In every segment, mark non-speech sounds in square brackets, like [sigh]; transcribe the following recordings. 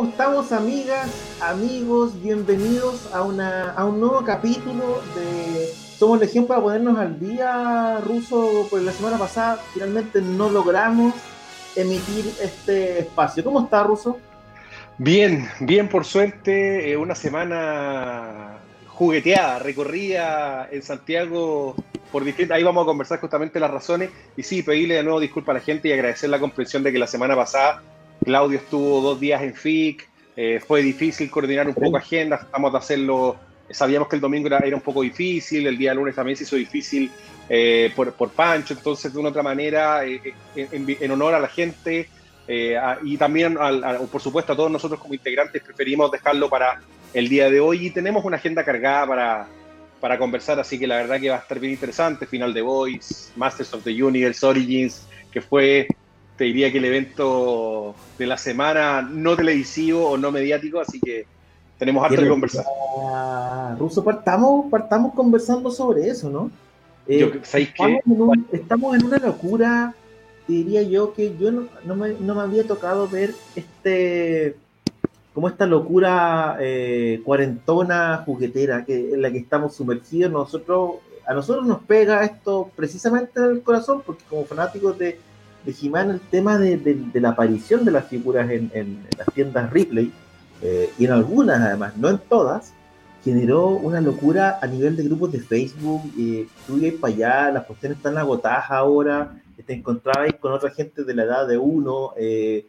¿Cómo estamos, amigas, amigos? Bienvenidos a, una, a un nuevo capítulo de Somos Legión para ponernos al día, Ruso. Pues la semana pasada finalmente no logramos emitir este espacio. ¿Cómo está, Ruso? Bien, bien, por suerte. eh, una semana jugueteada, recorrida en Santiago por distintas. Ahí vamos a conversar justamente las razones. Y sí, pedirle de nuevo disculpas a la gente y agradecer la comprensión de que la semana pasada Claudio estuvo dos días en FIC, eh, fue difícil coordinar un poco agendas, tratamos de hacerlo, sabíamos que el domingo era, era un poco difícil, el día lunes también se hizo difícil eh, por, por Pancho, entonces de una otra manera, eh, en, en honor a la gente a- y también, al- a- por supuesto, a todos nosotros como integrantes preferimos dejarlo para el día de hoy y tenemos una agenda cargada para, para conversar, así que la verdad que va a estar bien interesante, final de Voice, Masters of the Universe, Origins, que fue te diría que el evento de la semana no televisivo o no mediático, así que tenemos harto que conversar. Ah, Ruso, partamos, partamos conversando sobre eso, ¿no? Eh, Yo, estamos, en un- estamos en una locura, diría yo, que yo no, no me, no me había tocado ver este como esta locura eh, cuarentona juguetera que, en la que estamos sumergidos. Nosotros, a nosotros nos pega esto precisamente en el corazón, porque como fanáticos de, de He-Man, el tema de, de- de la aparición de las figuras en, en las tiendas Ripley, eh, y en algunas además, no en todas, generó una locura a nivel de grupos de Facebook. Eh, tú ibas para allá, las cuestiones están agotadas ahora, te encontrabas con otra gente de la edad de uno, eh,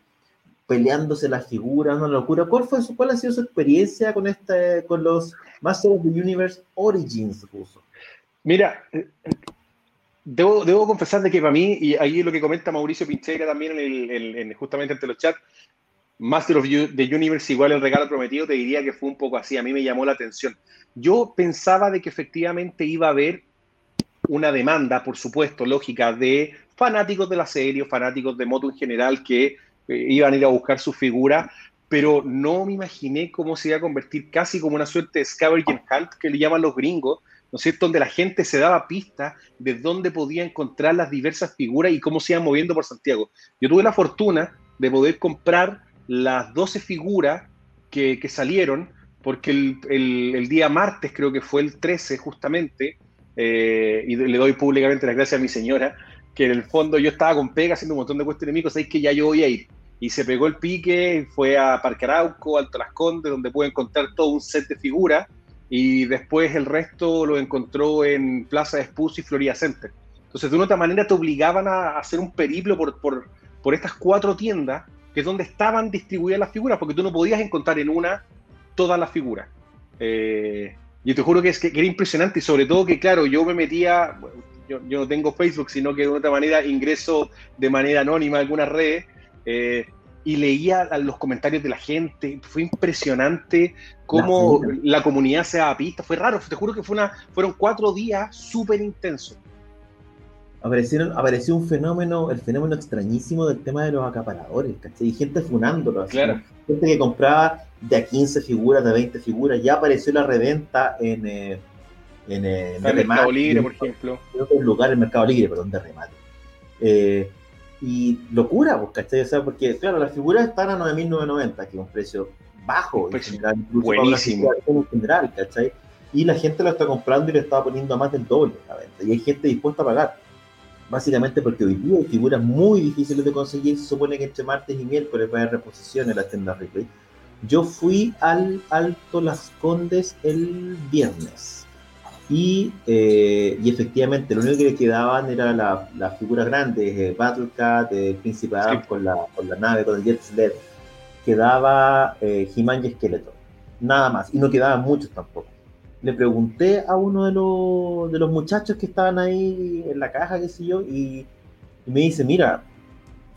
peleándose las figuras, una locura. ¿Cuál, fue su, ¿Cuál ha sido su experiencia con, este, con los Masters of the Universe Origins, Ruso? Mira, debo, debo confesar de que para mí, y ahí lo que comenta Mauricio Pincheira también en el- en- en- justamente entre los chats, Master of the Universe igual el regalo prometido, te diría que fue un poco así, a mí me llamó la atención. Yo pensaba de que efectivamente iba a haber una demanda, por supuesto, lógica, de fanáticos de la serie, fanáticos de moto en general, que eh, iban a ir a buscar su figura, pero no me imaginé cómo se iba a convertir casi como una suerte de scavenger hunt que le llaman los gringos, ¿no es cierto? Donde la gente se daba pistas de dónde podía encontrar las diversas figuras y cómo se iban moviendo por Santiago. Yo tuve la fortuna de poder comprar las 12 figuras que, salieron, porque el, día martes, creo que fue el 13 justamente, eh, y le doy públicamente las gracias a mi señora, que en el fondo yo estaba con pega haciendo un montón de cuestiones amigos, sabéis que ya yo voy a ir. Y se pegó el pique, fue a Parque Arauco, Alto Las donde pude encontrar todo un set de figuras, y después el resto lo encontró en Plaza de Espucio y Florida Center. Entonces, de una otra manera te obligaban a hacer un periplo por, por, por estas cuatro tiendas, que es donde estaban distribuidas las figuras, porque tú no podías encontrar en una todas las figuras. Eh, yo te juro que, es, que, que era impresionante y sobre todo que, claro, yo me metía, yo, yo no tengo Facebook, sino que de otra manera ingreso de manera anónima a algunas redes eh, y leía los comentarios de la gente. Fue impresionante cómo La la, comunidad se daba pista. Fue raro, te juro que fue una, fueron cuatro días súper intensos. Aparecieron, apareció un fenómeno, el fenómeno extrañísimo del tema de los acaparadores, ¿cachai? Y gente funándolo, así Claro. gente que compraba de a 15 figuras, de a 20 figuras, ya apareció la reventa en, eh, en, eh, En Mercado Libre, por ejemplo. en otros lugares, Mercado Libre, perdón, de remate. Eh, y locura, pues, ¿cachai? O sea, porque, claro, las figuras están a 9.990, que es un precio bajo en general, incluso buenísimo. en general, ¿cachai? Y la gente lo está comprando y lo está poniendo a más del doble a la venta. Y hay gente dispuesta a pagar. Básicamente porque hoy día hay figuras muy difíciles de conseguir. Se supone que entre martes y miércoles va a haber reposición en las tiendas Ripley. Yo fui al Alto Las Condes el viernes. Y, eh, y efectivamente, lo único que le quedaban era la- las figuras grandes, eh, Battle Cat, eh, Príncipe Adam Sí. con, la, con la nave, con el Jet Sled. Quedaba eh, He-Man y Skeletor. Nada más. Y no quedaban muchos tampoco. Le pregunté a uno de los, de los muchachos que estaban ahí en la caja, qué sé yo, y Y me dice, mira,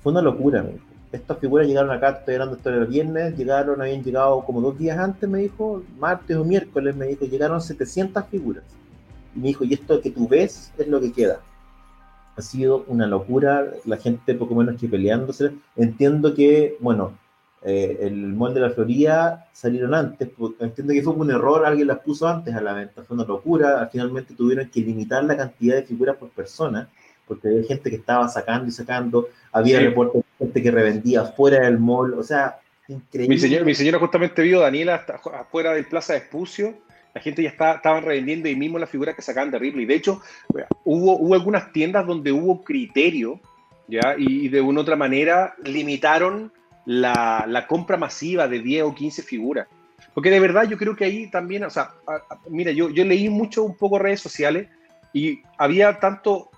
fue una locura, me dijo. Estas figuras llegaron acá, estoy hablando esto el viernes, llegaron, habían llegado como dos días antes, me dijo, martes o miércoles, me dijo, llegaron 700 figuras. Y me dijo, y esto que tú ves es lo que queda. Ha sido una locura, la gente poco menos que peleándose. Entiendo que, bueno, eh, el molde de la Florida salieron antes, entiendo que fue un error, alguien las puso antes a la venta, fue una locura, finalmente tuvieron que limitar la cantidad de figuras por persona, porque había gente que estaba sacando y sacando, había reportes de gente que revendía fuera del mall, o sea, increíble. Mi señora justamente vio a Daniela hasta afuera del Plaza de Espucio, la gente ya está, revendiendo ahí mismo las figuras que sacaban de Ripley. De hecho, hubo, hubo algunas tiendas donde hubo criterio, ¿ya? Y, y de una u otra manera limitaron la, la, compra masiva de 10 o 15 figuras. Porque de verdad yo creo que ahí también, o sea, mira, yo, yo leí mucho un poco redes sociales y había tanto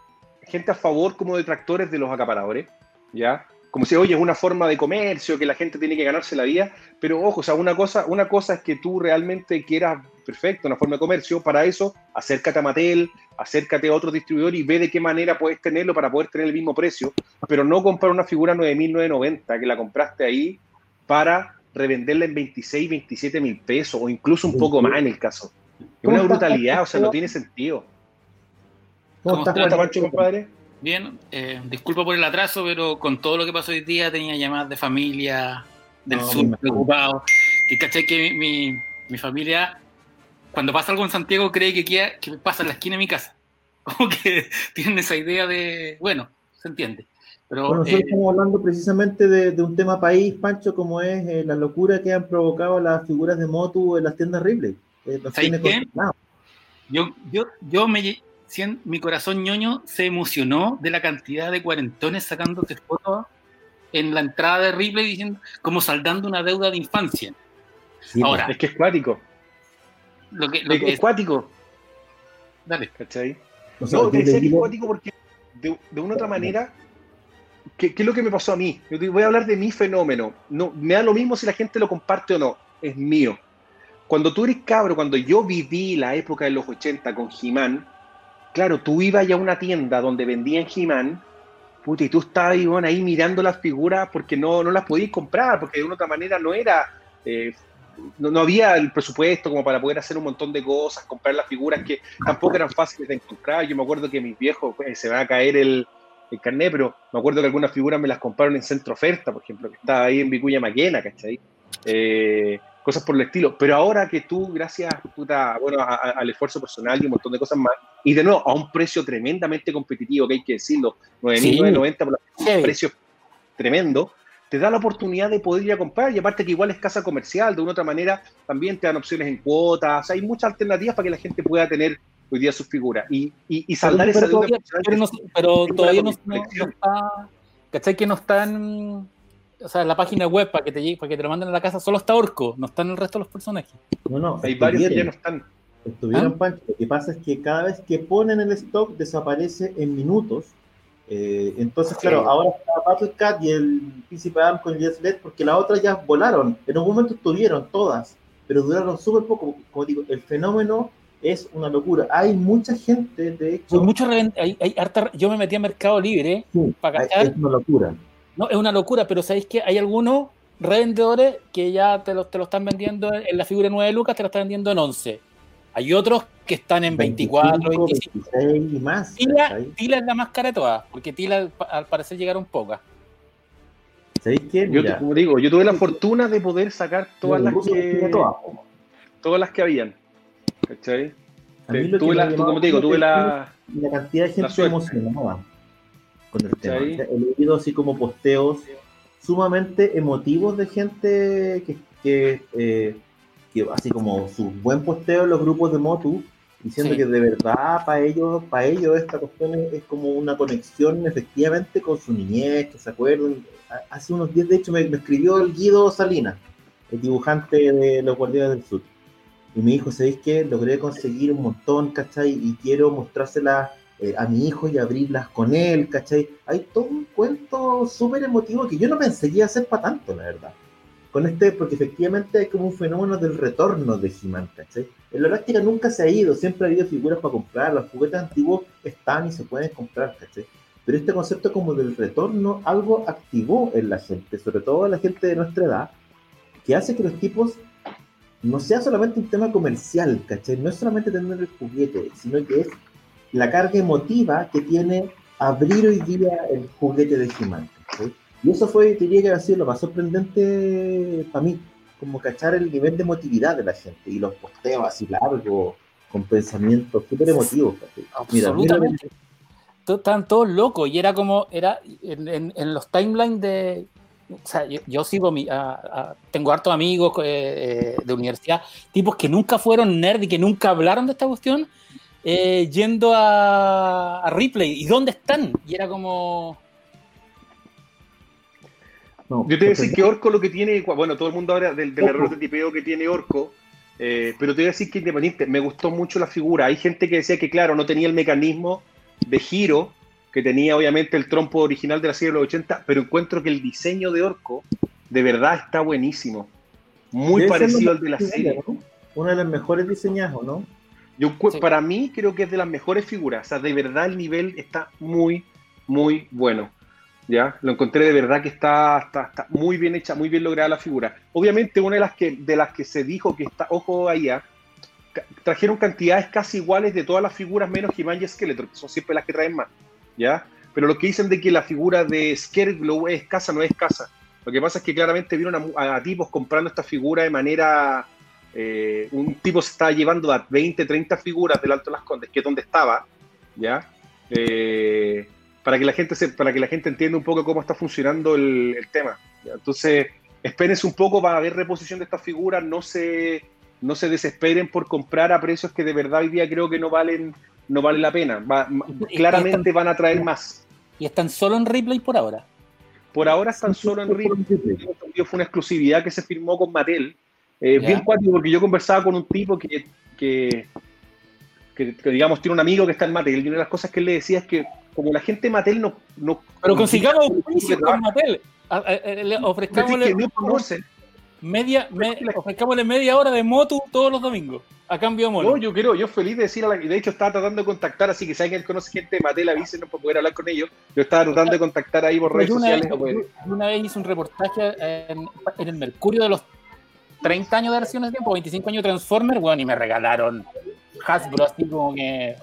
gente a favor como detractores de los acaparadores, ¿ya? Como si, oye, es una forma de comercio, que la gente tiene que ganarse la vida, pero ojo, o sea, una cosa, una cosa es que tú realmente quieras, perfecto, una forma de comercio, para eso acércate a Mattel, acércate a otro distribuidor y ve de qué manera puedes tenerlo para poder tener el mismo precio, pero no comprar una figura 9.990 que la compraste ahí para revenderla en 26, 27 mil pesos o incluso un poco más en el caso. Es una brutalidad, o sea, no tiene sentido. ¿Cómo, ¿Cómo estás, Pancho, compadre? Bien, eh, disculpa por el atraso, pero con todo lo que pasó hoy día tenía llamadas de familia del no, sur preocupado. Que caché que mi, mi, mi familia cuando pasa algo en Santiago cree que, queda, que pasa en la esquina de mi casa. [laughs] Como que tienen esa idea de, bueno, se entiende. Pero, bueno, nosotros eh, estamos hablando precisamente de, de, un tema país, Pancho, como es eh, la locura que han provocado las figuras de Motu en las tiendas Ripley. Eh, yo, yo, yo me, mi corazón ñoño se emocionó de la cantidad de cuarentones sacándose fotos en la entrada de Ripley diciendo como saldando una deuda de infancia. Sí, Ahora, es que es cuático. Lo que, lo es, que es cuático. Dale. ¿Cachai? O sea, no, debe ser cuático porque de, de, una otra manera, ¿qué, ¿qué, es lo que me pasó a mí? Yo voy a hablar de mi fenómeno. No, me da lo mismo si la gente lo comparte o no. Es mío. Cuando tú eres cabro, cuando yo viví la época de los 80 con He-Man, claro, tú ibas ya a una tienda donde vendían He-Man, puta, y tú estabas bueno, ahí mirando las figuras porque no, no las podías comprar, porque de una otra manera no era eh, no, no, había el presupuesto como para poder hacer un montón de cosas, comprar las figuras que tampoco eran fáciles de encontrar. Yo me acuerdo que mis viejos, pues, se va a caer el, el, carnet, pero me acuerdo que algunas figuras me las compraron en Centro Oferta, por ejemplo, que estaba ahí en Vicuña Maquena, ¿cachai? Eh, cosas por el estilo. Pero ahora que tú, gracias puta, bueno, a, a, al esfuerzo personal y un montón de cosas más, y de nuevo, a un precio tremendamente competitivo, que hay que decirlo, 9.990 sí. por un precio tremendo, te da la oportunidad de poder ir a comprar y aparte que igual es casa comercial, de una otra manera también te dan opciones en cuotas, hay muchas alternativas para que la gente pueda tener hoy día sus figuras y, y, y saldar pero, esa deuda. Todavía, pero, no, pero todavía no, no, está, ¿cachai? Que no están, o sea, en la página web para que te para que te lo manden a la casa, solo está Orco, no están el resto de los personajes. No, no, hay varios que ya no están. Estuvieron, ¿Ah? Pancho, lo que pasa es que cada vez que ponen el stock desaparece en minutos eh, entonces, claro, sí. ahora está Battle Cat y el Príncipe Adam con Yes LED porque las otras ya volaron. En un momento estuvieron todas, pero duraron súper poco. Como digo, el fenómeno es una locura. Hay mucha gente, de hecho. Mucho hay, hay harta, yo me metí a Mercado Libre sí, para cachar. Es una locura. No, es una locura, pero ¿sabéis que hay algunos revendedores que ya te lo, te lo están vendiendo en la figura de 9 lucas, te lo están vendiendo en 11? Hay otros que están en 24, 25. 26 y más. Tila, Tila, es la más cara de todas, porque Tila al parecer llegaron pocas. ¿Sabéis qué? Yo, como digo, yo tuve la fortuna de poder sacar todas las que. Todas. todas las que habían. ¿Cachai? Tuve la, como te digo, tuve la. La cantidad de gente emocionada con el tema. He leído así como posteos sumamente emotivos de gente que, que eh, así como su buen posteo en los grupos de Motu, diciendo sí. que de verdad para ellos, para ellos esta cuestión es, es, como una conexión efectivamente con su niñez, que se acuerdan. Hace unos días, de hecho, me, me escribió el Guido Salinas, el dibujante de Los Guardianes del Sur. Y me dijo, ¿sabéis qué? Logré conseguir un montón, ¿cachai? Y quiero mostrárselas eh, a mi hijo y abrirlas con él, ¿cachai? Hay todo un cuento súper emotivo que yo no pensé que iba a ser para tanto, la verdad con este, porque efectivamente hay como un fenómeno del retorno de He-Man, ¿cachai? En la práctica nunca se ha ido, siempre ha habido figuras para comprar, los juguetes antiguos están y se pueden comprar, ¿cachai? pero este concepto como del retorno algo activó en la gente, sobre todo en la gente de nuestra edad, que hace que los tipos no sea solamente un tema comercial, ¿cachai? No es solamente tener el juguete, sino que es la carga emotiva que tiene abrir hoy día el juguete de He-Man. Y eso fue, diría que ha sido lo más sorprendente para mí, como cachar el nivel de emotividad de la gente y los posteos así largos, con pensamientos súper emotivos. Absolutamente. Estaban todos locos y era como, era en, los timelines de, o sea, yo, sigo, mi, tengo hartos amigos eh, eh, de universidad, tipos que nunca fueron nerd y que nunca hablaron de esta cuestión, eh, yendo a, a, Ripley. ¿Y dónde están? Y era como... yo te voy a decir que Orco lo que tiene, bueno, todo el mundo habla del, error de tipeo que tiene Orco, pero te voy a decir que independiente, me gustó mucho la figura. Hay gente que decía que, claro, no tenía el mecanismo de giro que tenía obviamente el trompo original de la serie de los 80, pero encuentro que el diseño de Orco de verdad está buenísimo. Muy parecido al de la serie. Uno de los mejores diseñados, ¿no? Yo, Para mí creo que es de las mejores figuras. O sea, de verdad el nivel está muy, muy bueno. ¿Ya? Lo encontré de verdad que está, está, muy bien hecha, muy bien lograda la figura. Obviamente una de las que, de las que se dijo que está, ojo allá, trajeron cantidades casi iguales de todas las figuras menos He-Man y Skeletor, que son siempre las que traen más. ¿ya? Pero lo que dicen de que la figura de Scareglow es escasa, no es escasa. Lo que pasa es que claramente vieron a, tipos comprando esta figura de manera... Eh, un tipo se estaba llevando a 20, 30 figuras del Alto de las Condes, que es donde estaba, ¿ya? Eh, para, que la gente se, para que la gente entienda un poco cómo está funcionando el, tema. Entonces, espérense un poco para ver reposición de estas figuras, no se, no se desesperen por comprar a precios que de verdad hoy día creo que no valen no vale la pena. claramente van a traer más. ¿Y están solo en Ripley por ahora? Por ahora están solo en Ripley. Fue una exclusividad que se firmó con Mattel. Eh, bien cuático, porque yo conversaba con un tipo que, que, digamos, tiene un amigo que está en Mattel. Y una de las cosas que él le decía es que, como la gente de Mattel no. no Pero consigamos un precio con Mattel. Ofrezcámosle. no media, me, ofrezcámosle media hora de moto todos los domingos, a cambio de mono. No, yo quiero, yo feliz de decir a la, de hecho estaba tratando de contactar, así que si alguien conoce gente de Mattel, avísenos para poder hablar con ellos. Yo estaba tratando de contactar ahí por redes sociales. una vez hice un reportaje en, el Mercurio de los 30 años de versiones de tiempo, 25 años de Transformers, bueno, y me regalaron Hasbro, así como que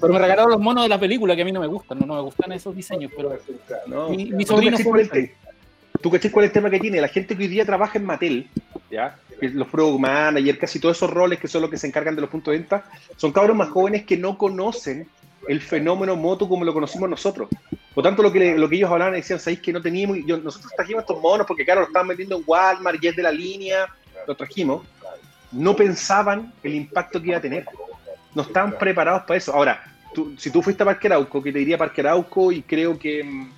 pero me regalaron los monos de la película que a mí no me gustan, no, no me gustan esos diseños, pero no. mi, mi sobrino fue ¿Tú cachés cuál es el tema que tiene? La gente que hoy día trabaja en Mattel, ¿ya? los product managers, casi todos esos roles que son los que se encargan de los puntos de venta, son cabros más jóvenes que no conocen el fenómeno moto como lo conocimos nosotros. Por tanto, lo que, lo que ellos hablaban decían, ¿sabéis que no teníamos? Yo, nosotros trajimos estos monos porque, claro, los estaban metiendo en Walmart y es de la línea, los trajimos. No pensaban el impacto que iba a tener. No estaban preparados para eso. Ahora, si tú fuiste a Parque Arauco, que te diría Parque Arauco y creo que mm,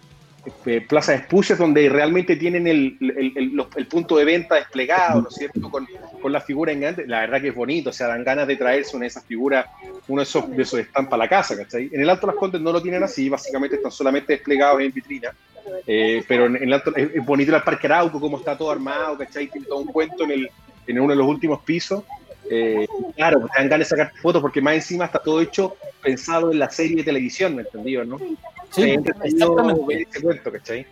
este, Plaza de donde realmente tienen el, el, punto de venta desplegado, ¿no es cierto? Con, con la figura en grande, la verdad que es bonito, o sea, dan ganas de traerse una de esas figuras, uno de esos, de esos a la casa, ¿cachai? En el Alto Las Condes no lo tienen así, básicamente están solamente desplegados en vitrina, eh, pero en, el Alto, es, bonito el Parque Arauco, cómo está todo armado, ¿cachai? Tiene todo un cuento en, el, en uno de los últimos pisos. Eh, claro, pues, te dan ganas de sacar fotos porque más encima está todo hecho pensado en la serie de televisión, ¿me entendido, no? Sí, exactamente.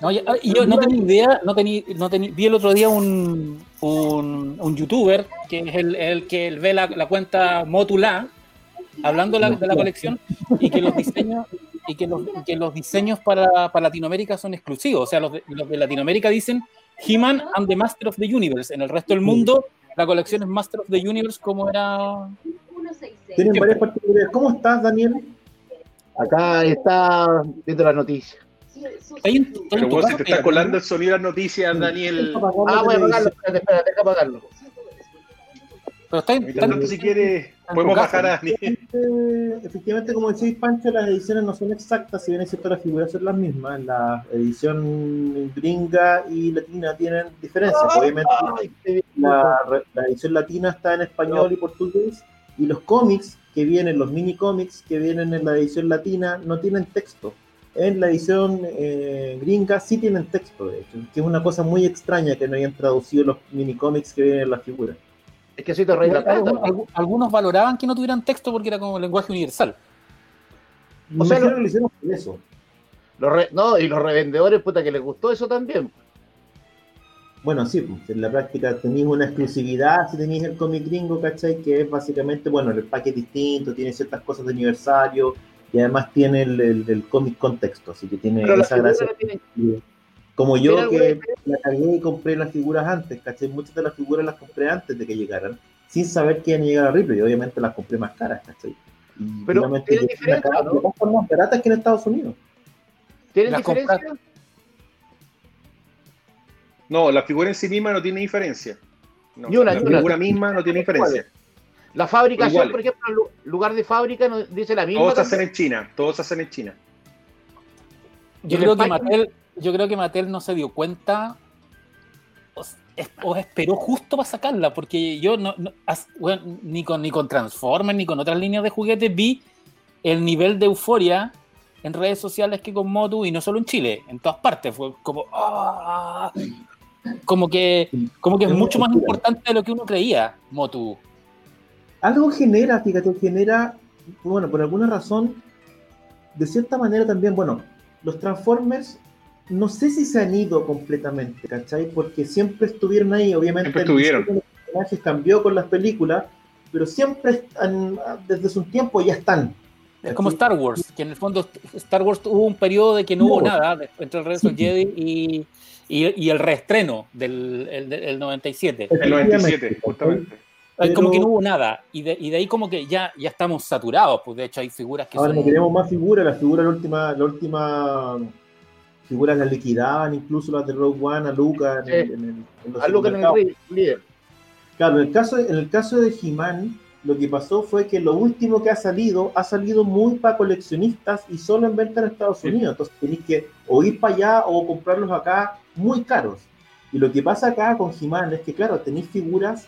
No, y yo no tenía idea, no tenía, no tenía, vi el otro día un, un, un youtuber que es el, el que ve la, la, cuenta Motula hablando de la, de la, colección y que los diseños y que los, que los diseños para, para Latinoamérica son exclusivos. O sea, los de, los de Latinoamérica dicen He-Man and the Master of the Universe. En el resto del mundo, la colección es Master of the Universe como era. Tienen varias particularidades. ¿Cómo estás, Daniel? Acá está viendo las noticias. Pero vos se te está colando el sonido de las noticias, Daniel. Ah, voy a apagarlo, espérate, espérate, deja apagarlo. Pero está, está, si quieres, podemos bajar a Efectivamente, como decís, Pancho, las ediciones no son exactas, si bien es cierto, las figuras son las mismas. La edición gringa y latina tienen diferencias. Obviamente, la, la edición latina está en español y portugués, y los cómics que vienen, los mini cómics que vienen en la edición latina, no tienen texto. En la edición eh, gringa sí tienen texto, de hecho, que es una cosa muy extraña que no hayan traducido los mini cómics que vienen en la figura. Es que soy de rey algunos, algunos valoraban que no tuvieran texto porque era como lenguaje universal. O sea, lo, lo hicieron por eso. no, y los revendedores, puta, que les gustó eso también. Bueno, sí, pues, en la práctica tenéis una exclusividad si tenéis el cómic gringo, ¿cachai? Que es básicamente, bueno, el paquete distinto, tiene ciertas cosas de aniversario y además tiene el, el, cómic contexto, así que tiene esa gracia. Como yo que la cargué y compré las figuras antes, ¿cachai? Muchas de las figuras las compré antes de que llegaran, sin saber que iban a llegar a Ripley, y obviamente las compré más caras, ¿cachai? Pero tienen diferencia, ¿no? Más baratas que en Estados Unidos. ¿Tienen diferencia? No, la figura en sí misma no tiene diferencia. la figura misma no tiene diferencia. La fabricación, por ejemplo, lugar de fábrica no dice la misma. Todos se hacen en China, todos se hacen en China. Yo creo, que Mattel, yo creo que Mattel no se dio cuenta o, esperó justo para sacarla, porque yo no, ni, con, ni con Transformers ni con otras líneas de juguetes vi el nivel de euforia en redes sociales que con Motu y no solo en Chile, en todas partes. Fue como, ¡ah! como que, como que es mucho más importante de lo que uno creía, Motu. Algo genera, fíjate, genera, bueno, por alguna razón, de cierta manera también, bueno, los Transformers, no sé si se han ido completamente, ¿cachai? Porque siempre estuvieron ahí, obviamente. Siempre estuvieron. Los personajes cambió con las películas, pero siempre están, desde un tiempo ya están. Es como Star Wars, que en el fondo Star Wars tuvo un periodo de que no, hubo nada entre el resto del Jedi y, y, el reestreno del el, 97. El 97, justamente. Como que no hubo nada. Y de, y de, ahí como que ya, ya estamos saturados. Pues de hecho hay figuras que Ahora no queremos más figuras. Las figuras, la última, la última figuras las liquidaban, incluso las de Rogue One, a Luca. En, a Luca en el líder. Claro, en el caso, en el caso de He-Man, lo que pasó fue que lo último que ha salido ha salido muy para coleccionistas y solo en venta en Estados Unidos. Entonces tenéis que o ir para allá o comprarlos acá muy caros. Y lo que pasa acá con He-Man es que, claro, tenéis figuras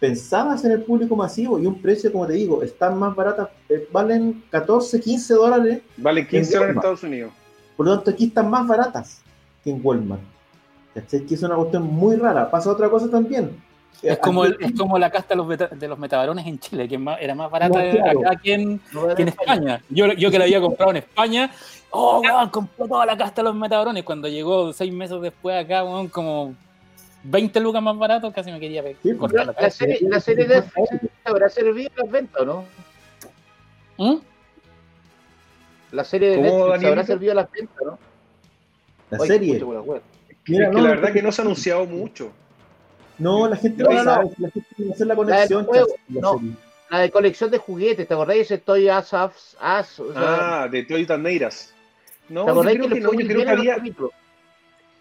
pensadas en el público masivo y un precio, como te digo, están más baratas, eh, valen 14, 15 dólares. Valen 15 dólares en Estados Unidos. Por lo tanto, aquí están más baratas que en Walmart. ¿Cachai? Que es una cuestión muy rara. Pasa otra cosa también es como, es como la casta de los, metabarones en Chile, que era más barata acá que en, España. Yo, yo que la había comprado en España, oh, wow, compró toda la casta de los metabarones. Cuando llegó seis meses después acá, como 20 lucas más barato, casi me quería ver. la, serie, la serie de habrá servido en las ventas, ¿no? ¿Mm? La serie de Netflix habrá servido a las ventas, ¿no? La serie. Mira, la verdad que no se ha anunciado mucho. No, la gente no, sabe, la gente no hacer la conexión. La de, colección de juguetes, ¿te acordáis? Estoy as, as, as Ah, de Toy Taneiras. No, yo creo que, no, yo creo que había...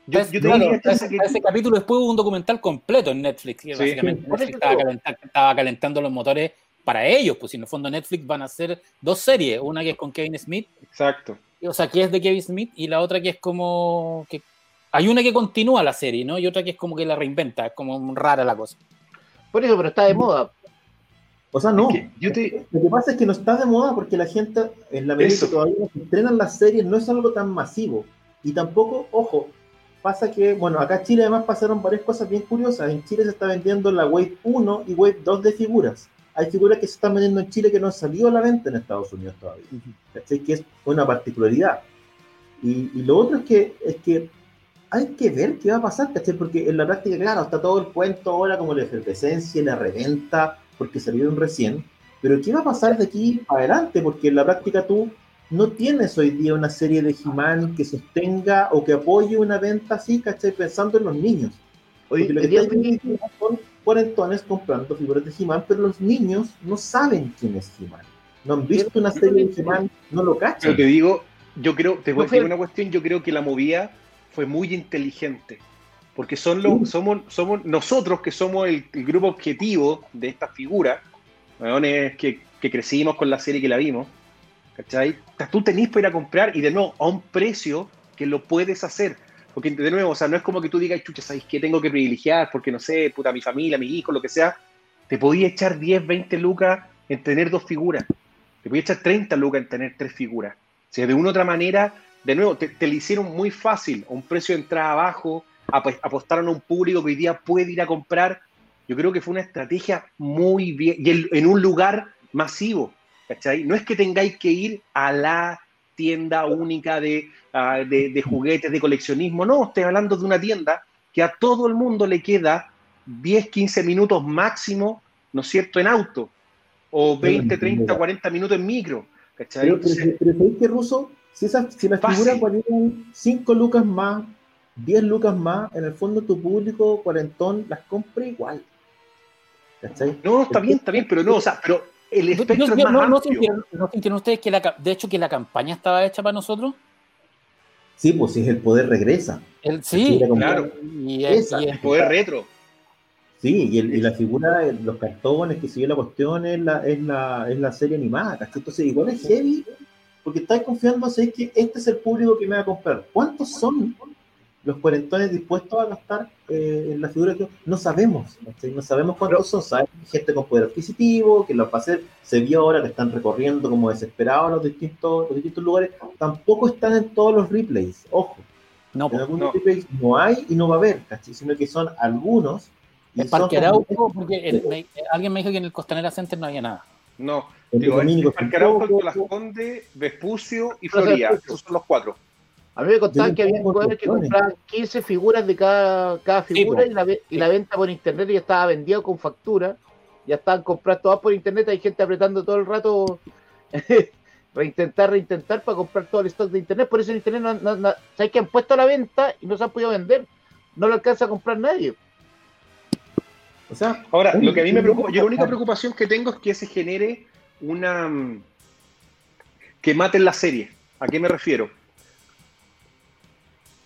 Yo, yo claro, ese, que... ese, capítulo después hubo un documental completo en Netflix, que básicamente Netflix estaba, calentando, estaba, calentando los motores para ellos, pues en el fondo Netflix van a hacer dos series, una que es con Kevin Smith. Exacto. O sea, que es de Kevin Smith y la otra que es como que hay una que continúa la serie, ¿no? Y otra que es como que la reinventa, es como rara la cosa. Por eso, pero está de moda. O sea, no. Lo que pasa es que no está de moda porque la gente, en la medida que todavía se estrenan las series, no es algo tan masivo. Y tampoco, ojo, pasa que, bueno, acá en Chile además pasaron varias cosas bien curiosas. En Chile se está vendiendo la Wave 1 y Wave 2 de figuras. Hay figuras que se están vendiendo en Chile que no han salido a la venta en Estados Unidos todavía. Uh Que es una particularidad. Y, y, lo otro es que, es que hay que ver qué va a pasar, ¿cachai? Porque en la práctica, claro, está todo el cuento ahora como la efervescencia, la reventa, porque salieron recién, pero ¿qué va a pasar de aquí adelante? Porque en la práctica tú no tienes hoy día una serie de he que sostenga o que apoye una venta así, ¿cachai? Pensando en los niños. Oye, lo que son cuarentones comprando figuras de he pero los niños no saben quién es he No han visto una serie de he no lo cachan. Pero te digo, yo creo, te voy a decir una cuestión, yo creo que la movía fue muy inteligente, porque son los, somos, somos nosotros que somos el, grupo objetivo de esta figura, que, que crecimos con la serie que la vimos, ¿cachai? Tú tenés para ir a comprar y de nuevo a un precio que lo puedes hacer. Porque de nuevo, o sea, no es como que tú digas, chucha, ¿sabes qué tengo que privilegiar? Porque no sé, puta, mi familia, mi hijo, lo que sea. Te podía echar 10, 20 lucas en tener dos figuras. Te podía echar 30 lucas en tener tres figuras. O sea, de una u otra manera, de nuevo, te, lo hicieron muy fácil, un precio de entrada bajo, apostaron a un público que hoy día puede ir a comprar. Yo creo que fue una estrategia muy bien, y en un lugar masivo. ¿cachai? No es que tengáis que ir a la tienda única ah, de, de, juguetes, de coleccionismo, no, estoy hablando de una tienda que a todo el mundo le queda 10, 15 minutos máximo, ¿no es cierto?, en auto, o 20, 30, 40 minutos en micro, ¿cachai? Pero, pero, pero ¿sabéis que, Ruso? Si, esas, si las figuras valieran 5 lucas más, 10 lucas más, en el fondo tu público cuarentón las compra igual. ¿Cachai? No, está bien, está bien, pero no, o sea, pero el espectro es más no, no, sintieron, ¿No sintieron ustedes que la, de hecho que la campaña estaba hecha para nosotros? Sí, pues si es el poder regresa. El, sí, claro. Y es, el poder retro. Sí, y, el, y, la figura, los cartones, que sigue la cuestión, es la, es la, es la serie animada, ¿cachai? Entonces, igual es heavy, porque estáis confiando, en que este es el público que me va a comprar. ¿Cuántos son los cuarentones dispuestos a gastar eh, en la figura que no sabemos, no sabemos cuántos son, ¿sabes? Gente con poder adquisitivo, que lo va a hacer, se vio ahora que están recorriendo como desesperados los distintos, los distintos lugares, tampoco están en todos los replays, ojo. No, en algunos replays no hay y no va a haber, ¿cachai? Sino que son algunos. El Parque Arauco, porque alguien me dijo que en el Costanera Center no había nada. No, digo, el Parque Arauco, Las Condes, Vespucio y Florida, esos son los cuatro. A mí me contaban que había jugadores que compraban 15 figuras de cada, cada figura y, la, y, la, venta por internet ya estaba vendida con factura. Ya estaban compradas todas por internet. Hay gente apretando todo el rato [laughs] reintentar, reintentar para comprar todo el stock de internet. Por eso en internet no, no, que han puesto a la venta y no se han podido vender. No lo alcanza a comprar nadie. O sea, ahora, lo que a mí me preocupa, yo la única preocupación que tengo es que se genere una. Que maten la serie. ¿A qué me refiero?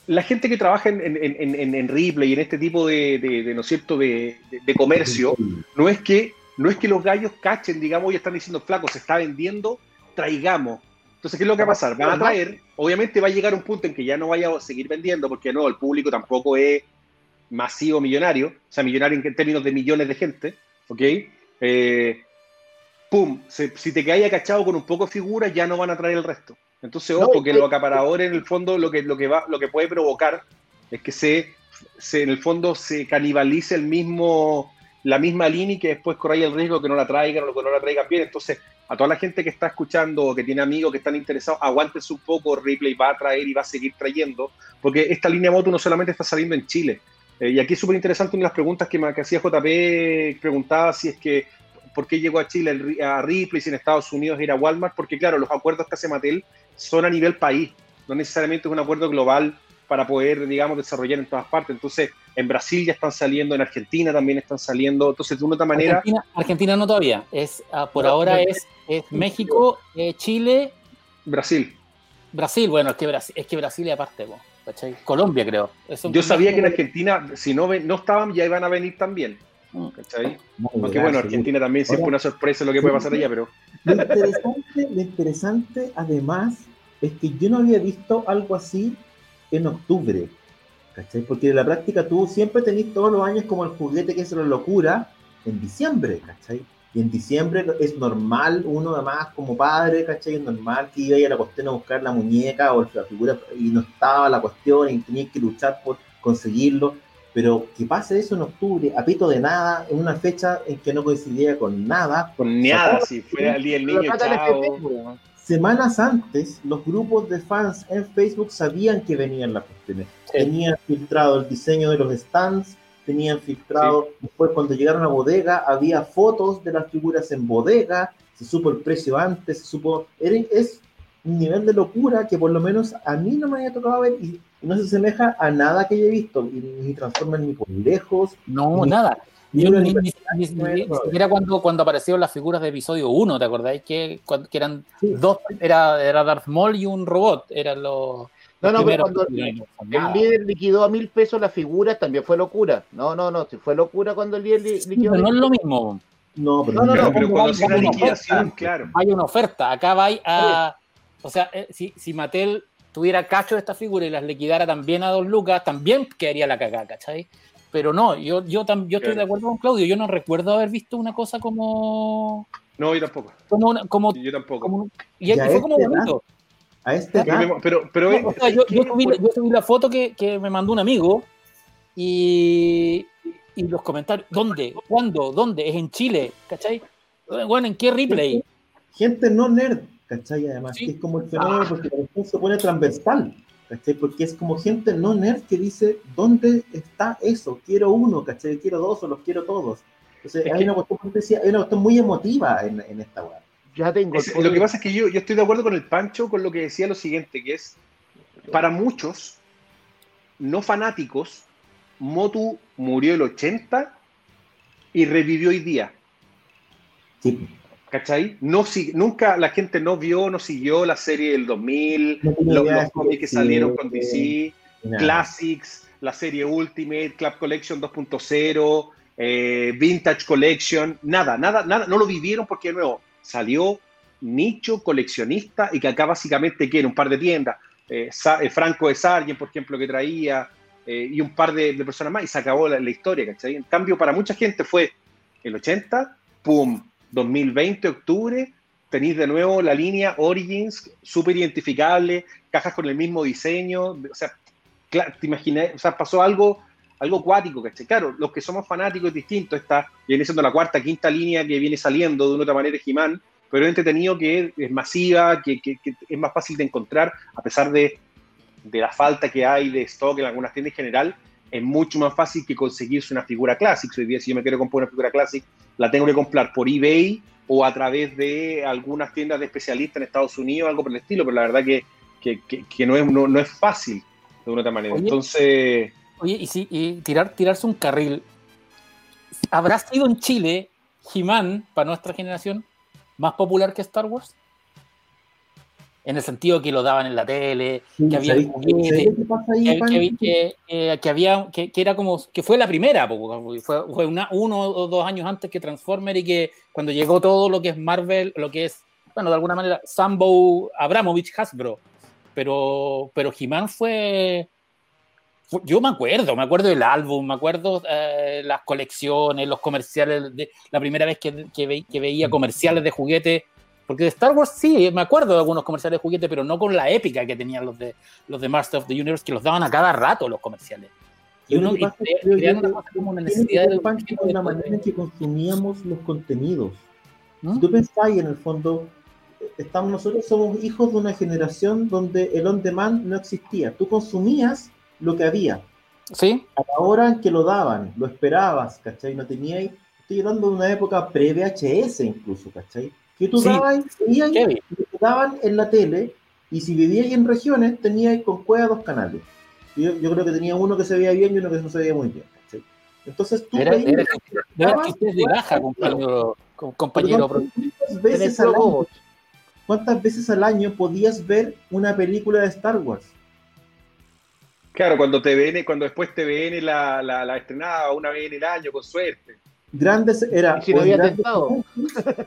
La gente que trabaja en, en, en, en Ripley y en este tipo de, de, ¿no es cierto?, de, comercio, no es, que, no es que los gallos cachen, digamos, y están diciendo, flaco, se está vendiendo, traigamos. Entonces, ¿qué es lo que va a pasar? Van a traer, obviamente va a llegar un punto en que ya no vaya a seguir vendiendo, porque no, el público tampoco es masivo millonario, o sea, millonario en términos de millones de gente, ¿ok? Eh, pum, si te caes cachado con un poco de figuras, ya no van a traer el resto. Entonces, ojo, que lo acaparador en el fondo lo que, lo que, va, lo que puede provocar es que se, se, en el fondo se canibalice el mismo, la misma línea y que después corráis el riesgo que no la traigan o que no la traigan bien. Entonces, a toda la gente que está escuchando o que tiene amigos que están interesados, aguántense un poco, Ripley va a traer y va a seguir trayendo, porque esta línea moto no solamente está saliendo en Chile. Eh, y aquí es súper interesante una de las preguntas que, me, que hacía JP, preguntaba si es que por qué llegó a Chile a Ripley si en Estados Unidos era Walmart, porque claro, los acuerdos que hace Mattel son a nivel país, no necesariamente es un acuerdo global para poder, digamos, desarrollar en todas partes. Entonces, en Brasil ya están saliendo, en Argentina también están saliendo. Entonces, de una otra manera. Argentina, no todavía. Es, ah, por ahora es, México, eh, Chile. Brasil. Brasil, bueno, es que Brasil, es que Brasil es aparte, Colombia, creo. Yo sabía que en Argentina, si no, no estaban, ya iban a venir también. ¿Cachai? Aunque bueno, Argentina también siempre una sorpresa lo que puede pasar allá, pero. Lo interesante, lo interesante, además, es que yo no había visto algo así en octubre. ¿Cachai? Porque en la práctica tú siempre tenés todos los años como el juguete que es la locura en diciembre, ¿cachai? Y en diciembre es normal, uno además como padre, ¿cachai? Es normal que iba a ir a la cuestión a buscar la muñeca o la figura y no estaba la cuestión y tenías que luchar por conseguirlo. Pero que pase eso en octubre, a pito de nada, en una fecha en que no coincidía con nada. Con nada, si fuera el día del niño, chao. Semanas antes, los grupos de fans en Facebook sabían que venían las cuestiones. Tenían filtrado el diseño de los stands, tenían filtrado, después cuando llegaron a bodega, había fotos de las figuras en bodega, se supo el precio antes, se supo... Es un nivel de locura que por lo menos a mí no me había tocado ver y no se asemeja a nada que haya visto, ni, transforma ni por lejos. No, nada. Ni, siquiera cuando, cuando aparecieron las figuras de episodio 1, ¿te acordáis? Que, que eran dos, era, era Darth Maul y un robot, eran los... No, no, pero cuando el líder liquidó a mil pesos las figuras también fue locura. No, no, no, fue locura cuando el líder liquidó. pero no es lo mismo. No, pero no, no, pero cuando una liquidación, claro. Hay una oferta, acá va a. O sea, eh, si, si Mattel tuviera cacho de esta figura y las liquidara también a dos lucas, también quedaría la cagada, ¿cachai? Pero no, yo, yo, yo estoy de acuerdo con Claudio, yo no recuerdo haber visto una cosa como... No, yo tampoco. Como como, yo tampoco. y, fue como este bonito. A este pero, pero, o sea, yo, yo, subí, la foto que, que, me mandó un amigo y, y los comentarios, ¿dónde? ¿Cuándo? ¿Dónde? Es en Chile, ¿cachai? Bueno, ¿en qué replay? gente no nerd, ¿cachai? Además, que es como el fenómeno porque se pone transversal, ¿cachai? Porque es como gente no nerd que dice, ¿dónde está eso? Quiero uno, ¿cachai? Quiero dos o los quiero todos. Entonces, hay, una cuestión, hay, una cuestión, muy emotiva en, en esta web. Ya tengo. lo que pasa es que yo, yo estoy de acuerdo con el Pancho con lo que decía lo siguiente, que es, para muchos no fanáticos, Motu murió el 80 y revivió hoy día. Sí. ¿Cachai? No, si, nunca la gente no vio, no siguió la serie del 2000, los, cómics que salieron con DC, Classics, la serie Ultimate, Club Collection 2.0, eh, Vintage Collection, nada, nada, nada, no lo vivieron porque de nuevo salió nicho coleccionista y que acá básicamente quiere un par de tiendas, eh, eh, Franco de Sargent, por ejemplo, que traía, y un par de, personas más, y se acabó la, la, historia, ¿cachai? En cambio, para mucha gente fue el 80, ¡pum! 2020, octubre, tenéis de nuevo la línea Origins, súper identificable, cajas con el mismo diseño, o sea, te imaginas, o sea, pasó algo, algo cuático, ¿cachai? Claro, los que somos fanáticos es distinto, esta viene siendo la cuarta, quinta línea que viene saliendo de una otra manera He-Man, pero es entretenido que es masiva, que, que, es más fácil de encontrar, a pesar de, de la falta que hay de stock en algunas tiendas en general, es mucho más fácil que conseguirse una figura clásica. Hoy día, si yo me quiero comprar una figura clásica, la tengo que comprar por eBay o a través de algunas tiendas de especialistas en Estados Unidos, algo por el estilo, pero la verdad que, que, no, es, no, es fácil de una otra manera. Entonces. Oye, y, si, y tirar, tirarse un carril. ¿Habrá sido en Chile He-Man, para nuestra generación, más popular que Star Wars? En el sentido que lo daban en la tele, que había que, había que, era como que fue la primera, fue, fue una, uno o dos años antes que Transformer y que cuando llegó todo lo que es Marvel, lo que es, bueno, de alguna manera, Sambo Abramovich Hasbro, pero, pero He-Man fue, yo me acuerdo, me acuerdo del álbum, me acuerdo eh, las colecciones, los comerciales, de, la primera vez que, que veía comerciales de juguetes porque de Star Wars sí, me acuerdo de algunos comerciales de juguete, pero no con la épica que tenían los de, los de Master of the Universe, que los daban a cada rato los comerciales. Y uno crean una cosa como una necesidad de... la manera en que consumíamos los contenidos. ¿Mm? Si tú pensáis, en el fondo, estamos, nosotros somos hijos de una generación donde el on-demand no existía. Tú consumías lo que había. Sí. A la hora en que lo daban, lo esperabas, ¿cachai? No teníais... Estoy hablando de una época pre-VHS incluso, ¿cachai? Que tú dabas, que daban en la tele, y si vivías en regiones, tenías con cueva dos canales. Yo, yo, creo que tenía uno que se veía bien y uno que no se veía muy bien. Entonces tú... Era, era, era que de baja, compañero. compañero ¿cuántas, veces al año, ¿Cuántas veces al año podías ver una película de Star Wars? Claro, cuando TVN, cuando después TVN la, la, la estrenaba una vez en el año, con suerte grandes era si tentado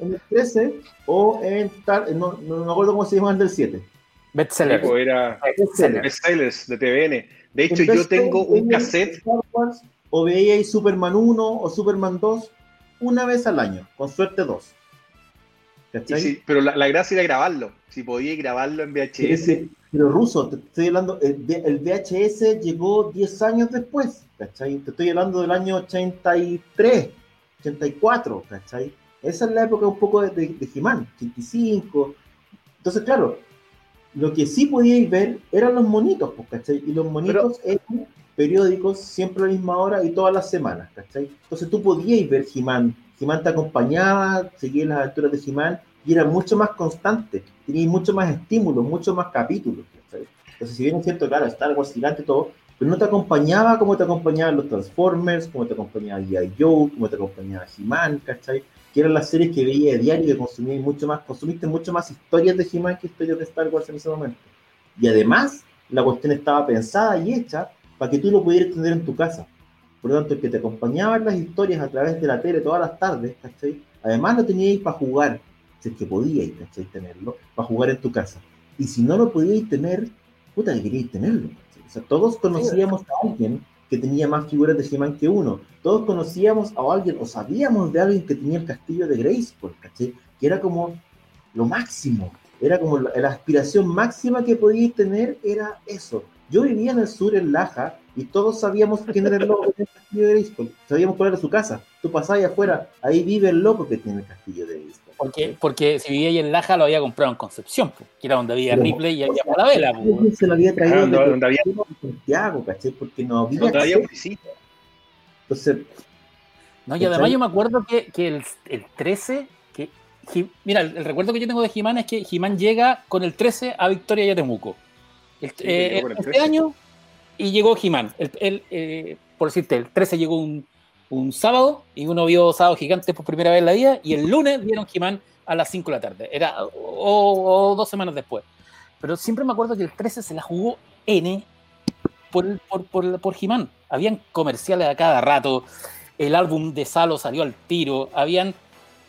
en el 13 o en no, no, me acuerdo cómo se llama el del 7 bestsellers. Pues era bestsellers. de TVN de hecho yo tengo un cassette. O veíais Superman 1 o Superman 2 una vez al año con suerte dos. Sí, pero la, la, gracia era grabarlo. Si podíais grabarlo en VHS pero ruso, te estoy hablando, el, VHS llegó 10 años después, ¿cachai? Te estoy hablando del año 83, 84, ¿cachai? Esa es la época un poco de, de, de He-Man, 85. Entonces, claro, lo que sí podíais ver eran los monitos, pues, ¿cachai? Y los monitos eran periódicos siempre a la misma hora y todas las semanas, ¿cachai? Entonces tú podíais ver He-Man. He-Man te acompañaba, seguías las aventuras de He-Man y era mucho más constante, teníais mucho más estímulos, mucho más capítulos, ¿cachai? Entonces, si bien es cierto, claro, Star Wars gigante todo, pero no te acompañaba como te acompañaban los Transformers, como te acompañaba G.I. Joe, como te acompañaba He-Man, ¿cachai? Que eran las series que veía a diario, que consumí mucho más, consumiste mucho más historias de He-Man que historias de Star Wars en ese momento. Y además, la cuestión estaba pensada y hecha para que tú lo pudieras tener en tu casa. Por lo tanto, el que te acompañaba las historias a través de la tele todas las tardes, ¿cachai? Además lo teníais para jugar, si es que podíais, ¿cachai? Tenerlo, para jugar en tu casa. Y si no lo podíais tener, puta que queríais tenerlo. O sea, todos conocíamos a alguien que tenía más figuras de He-Man que uno. Todos conocíamos a alguien o sabíamos de alguien que tenía el castillo de Grayskull, ¿caché? Que era como lo máximo. Era como la, aspiración máxima que podíais tener, era eso. Yo vivía en el sur, en Laja, y todos sabíamos quién era el loco que tenía el castillo de Grayskull. Sabíamos cuál era su casa. Tú pasabas afuera, ahí vive el loco que tiene el castillo de Grayskull. Porque, porque si vivía ahí en Laja lo había comprado en Concepción, que era donde había Ripley y había Palavela. Se lo había traído donde había Santiago, ¿caché? Porque no había. Donde había Entonces. No, y además yo me acuerdo que, que el, el 13, que mira, el, recuerdo que yo tengo de Jimán es que Jimán llega con el 13 a Victoria y a Temuco. Eh, este año y llegó Jimán. El, eh, por decirte, el 13 llegó un, un sábado y uno vio Sábado Gigante por primera vez en la vida y el lunes vieron He-Man a las 5 de la tarde, era o, dos semanas después. Pero siempre me acuerdo que el 13 se la jugó N por, por, por, por He-Man. Habían comerciales a cada rato, el álbum de Salo salió al tiro, habían...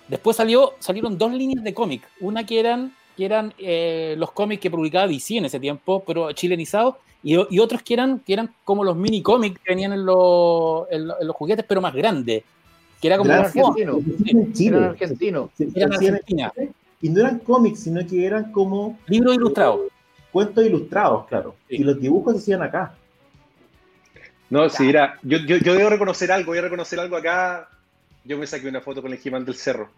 Después salió, salieron dos líneas de cómic, una que eran, que eran eh, los cómics que publicaba DC en ese tiempo, pero chilenizados, y, otros que eran, que eran como los mini cómics que venían en, los, en, los juguetes, pero más grandes. Que era como eran argentinos. Eran argentinos. Eran Argentina. Y no eran cómics, sino que eran como. Libros ilustrados. Cuentos ilustrados, claro. Y los dibujos se hacían acá. No, sí, era. Yo, yo, yo, debo reconocer algo, voy a reconocer algo acá. Yo me saqué una foto con el Jimán del Cerro.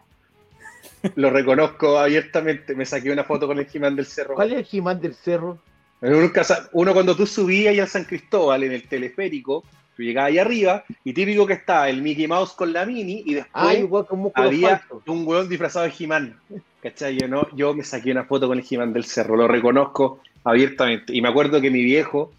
Lo reconozco abiertamente. Me saqué una foto con el Jimán del Cerro. ¿Cuál es el Jimán del Cerro? Uno cuando tú subías a San Cristóbal en el teleférico, tú llegabas ahí arriba y típico que estaba el Mickey Mouse con la mini y después había un hueón disfrazado de He-Man. ¿Cachai? Yo, no, yo me saqué una foto con el He-Man del cerro, lo reconozco abiertamente. Y me acuerdo que mi viejo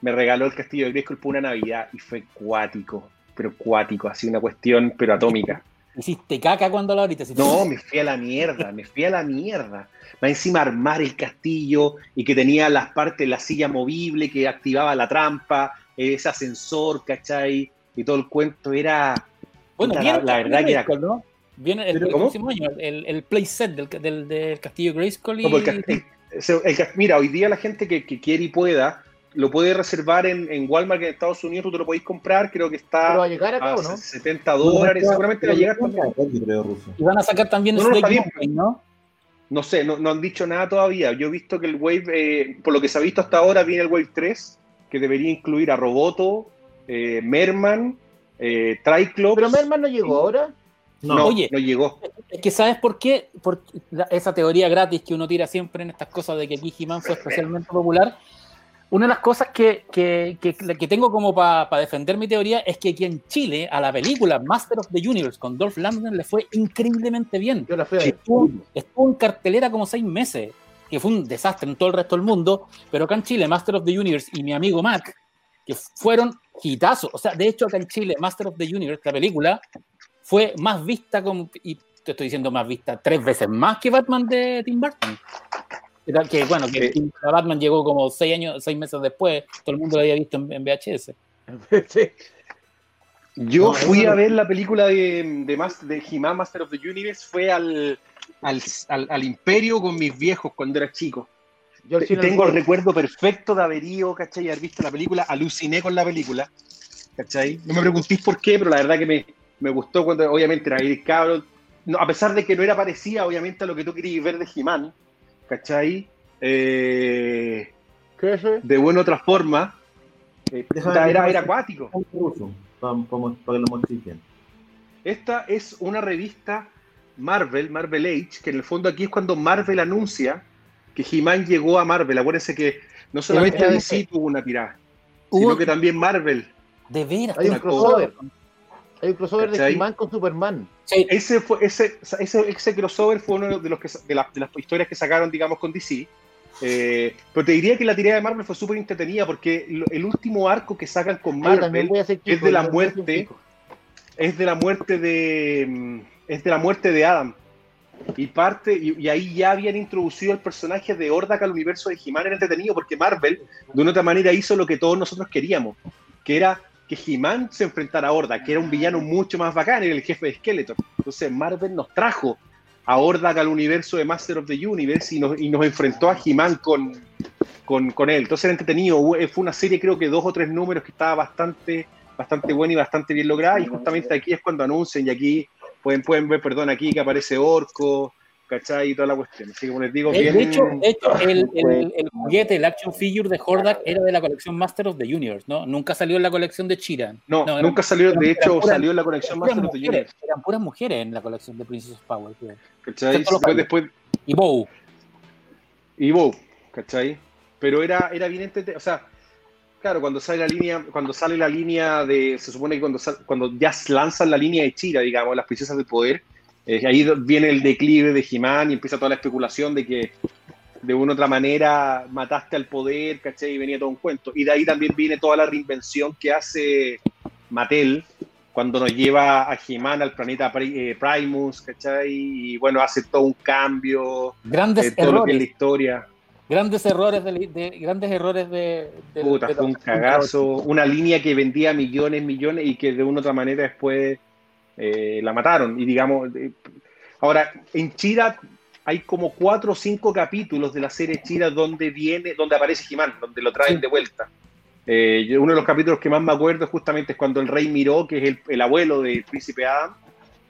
me regaló el castillo de Grayskull por una Navidad y fue cuático, pero cuático, así una cuestión, pero atómica. ¿Hiciste caca cuando la ahorita? No, me fui a la mierda, me fui a la mierda. Va encima armar el castillo y que tenía las partes, la silla movible que activaba la trampa, ese ascensor, ¿cachai? Y todo el cuento era. Bueno, la, verdad que era. ¿no? Viene el, próximo año, el, el playset del, del, castillo Grayskull. Y... mira, hoy día la gente que, que quiere y pueda lo puede reservar en, en, Walmart en Estados Unidos, tú te lo podéis comprar, creo que está va a, llegar acá, a ¿no? 70 dólares, seguramente va a llegar también. Y van a sacar también no, no, ¿no? No sé, no, no, han dicho nada todavía. Yo he visto que el Wave, eh, por lo que se ha visto hasta ahora, viene el Wave 3, que debería incluir a Roboto, eh, Merman, eh, Triclops. ¿Pero Merman no llegó ahora? No, Oye, no llegó. Es que ¿sabes por qué? Por esa teoría gratis que uno tira siempre en estas cosas de que aquí He-Man fue especialmente popular una de las cosas que, que, que, tengo como para defender mi teoría es que aquí en Chile, a la película Master of the Universe con Dolph Lundgren le fue increíblemente bien. Yo la fui estuvo, estuvo, en cartelera como seis meses, que fue un desastre en todo el resto del mundo, pero acá en Chile, Master of the Universe y mi amigo Mac, que fueron hitazos. O sea, de hecho, acá en Chile, Master of the Universe, la película, fue más vista como, y te estoy diciendo más vista, tres veces más que Batman de Tim Burton. Que bueno, que Batman llegó como seis años, seis meses después, todo el mundo lo había visto en, VHS. [laughs] Yo fui a ver la película de, de, de He-Man Master of the Universe, fue al, al, al, Imperio con mis viejos cuando era chico. Yo tengo el recuerdo perfecto de haber ido, ¿cachai? Haber visto la película, aluciné con la película, ¿cachai? No me preguntéis por qué, pero la verdad que me, me gustó cuando, obviamente, era el cabro, no, a pesar de que no era parecida, obviamente, a lo que tú querías ver de He-Man, ¿cachai? Eh, de buena otra forma. Eh, era, era, acuático. Esta es una revista Marvel, Marvel Age, que en el fondo aquí es cuando Marvel anuncia que He-Man llegó a Marvel. Acuérdense que no solamente DC tuvo una tirada, sino que también Marvel. De veras, hay un crossover. Hay un crossover de He-Man con Superman. Ese, fue, ese, ese, ese, crossover fue uno de, los que, de, las historias que sacaron, digamos, con DC. Eh, pero te diría que la tirada de Marvel fue súper entretenida porque el último arco que sacan con Marvel es de la muerte. Es de la muerte de. Mm, es de la muerte de Adam. Y parte, y, ahí ya habían introducido el personaje de Hordak al universo de He-Man. Era entretenido porque Marvel, de una otra manera, hizo lo que todos nosotros queríamos, que era que He-Man se enfrentara a Hordak, que era un villano mucho más bacán, era el jefe de Skeletor. Entonces Marvel nos trajo a Hordak al universo de Master of the Universe y nos, y nos enfrentó a He-Man con, con, él. Entonces era entretenido. Eh, fue una serie, creo que dos o tres números que estaba bastante, bastante buena y bastante bien lograda. Y justamente aquí es cuando anuncian, y aquí pueden, pueden ver, perdón, aquí que aparece Orco, ¿cachai? Y toda la cuestión. Así que como les digo, bien... De hecho, de hecho el, el, el, juguete, el action figure de Hordak era de la colección Master of the Universe, ¿no? Nunca salió en la colección de Chira. No, nunca salió, de hecho, salió en la colección Master of the Universe. Eran puras mujeres en la colección de Princess of Power. ¿Cachai? Después, después... Y Bow. Y Bow, ¿cachai? Pero era, era bien o sea, claro, cuando sale la línea, cuando sale la línea de, se supone que cuando, cuando ya lanzan la línea de Chira, digamos, las princesas del poder, eh, ahí viene el declive de Jimán y empieza toda la especulación de que de una u otra manera mataste al poder, ¿cachai? Y venía todo un cuento. Y de ahí también viene toda la reinvención que hace Mattel cuando nos lleva a Jimán al planeta eh, Primus, ¿cachai? Y bueno, hace todo un cambio. Grandes de todo Lo que es la historia. Grandes errores de, grandes errores de, Puta, fue un cagazo, una línea que vendía millones, millones y que de una u otra manera después eh, la mataron. Y digamos, eh, ahora, en Chira hay como cuatro o cinco capítulos de la serie Chira donde viene, donde aparece Jimán, donde lo traen de vuelta. Eh, uno de los capítulos que más me acuerdo justamente es cuando el rey Miró, que es el, abuelo del príncipe Adam,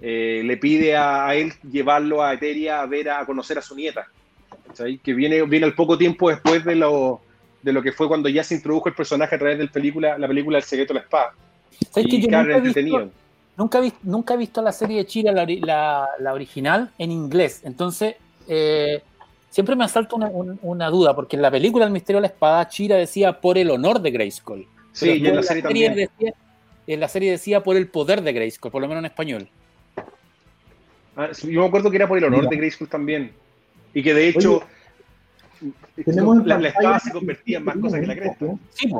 le pide a, él llevarlo a Eteria a ver a conocer a su nieta. Que viene, viene al poco tiempo después de lo, de lo que fue cuando ya se introdujo el personaje a través de la película, la película El secreto de la espada. Y que. Nunca, vi, nunca he visto la serie de Chira, la, original, en inglés. Entonces, eh, siempre me asalta una, duda, porque en la película El misterio de la espada, Chira decía por el honor de Grayskull. Sí, y en la, serie, también. Decía, en la serie decía por el poder de Grayskull, por lo menos en español. Ah, yo me acuerdo que era por el honor de Grayskull también. Y que de hecho, la, la, espada se convertía en más cosas que la cresta. Sí,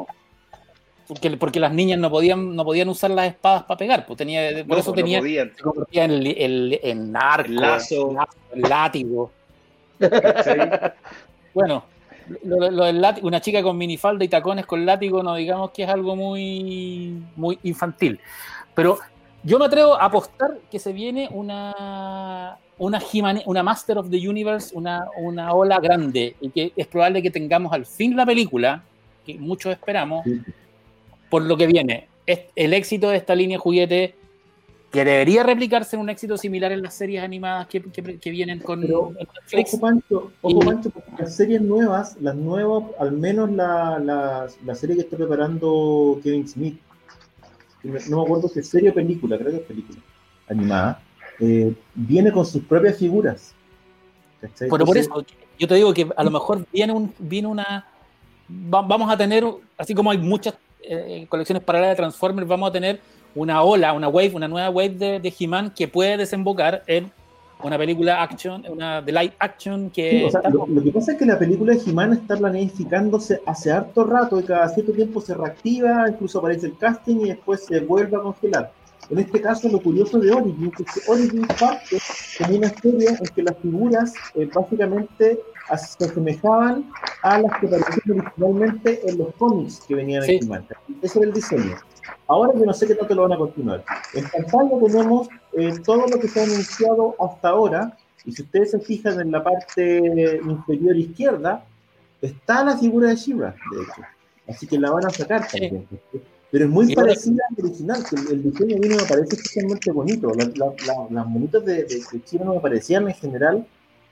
porque, porque las niñas no podían, no podían usar las espadas para pegar, pues tenía, por eso tenía, se convertía en, el, en arco, lazo, el látigo. [laughs] bueno, lo, lo del látigo, una chica con minifalda y tacones con látigo, no digamos que es algo muy, muy infantil. Pero yo me atrevo a apostar que se viene una, una, una Master of the Universe, una, una ola grande, y que es probable que tengamos al fin la película, que muchos esperamos, por lo que viene. El éxito de esta línea juguete que debería replicarse en un éxito similar en las series animadas que, que, vienen con Netflix. Ojo, Pancho, ojo Pancho, porque las series nuevas, las nuevas, al menos la, la, la serie que está preparando Kevin Smith, no me acuerdo si es serie o película, creo que es película animada, eh, viene con sus propias figuras. Pero por eso, yo te digo que a lo mejor viene, un, viene una... vamos a tener, así como hay muchas eh, colecciones paralelas de Transformers, vamos a tener una ola, una wave, una nueva wave de, de He-Man que puede desembocar en una película action, una de live action que... lo, que pasa es que la película de He-Man está planificándose hace harto rato y cada cierto tiempo se reactiva, incluso aparece el casting y después se vuelve a congelar. En este caso, lo curioso de Origins es que Origins parte como una historia en que las figuras eh, básicamente se asemejaban a las que aparecían originalmente en los cómics que venían sí. en Ese era el diseño. Ahora yo no sé qué tanto lo van a continuar. En pantalla tenemos eh, todo lo que se ha anunciado hasta ahora, y si ustedes se fijan en la parte inferior izquierda, está la figura de Shira, de hecho. Así que la van a sacar también. Pero es muy parecida al original, que el, diseño a mí no me parece especialmente bonito. las monitas de, de, de no me parecían en general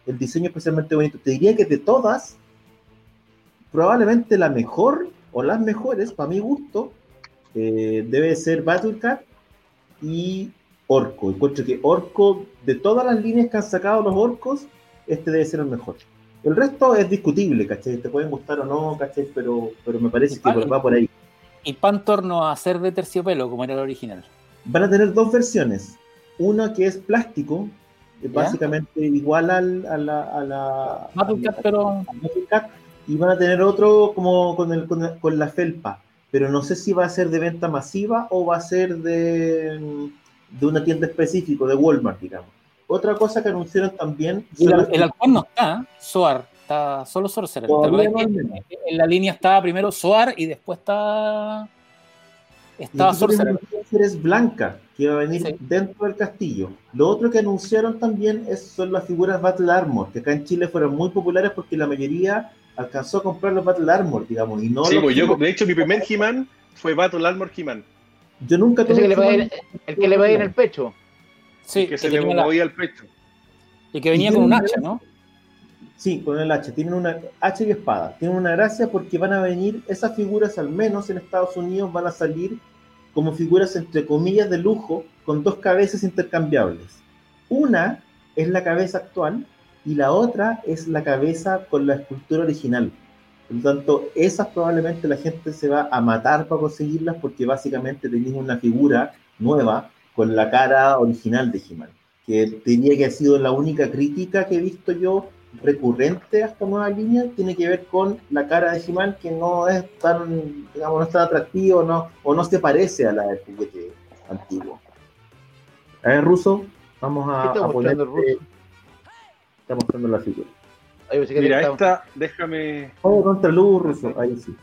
el diseño especialmente bonito. Te diría que de todas, probablemente la mejor o las mejores, para mi gusto, eh, debe ser Battlecat y Orco. Encuentro que Orco, de todas las líneas que han sacado los orcos, este debe ser el mejor. El resto es discutible, ¿cachai? Te pueden gustar o no, ¿cachai? Pero, pero me parece que va por ahí. Y Pantor no va a ser de terciopelo como era el original. Van a tener dos versiones. Una que es plástico, básicamente igual al, a la. A la pero. y van a tener otro como con, el, con, la felpa. Pero no sé si va a ser de venta masiva o va a ser de, de una tienda específica, de Walmart, digamos. Otra cosa que anunciaron también. El, el no está, Soar está solo Sorcerer. en la línea estaba primero Soar y después está. Estaba Sorcerer. es Blanca, que iba a venir dentro del castillo. Lo otro que anunciaron también es, son las figuras Battle Armor, que acá en Chile fueron muy populares porque la mayoría alcanzó a comprar los Battle Armor, digamos. Y no sí, pues yo, de hecho, mi primer He-Man fue Battle Armor He-Man. Yo nunca tuve. El que, le va a ir, el que le va a ir en el pecho. Sí, que se le movía el pecho. Y que venía con un hacha, ¿no? Sí, con el hacha. Tienen una hacha y espada. Tienen una gracia porque van a venir, esas figuras al menos en Estados Unidos van a salir como figuras entre comillas de lujo con dos cabezas intercambiables. Una es la cabeza actual y la otra es la cabeza con la escultura original. Por lo tanto, esas probablemente la gente se va a matar para conseguirlas porque básicamente tenéis una figura nueva con la cara original de He-Man. Que diría que ha sido la única crítica que he visto yo recurrente a esta nueva línea, tiene que ver con la cara de He-Man que no es tan, digamos, no es tan atractivo no, o no se parece a la del juguete antiguo. A ver, Ruso, vamos a, está a mostrando el ruso? Está mostrando la figura. Ahí que Mira, esta, déjame. Oh, Ruso, ahí sí.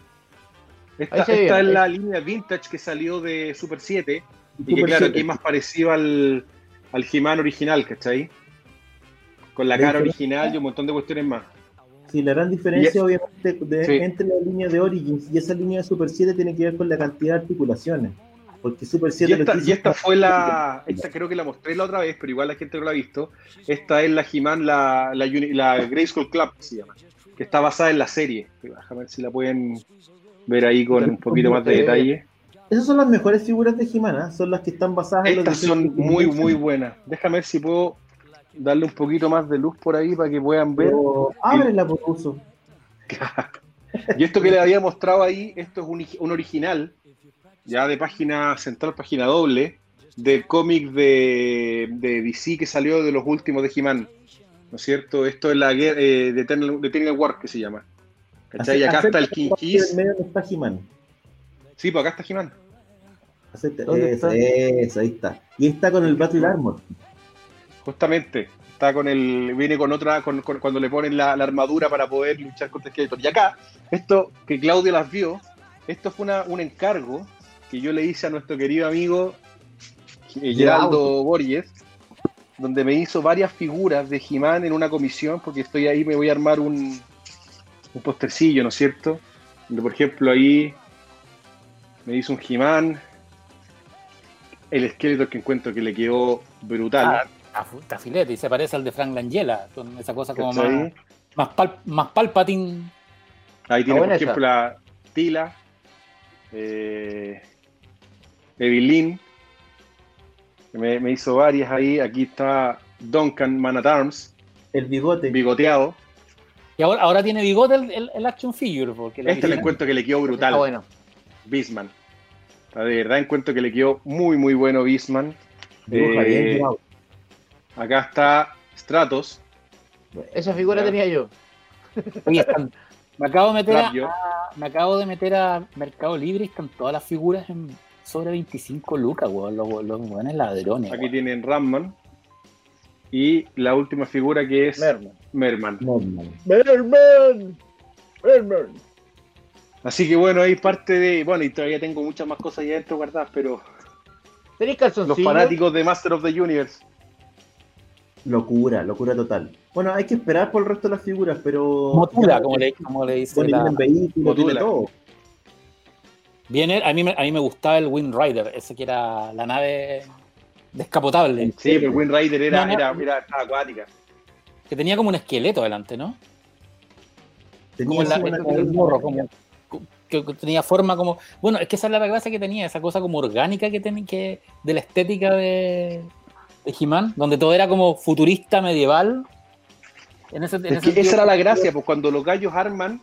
Esta, Ahí esta es ahí. la línea vintage que salió de Super 7. Y que Super claro, 7. que es más parecido al, al He-Man original, ¿cachai? Con la La cara original y un montón de cuestiones más. Sí, la gran diferencia, obviamente, de- Sí. entre la línea de Origins y esa línea de Super 7 tiene que ver con la cantidad de articulaciones. Porque Super 7 Y esta, y esta fue la. [laughs] Esta creo que la mostré la otra vez, pero igual la gente no la ha visto. Esta es la He-Man, la, la, la Grayskull Club, se llama. Que está basada en la serie. Déjame ver si la pueden ver ahí con un poquito más de detalle. Esas son las mejores figuras de He-Man, ¿ah? son las que están basadas en los Estas son muy, muy buenas. Déjame ver si puedo darle un poquito más de luz por ahí para que puedan ver. Pero ábrela por uso. [laughs] Y esto que les había mostrado ahí, esto es un, un original, ya de página central, página doble, del cómic de, de DC que salió de los últimos de He-Man. ¿No es cierto? Esto es la guerra eh, de Eternal, de Eternal War que se llama. ¿Cachai? Y acá está el King Kiss. En medio no está He-Man. Sí, pues acá está He-Man. Acércate- ¿Dónde Eso, ahí está. Y está con el Battle Armor. Justamente. Está con el. Viene con otra. Con, con- cuando le ponen la, la armadura para poder luchar contra Skeletor. Y acá, esto que Claudio las vio, esto fue una- un encargo que yo le hice a nuestro querido amigo eh, Geraldo Borges, donde me hizo varias figuras de He-Man en una comisión, porque estoy ahí, me voy a armar un, un postercillo, ¿no es cierto? Donde, por ejemplo, ahí me hizo un He-Man, el Skeletor que encuentro que le quedó brutal. Ah, está fu- está filete y se parece al de Frank Langella, con esa cosa como más, más, pal, más palpatín. Ahí tiene, por ejemplo, la Tila, eh, Evelyn, que me, me hizo varias ahí. Aquí está Duncan Man at Arms, El bigote. bigoteado. Y ahora, ahora tiene bigote el, el- el action figure. Porque Este le encuentro que le quedó brutal. Está bueno. Sea, De verdad encuentro que le quedó muy, muy bueno. Dibuja Eh. Acá está Stratos. Esa figura Ya. tenía yo. Oye, están- me acabo de meter a, me acabo de meter a Mercado Libre y están todas las figuras en sobre 25 lucas, weón. Los, los buenos ladrones. Aquí weón. tienen Ramman. Y la última figura que es Merman. Merman. Normal. Merman. Merman. Así que bueno, hay parte de. Bueno, y todavía tengo muchas más cosas ahí adentro guardadas, pero ¿Tenéis los fanáticos de Master of the Universe. Locura, locura total. Bueno, hay que esperar por el resto de las figuras, pero. Motula, como le, como le dice Bueno, la- tienen vehículos, Motula. tiene todo. Viene, a mí, me- a mí me gustaba el Wind Rider, ese que era la nave descapotable, Sí, pero Wind Rider era, No, no. era, era- estaba acuática. que tenía como un esqueleto delante, ¿no? Tenía Como, la- el morro, como- que, que tenía forma como. Bueno, es que esa es la gracia que tenía, esa cosa como orgánica que tenía que de la estética de, de He-Man, donde todo era como futurista medieval. En ese, en Es ese que sentido- esa era la gracia, pues cuando los gallos arman,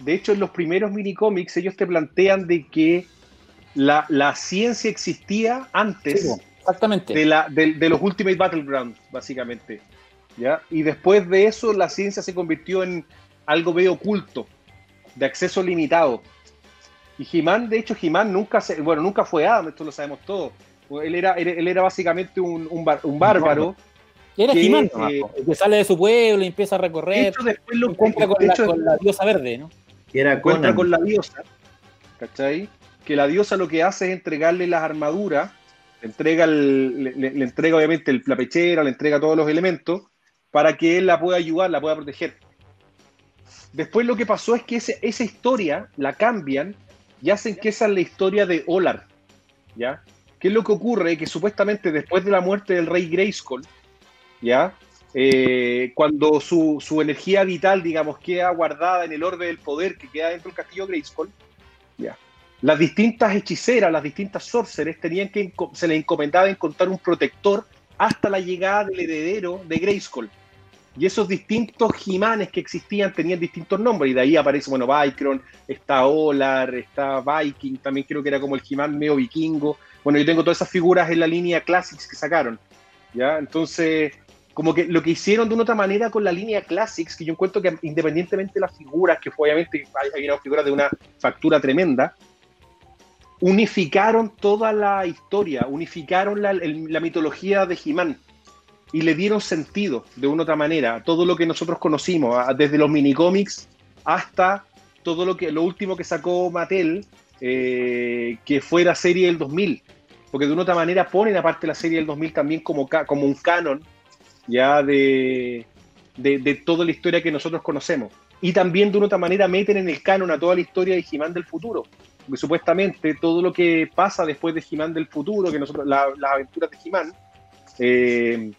de hecho en los primeros minicómics ellos te plantean de que la, la ciencia existía antes Sí, exactamente. de, la, de, de los Ultimate Battlegrounds, básicamente. ¿ya? Y después de eso la ciencia se convirtió en algo medio oculto, de acceso limitado. Y He-Man, de hecho, He-Man nunca, se, bueno, nunca fue Adam, esto lo sabemos todos. Él era, él, él era básicamente un, un, bar- un bárbaro. Era que, eh, que sale de su pueblo y empieza a De recorrer, hecho, después lo encuentra con, de la, hecho, con la diosa verde, ¿no? que era encuentra con la diosa, ¿cachai? Que la diosa lo que hace es entregarle las armaduras, le entrega, el- le, le- le entrega obviamente el- la pechera, le entrega todos los elementos para que él la pueda ayudar, la pueda proteger. Después lo que pasó es que ese- esa historia la cambian y hacen que esa es la historia de Olar, ¿ya? ¿Qué es lo que ocurre? Que supuestamente después de la muerte del rey Grayskull, ¿ya? eh, cuando su, energía vital, digamos, queda guardada en el orbe del poder que queda dentro del castillo Grayskull, ya. Las distintas hechiceras, las distintas sorceres tenían que se les encomendaba encontrar un protector hasta la llegada del heredero de Grayskull. Y esos distintos Jimanes que existían tenían distintos nombres, y de ahí aparece, bueno, Vicron, está Olar, está Viking, también creo que era como el Jimán medio vikingo. Bueno, yo tengo todas esas figuras en la línea Classics que sacaron, ¿ya? Entonces, como que lo que hicieron de una otra manera con la línea Classics, que yo encuentro que independientemente de las figuras, que obviamente hay, una figura de una factura tremenda, unificaron toda la historia, unificaron la, la mitología de He-Man y le dieron sentido de una otra manera. Todo lo que nosotros conocimos, desde los minicómics hasta todo lo que lo último que sacó Mattel, eh, que fue la serie del 2000. Porque de una otra manera ponen aparte la serie del 2000 también como, un canon ya de, de, toda la historia que nosotros conocemos. Y también de una otra manera meten en el canon a toda la historia de He-Man del futuro. Porque supuestamente todo lo que pasa después de He-Man del futuro, que nosotros, las aventuras de He-Man, eh,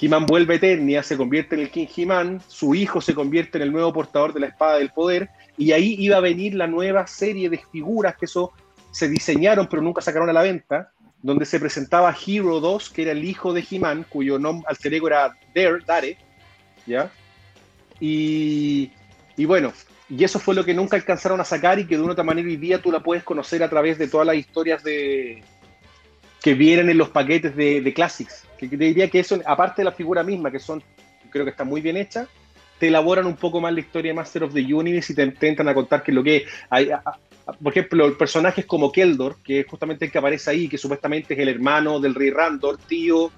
He-Man vuelve a Eternia, se convierte en el King He-Man, su hijo se convierte en el nuevo portador de la espada del poder, y ahí iba a venir la nueva serie de figuras que eso se diseñaron pero nunca sacaron a la venta, donde se presentaba Hero 2, que era el hijo de He-Man, cuyo nombre alter ego era Dare, Dare, ¿ya? Y, y, bueno, y eso fue lo que nunca alcanzaron a sacar y que de una otra manera hoy día tú la puedes conocer a través de todas las historias de, que vienen en los paquetes de, de Classics. Que te diría que eso, aparte de la figura misma, que son, creo que está muy bien hecha, te elaboran un poco más la historia de Master of the Universe y te intentan a contar que lo que hay. Por ejemplo, personajes como Keldor, que es justamente el que aparece ahí, que supuestamente es el hermano del rey Randor, tío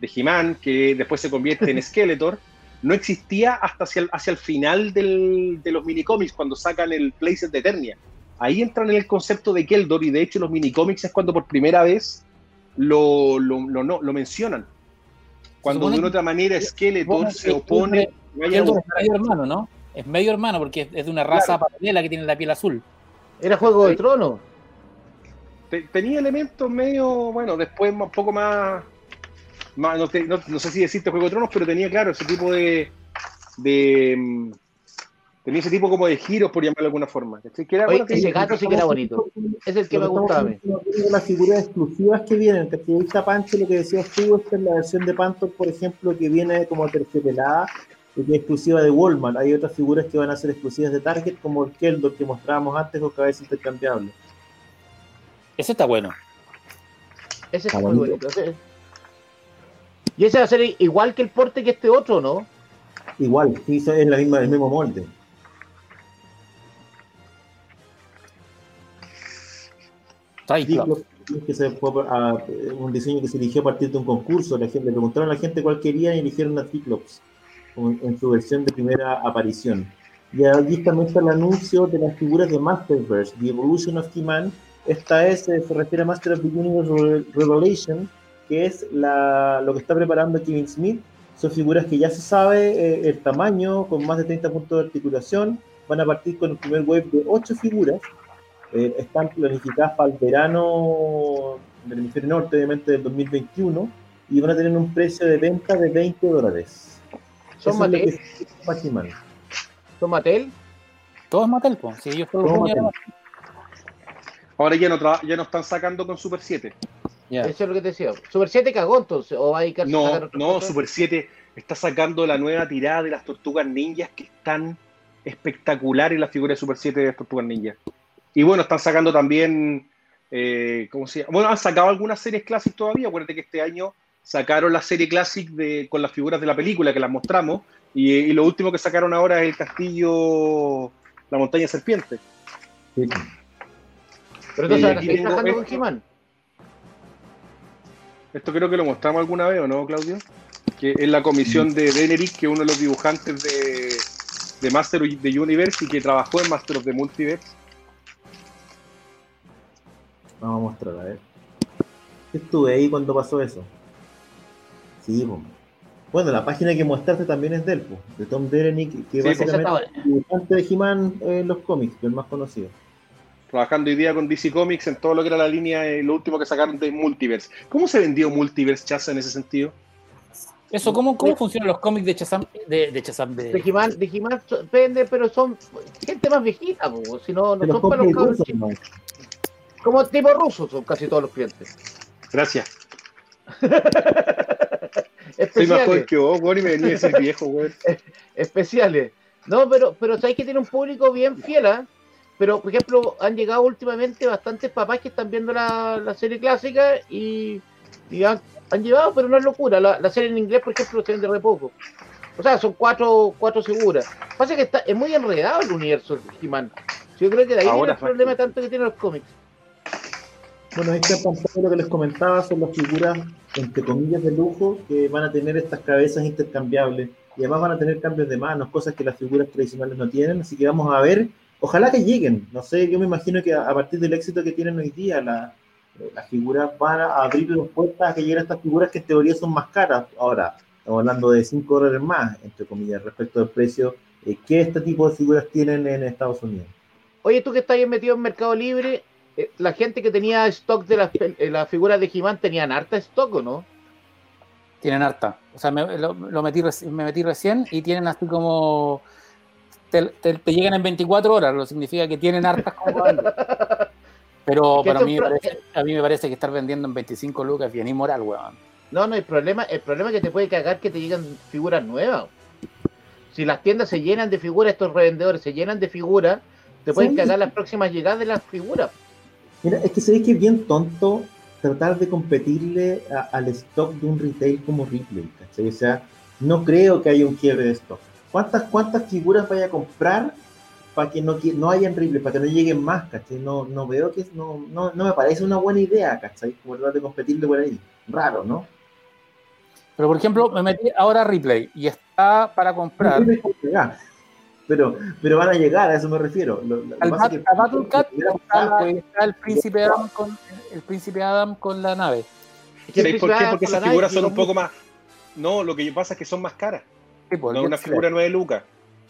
de He-Man, que después se convierte en [laughs] Skeletor, no existía hasta hacia el, hacia el final del, de los minicómics, cuando sacan el Places de Eternia. Ahí entran en el concepto de Keldor, y de hecho los minicómics es cuando por primera vez lo, lo, lo, no, lo mencionan. Cuando de una otra manera Skeletor se opone. Es medio hermano, ¿no? Es medio hermano porque es de una raza paralela que tiene la piel azul. Era Juego de Trono. Tenía elementos medio, bueno, después un poco más, más no, no, sé si decirte Juego de Tronos, pero tenía, claro, ese tipo de, de, mm, Tenía ese tipo como de giros, por llamarlo de alguna forma. ese gato sí que era bonito. [laughs] Es el que me gustaba a. Las figuras exclusivas que vienen, que aquí está Pancho, lo que decías tú, esta es la versión de Panto, por ejemplo, que viene como terciopelada, que es exclusiva de Walmart. Hay otras figuras que van a ser exclusivas de Target, como el Keldor que mostrábamos antes, con cabeza intercambiable. Ese está bueno. Ese está, muy bonito. Y ese va a ser igual que el porte que este otro, ¿no? Igual, sí, es la misma, el mismo molde. que se fue a, un diseño que se eligió a partir de un concurso. La gente, le preguntaron a la gente cuál quería y eligieron a Cyclops en, su versión de primera aparición. Y allí también está el anuncio de las figuras de Masterverse, The Evolution of He-Man. Esta es, eh, se refiere a Master of the Universe Revelation, que es la, lo que está preparando Kevin Smith. Son figuras que ya se sabe eh, el tamaño, con más de 30 puntos de articulación. Van a partir con el primer web de 8 figuras eh, están planificadas para el verano del hemisferio norte, obviamente, del 2021, y van a tener un precio de venta de 20 dólares. ¿Son Mattel? ¿Son Mattel? Todo es Mattel, pues. Si ellos Ahora ya no, ya no están sacando con Super 7. Eso es lo que te decía. ¿Super 7 cagó entonces? ¿O va a no, no, Super 7 está sacando la nueva tirada de las tortugas ninjas que están espectacular en la figura de Super 7 de las tortugas ninjas. Y bueno, están sacando también, eh, ¿cómo se llama? Bueno, han sacado algunas series clásicas todavía. Acuérdate que este año sacaron la serie Classic de, con las figuras de la película que las mostramos. Y, lo último que sacaron ahora es el castillo, la montaña serpiente. Sí. Pero entonces, ¿qué trabajando con He-Man? Esto creo que lo mostramos alguna vez, ¿o no, Claudio? Que es la comisión de Deneric, que es uno de los dibujantes de, de Master of the Universe y que trabajó en Master of the Multiverse Vamos a mostrar, a ver. Estuve ahí cuando pasó eso. Sí, Bueno, la página que mostraste también es del, de Tom Derenick, que básicamente es dibujante de He-Man en los cómics, el más conocido. Trabajando hoy día con DC Comics en todo lo que era la línea, eh, lo último que sacaron de Multiverse. ¿Cómo se vendió Multiverse, Chaza, en ese sentido? Eso, ¿cómo, cómo funcionan los cómics de Chazam? De, de Chazam, de... De He-Man, de He-Man vende, pero son gente más viejita, po, si no, no son para los cabros. Como tipo rusos son casi todos los clientes. Gracias. [laughs] [laughs] Soy más joven que vos, güey, y me venía a decir viejo, güey. [laughs] Especiales. No, pero, pero sabéis que tiene un público bien fiel, ¿eh? Pero, por ejemplo, han llegado últimamente bastantes papás que están viendo la, la serie clásica y, y han, han, llevado, pero no es locura. La, la, serie en inglés, por ejemplo, se vende re poco. O sea, son cuatro, cuatro seguras. Pasa que está, es muy enredado el universo de He-Man. Yo creo que de ahí Ahora, viene el problema tanto que tienen los cómics. Bueno, esta pantalla lo que les comentaba son las figuras, entre comillas, de lujo que van a tener estas cabezas intercambiables y además van a tener cambios de manos, cosas que las figuras tradicionales no tienen, así que vamos a ver, ojalá que lleguen, no sé, yo me imagino que a, partir del éxito que tienen hoy día la, las figuras van a abrir las puertas a que lleguen estas figuras que en teoría son más caras. Ahora, estamos hablando de 5 dólares más, entre comillas, respecto al precio eh, que este tipo de figuras tienen en Estados Unidos. Oye, tú que estás ahí metido en Mercado Libre, eh, la gente que tenía stock de las eh, la figuras de He-Man tenían harta stock o no? Tienen harta. O sea, me, lo, metí, me metí recién y tienen así como. Te, llegan en 24 horas, lo significa que tienen hartas como Pero para mí, parece, a mí me parece que estar vendiendo en 25 lucas es bien inmoral, weón. No, no, el problema, el problema es que te puede cagar que te llegan figuras nuevas. Si las tiendas se llenan de figuras, estos revendedores se llenan de figuras, te pueden cagar las próximas llegadas de las figuras. Mira, es que se ve que es bien tonto tratar de competirle al stock de un retail como Ripley, ¿cachai? O sea, no creo que haya un quiebre de stock. ¿Cuántas, cuántas figuras vaya a comprar para que no, no haya en Ripley, para que no lleguen más, ¿cachai? No, no veo que, no, no, no me parece una buena idea, ¿cachai? Como tratar de competirle por ahí. Raro, ¿no? Pero, por ejemplo, me metí ahora a Ripley y está para comprar pero, pero van a llegar, a eso me refiero. Lo, Al Battle Cat está, el príncipe Adam con el príncipe Adam con la nave. ¿Sabéis por qué? Porque esas figuras son un poco más. No, lo que pasa es que son más caras. Sí, pues, no una figura 9 lucas.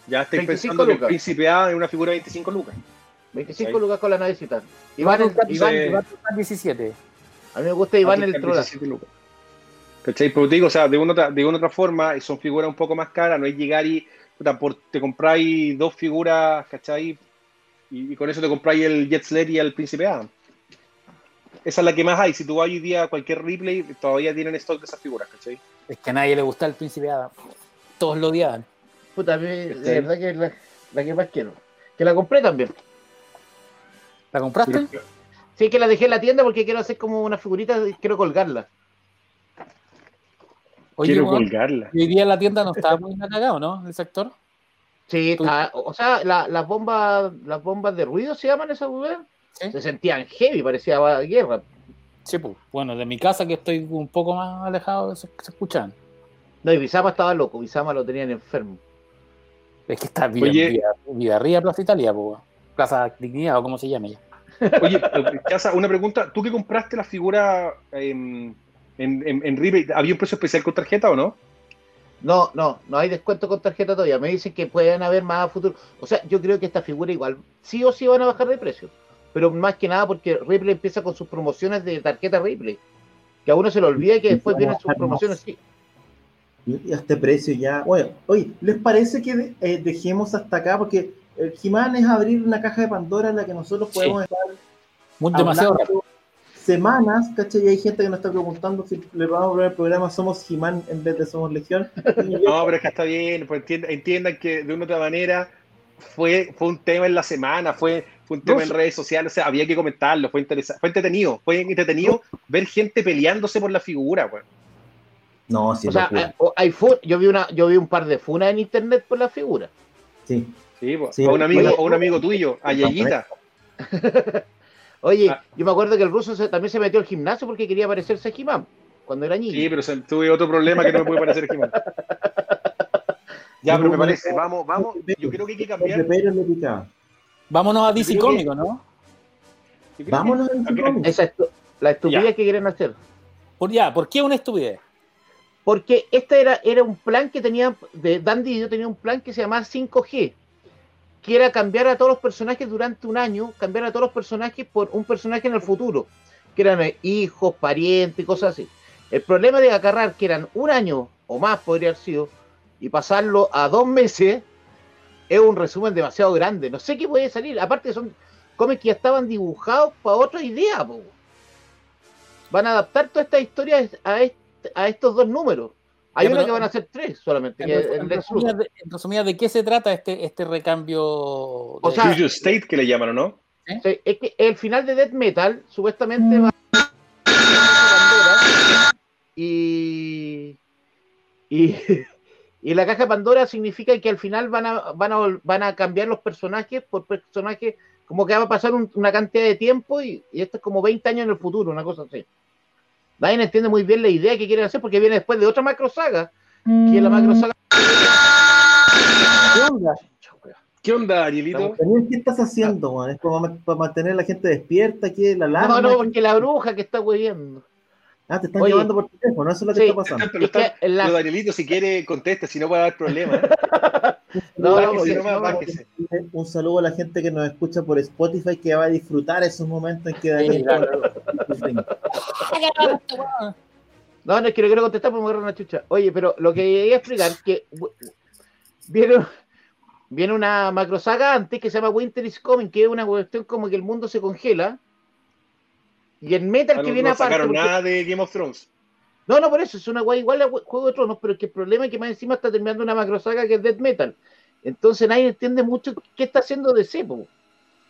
Ya estáis pensando lucas. que el príncipe Adam es una figura de 25 lucas. 25 lucas con la navecita. Iván, el, Iván, Iván, 17. A mí me gusta Iván el Trola. ¿Cachai? Pero te digo, o sea, de una, otra, de una otra forma, son figuras un poco más caras, no es llegar y te compráis dos figuras, ¿cachai? Y, con eso te compráis el Jet Slayer y el Príncipe Adam. Esa es la que más hay. Si tú vas hoy día a cualquier replay, todavía tienen stock de esas figuras, ¿cachai? Es que a nadie le gusta el Príncipe Adam. Todos lo odiaban. Puta, a mí, de verdad que es la, que más quiero. Que la compré también. ¿La compraste? Sí, que la dejé en la tienda porque quiero hacer como una figurita y quiero colgarla. Oye, Quiero colgarla. Hoy día la tienda no estaba muy cagado, ¿no? El sector. Sí, está, o sea, la, las bombas las bombas de ruido se llaman esas. Se sentían heavy, parecía guerra. Sí, pues, bueno, de mi casa que estoy un poco más alejado se, se escuchan. No, y Bizama estaba loco, Bizama lo tenían enfermo. Es que está bien, Oye, vida, arriba Plaza Italia, pues, Plaza Dignidad o como se llame ya. Oye, Casa, una pregunta, ¿tú que compraste la figura eh, en, en, ¿había un precio especial con tarjeta o no? No, no, no hay descuento con tarjeta todavía. Me dicen que pueden haber más a futuro. O sea, yo creo que esta figura igual sí o sí van a bajar de precio. Pero más que nada porque Ripley empieza con sus promociones de tarjeta Ripley. Que a uno se le olvida que después vienen sus promociones sí. Y a este precio ya. Bueno, oye, ¿les parece que eh, dejemos hasta acá? Porque el Jimán es abrir una caja de Pandora en la que nosotros podemos estar. Muy demasiado semanas, ¿cachai? Y hay gente que nos está preguntando si le vamos a ver el programa Somos Jimán en vez de Somos Legión. [laughs] no, pero es que está bien, pues entiendan, que de una u otra manera fue, fue un tema en la semana, fue, un tema en redes sociales, o sea, había que comentarlo, fue, fue entretenido, fue entretenido ver gente peleándose por la figura, pues. No, sí, o sea, hay yo vi una, yo vi un par de funas en internet por la figura. Sí. Sí, pues, a un amigo, a un amigo tuyo, a Yayita. [laughs] Oye, ah. yo me acuerdo que el ruso también se metió al gimnasio porque quería parecerse a Jimán cuando era niño. Sí, pero tuve otro problema que no me pude parecer a Jimán. [laughs] ya, pero me parece, vamos, vamos, yo creo que hay que cambiar. Vámonos a DC Cómico, ¿no? Vámonos a DC Cómico. Esa es la estupidez que quieren hacer. Por ya, ¿por qué una estupidez? Porque este era, era un plan que tenía, de Dandy yo tenía un plan que se llamaba 5G que era cambiar a todos los personajes durante un año, cambiar a todos los personajes por un personaje en el futuro, que eran hijos, parientes, cosas así. El problema de agarrar que eran un año o más podría haber sido, y pasarlo a dos meses, es un resumen demasiado grande. No sé qué puede salir. Aparte, son cómics que ya estaban dibujados para otra idea. Van a adaptar toda esta historia a, a estos dos números. Hay una que van a ser tres solamente. En, resumida, de, qué se trata este, este recambio? O sea, State que le llaman, ¿no? ¿Eh? Es que el final de Death Metal supuestamente va a y, y, [laughs] y la caja de Pandora significa que al final van a, van a, van a cambiar los personajes por personajes, como que va a pasar una cantidad de tiempo y, y esto es como 20 años en el futuro, una cosa así nadie entiende muy bien la idea que quieren hacer porque viene después de otra macro saga, que es la macro saga. ¿Qué onda? ¿Qué onda, Arielito? ¿Qué estás haciendo, man? ¿Es para mantener a la gente despierta aquí la alarma? No, no, porque la bruja que está hueviendo. Ah, te están llamando por teléfono, eso es lo que está pasando. Pero, está, la... Danielito, si quiere, conteste, si no puede haber problema. [laughs] no, no, Un saludo a la gente que nos escucha por Spotify que va a disfrutar esos momentos en que Daniel. no, no es que no quiero contestar porque me agarro una chucha. Oye, pero lo que quería explicar es que viene, viene una macro saga antes que se llama Winter is Coming, que es una cuestión como que el mundo se congela y el Metal que viene no aparte. No sacaron nada de Game of Thrones. No, no, por eso, es una guay igual a Juego de Tronos, pero que el problema es que más encima está terminando una macro saga que es Dead Metal. Entonces nadie entiende mucho qué está haciendo DC, po.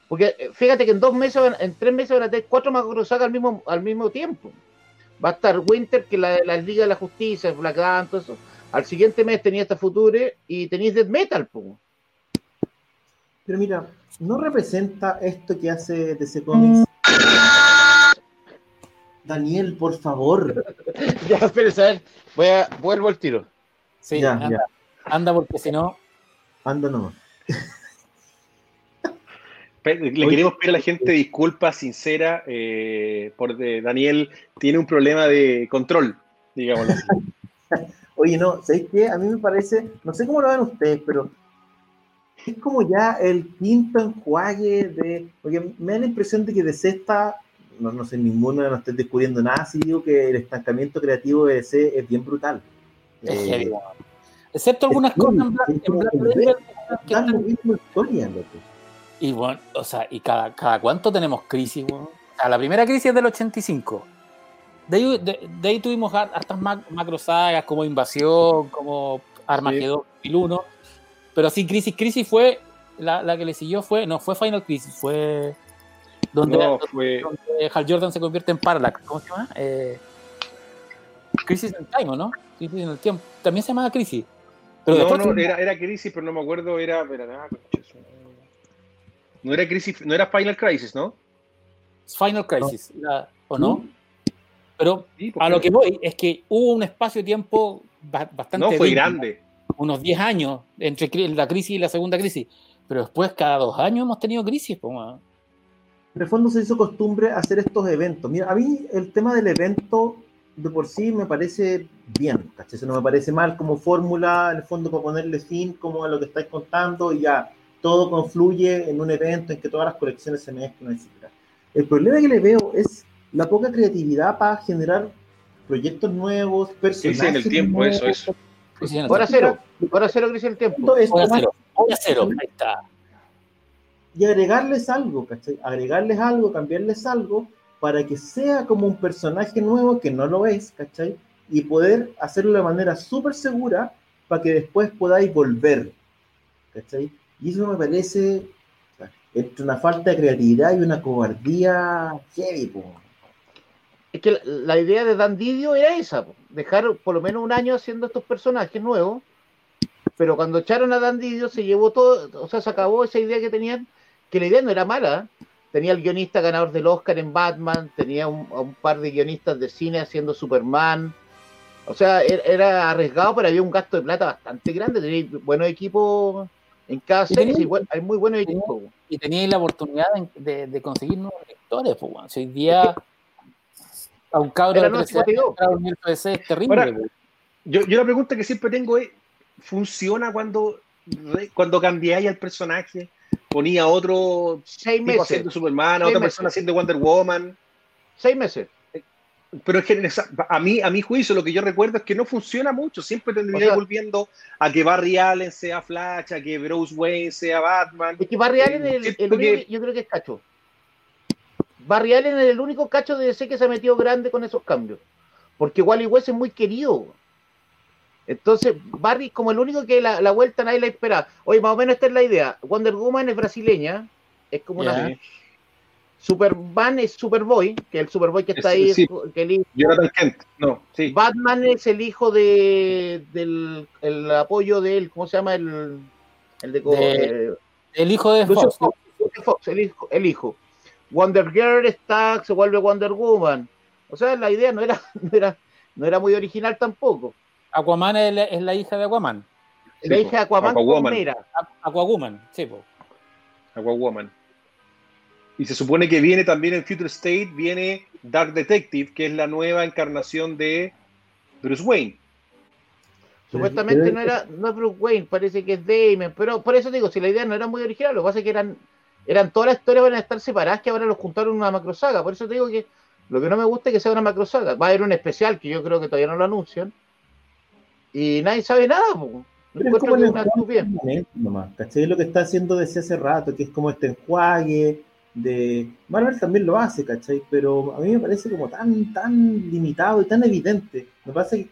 porque eh, fíjate que en dos meses, en tres meses van a tener cuatro macro sagas al mismo, al mismo tiempo. Va a estar Winter, que la, la Liga de la Justicia, Black Adam, todo eso. Al siguiente mes tenía esta Future y tenéis Dead Metal, po. Pero mira, ¿no representa esto que hace DC Comics Daniel, por favor. [laughs] ya, espera, Voy a, vuelvo al tiro. Sí, ya, anda, anda porque si no. Anda nomás. Le queremos pedir a la gente disculpas sincera eh, por Daniel tiene un problema de control, digámoslo [laughs] Oye, no, ¿sabéis qué? A mí me parece, no sé cómo lo ven ustedes, pero es como ya el quinto enjuague de. Porque me da la impresión de que de está no, no sé, ninguno no estoy descubriendo nada, si digo que el estancamiento creativo de DC es bien brutal. Eh, Excepto algunas cosas Y bueno, o sea, y cada, cada cuánto tenemos crisis, la primera crisis es del 85. De ahí, de, ahí tuvimos hartas macro sagas como Invasión, como Armagedón sí. 2001. Pero sí, crisis, crisis fue, la, la que le siguió fue, no fue Final Crisis, fue donde, Hal Jordan se convierte en Parallax. ¿Cómo se llama? Eh, crisis en Time, ¿no? Crisis en el tiempo. También se llamaba Crisis. Pero no, no, era, era, Crisis, pero no me acuerdo, era. no era Crisis, no era Final Crisis, ¿no? Final Crisis, ¿o no? ¿Mm? Pero a lo que voy es que hubo un espacio-tiempo bastante. No, fue grande. Unos 10 años entre la crisis y la segunda crisis. Pero después, cada dos años hemos tenido crisis. Pues, en el fondo se hizo costumbre hacer estos eventos. Mira, a mí el tema del evento de por sí me parece bien, ¿cachai? Eso no me parece mal como fórmula, en el fondo, para ponerle fin como a lo que estáis contando y ya todo confluye en un evento en que todas las colecciones se mezclan, etc. El problema que le veo es la poca creatividad para generar proyectos nuevos, personajes en el tiempo, eso, eso. Hora cero, hora cero, crisis en el tiempo. Hora cero, hora cero, ahí está y agregarles algo, ¿cachai? Agregarles algo, cambiarles algo para que sea como un personaje nuevo que no lo es, ¿cachai? Y poder hacerlo de manera súper segura para que después podáis volver, ¿cachai? Y eso me parece entre una falta de creatividad y una cobardía heavy, Es que la, idea de Dan Didio era esa, dejar por lo menos un año haciendo estos personajes nuevos, pero cuando echaron a Dan Didio se llevó todo, o sea, se acabó esa idea que tenían que la idea no era mala. Tenía el guionista ganador del Oscar en Batman, tenía un, par de guionistas de cine haciendo Superman. O sea, er, era, arriesgado, pero había un gasto de plata bastante grande. Tenía buenos equipos en cada serie, hay muy buenos equipos. Y tenía la oportunidad de, conseguir nuevos lectores. Pues, hoy día a un cabro de, es terrible. yo, yo la pregunta que siempre tengo es, ¿funciona cuando, cuando cambiáis al personaje? Ponía otro seis meses haciendo Superman, otra persona haciendo Wonder Woman. Seis meses. pero es que a mí, a mi juicio, lo que yo recuerdo es que no funciona mucho. Siempre tendría volviendo a que Barry Allen sea Flash, a que Bruce Wayne sea Batman. Es que Barry Allen es el, único, yo creo que es cacho. Barry Allen es el único cacho de DC que se ha metido grande con esos cambios. Porque Wally West es muy querido. Entonces, Barry, como el único que la, la vuelta nadie la espera. Oye, más o menos esta es la idea. Wonder Woman es brasileña. Es como una Superman es Superboy, que es el Superboy que está ahí. Que el Kent, no, sí. Batman es el hijo de, del el apoyo de él, ¿cómo se llama? El, el de, eh, el hijo de Fox. Fox, el, hijo, el hijo. Wonder Girl está, se vuelve Wonder Woman. O sea, la idea no era, [laughs] no era, no era muy original tampoco. Aquaman es la, es la hija de Aquaman. La hija de Aquaman, Aquawoman. Aquawoman, sí, po. Aquawoman. Y se supone que viene también en Future State, viene Dark Detective, que es la nueva encarnación de Bruce Wayne. Supuestamente no era no es Bruce Wayne, parece que es Damon, pero por eso digo, si la idea no era muy original, lo que pasa es que eran, eran todas las historias van a estar separadas, que ahora los juntaron en una macrosaga. Por eso te digo que lo que no me gusta es que sea una macrosaga. Va a haber un especial que yo creo que todavía no lo anuncian. Y nadie sabe nada, po. es como una nomás, ¿cachai? Lo que está haciendo desde hace rato, que es como este enjuague, de Marvel también lo hace, ¿cachai? Pero a mí me parece como tan, tan limitado y tan evidente. Me pasa que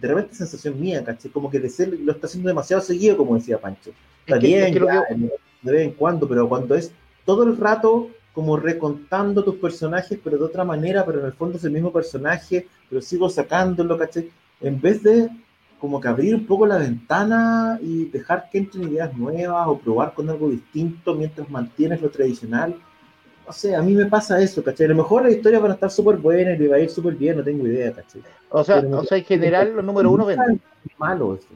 de repente es sensación mía, ¿cachai? Como que DC lo está haciendo demasiado seguido, como decía Pancho. Está bien, de vez en cuando, pero cuando es todo el rato como recontando tus personajes, pero de otra manera, pero en el fondo es el mismo personaje, pero sigo sacándolo, ¿cachai? En vez de como que abrir un poco la ventana y dejar que entren ideas nuevas o probar con algo distinto mientras mantienes lo tradicional, o sea, a mí me pasa eso, ¿cachai? A lo mejor las historias van a estar súper buenas y va a ir súper bien, no tengo idea, ¿cachai? O sea, o sea en general los números uno venden. Malo eso.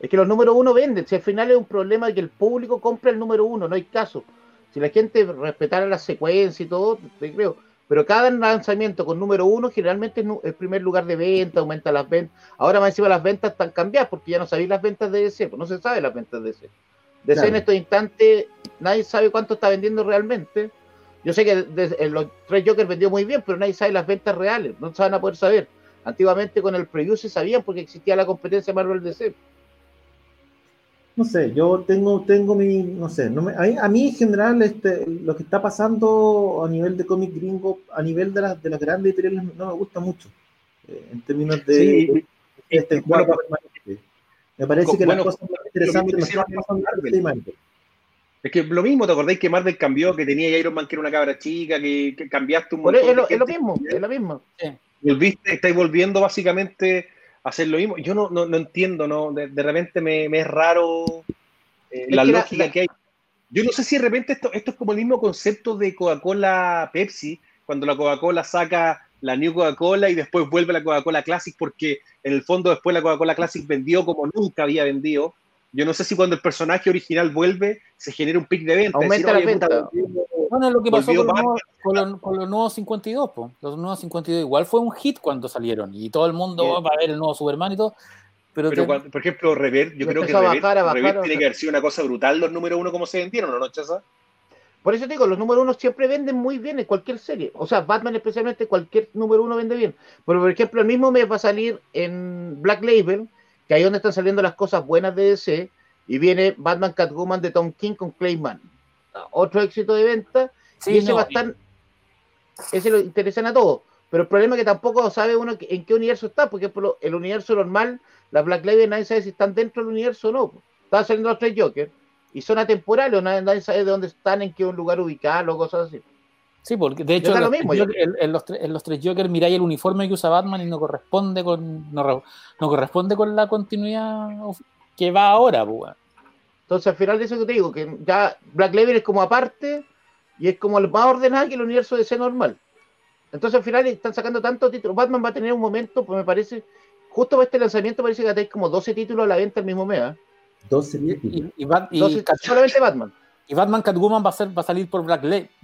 Es que los números uno venden. Si al final es un problema de que el público compra el número uno, no hay caso. Si la gente respetara la secuencia y todo, te creo. Pero cada lanzamiento con número uno generalmente es el primer lugar de venta, aumenta las ventas. Ahora más encima las ventas están cambiadas porque ya no sabéis las ventas de DC, pues no se sabe las ventas de DC. DC en estos instantes nadie sabe cuánto está vendiendo realmente yo sé que en los tres Jokers vendió muy bien, pero nadie sabe las ventas reales, no se van a poder saber. Antiguamente con el preview se sabían porque existía la competencia Marvel DC. No sé, yo tengo, tengo mi, no sé, no me, a, mí en general este, lo que está pasando a nivel de cómic gringo, a nivel de, las de las grandes editoriales, no me gusta mucho. Eh, en términos de, este juego Me parece que las cosas más interesantes Marvel. Es que lo mismo, ¿te acordáis que Marvel cambió, que tenía Iron Man que era una cabra chica, que, cambiaste un montón? Es lo, es lo mismo, es lo mismo. Volviste, estáis volviendo básicamente a hacer lo mismo. Yo no, no, entiendo, ¿no? De, repente me, es raro eh, la lógica que hay. Yo no sé si de repente esto, esto es como el mismo concepto de Coca-Cola Pepsi, cuando la Coca-Cola saca la New Coca-Cola y después vuelve la Coca-Cola Classic, porque en el fondo después la Coca-Cola Classic vendió como nunca había vendido. Yo no sé si cuando el personaje original vuelve se genera un pic de venta. Aumenta la venta. Bueno, lo que pasó con los, nuevos, 52, los nuevos 52 igual fue un hit cuando salieron y todo el mundo va a ver el nuevo Superman y todo. Pero, por ejemplo, Rever, yo creo que Rever, tiene que haber sido una cosa brutal los números uno como se vendieron, ¿no, Chaza? Por eso digo, los números uno siempre venden muy bien en cualquier serie. O sea, Batman especialmente, cualquier número uno vende bien. Pero, por ejemplo, el mismo mes va a salir en Black Label, que ahí es donde están saliendo las cosas buenas de DC, y viene Batman Catwoman de Tom King con Clayman. Otro éxito de venta, y ese va a estar, ese lo interesan a todos. Pero el problema es que tampoco sabe uno en qué universo está, porque por el universo normal, las Black Label nadie sabe si están dentro del universo o no. Están saliendo los tres Jokers, y son atemporales, nadie, sabe de dónde están, en qué lugar ubicarlo, cosas así. Sí, porque de hecho en, los, tres Jokers miráis el uniforme que usa Batman y no corresponde con no, corresponde con la continuidad que va ahora, pues. Entonces al final de eso que te digo, que ya Black Label es como aparte y es como el más ordenado que el universo de ser normal. Entonces al final están sacando tantos títulos. Batman va a tener un momento, pues me parece, justo para este lanzamiento parece que tenéis como 12 títulos a la venta el mismo mes. 12 ¿eh? títulos. Y, y, solamente Batman. Y Batman Catwoman va a, ser, va a salir por Black,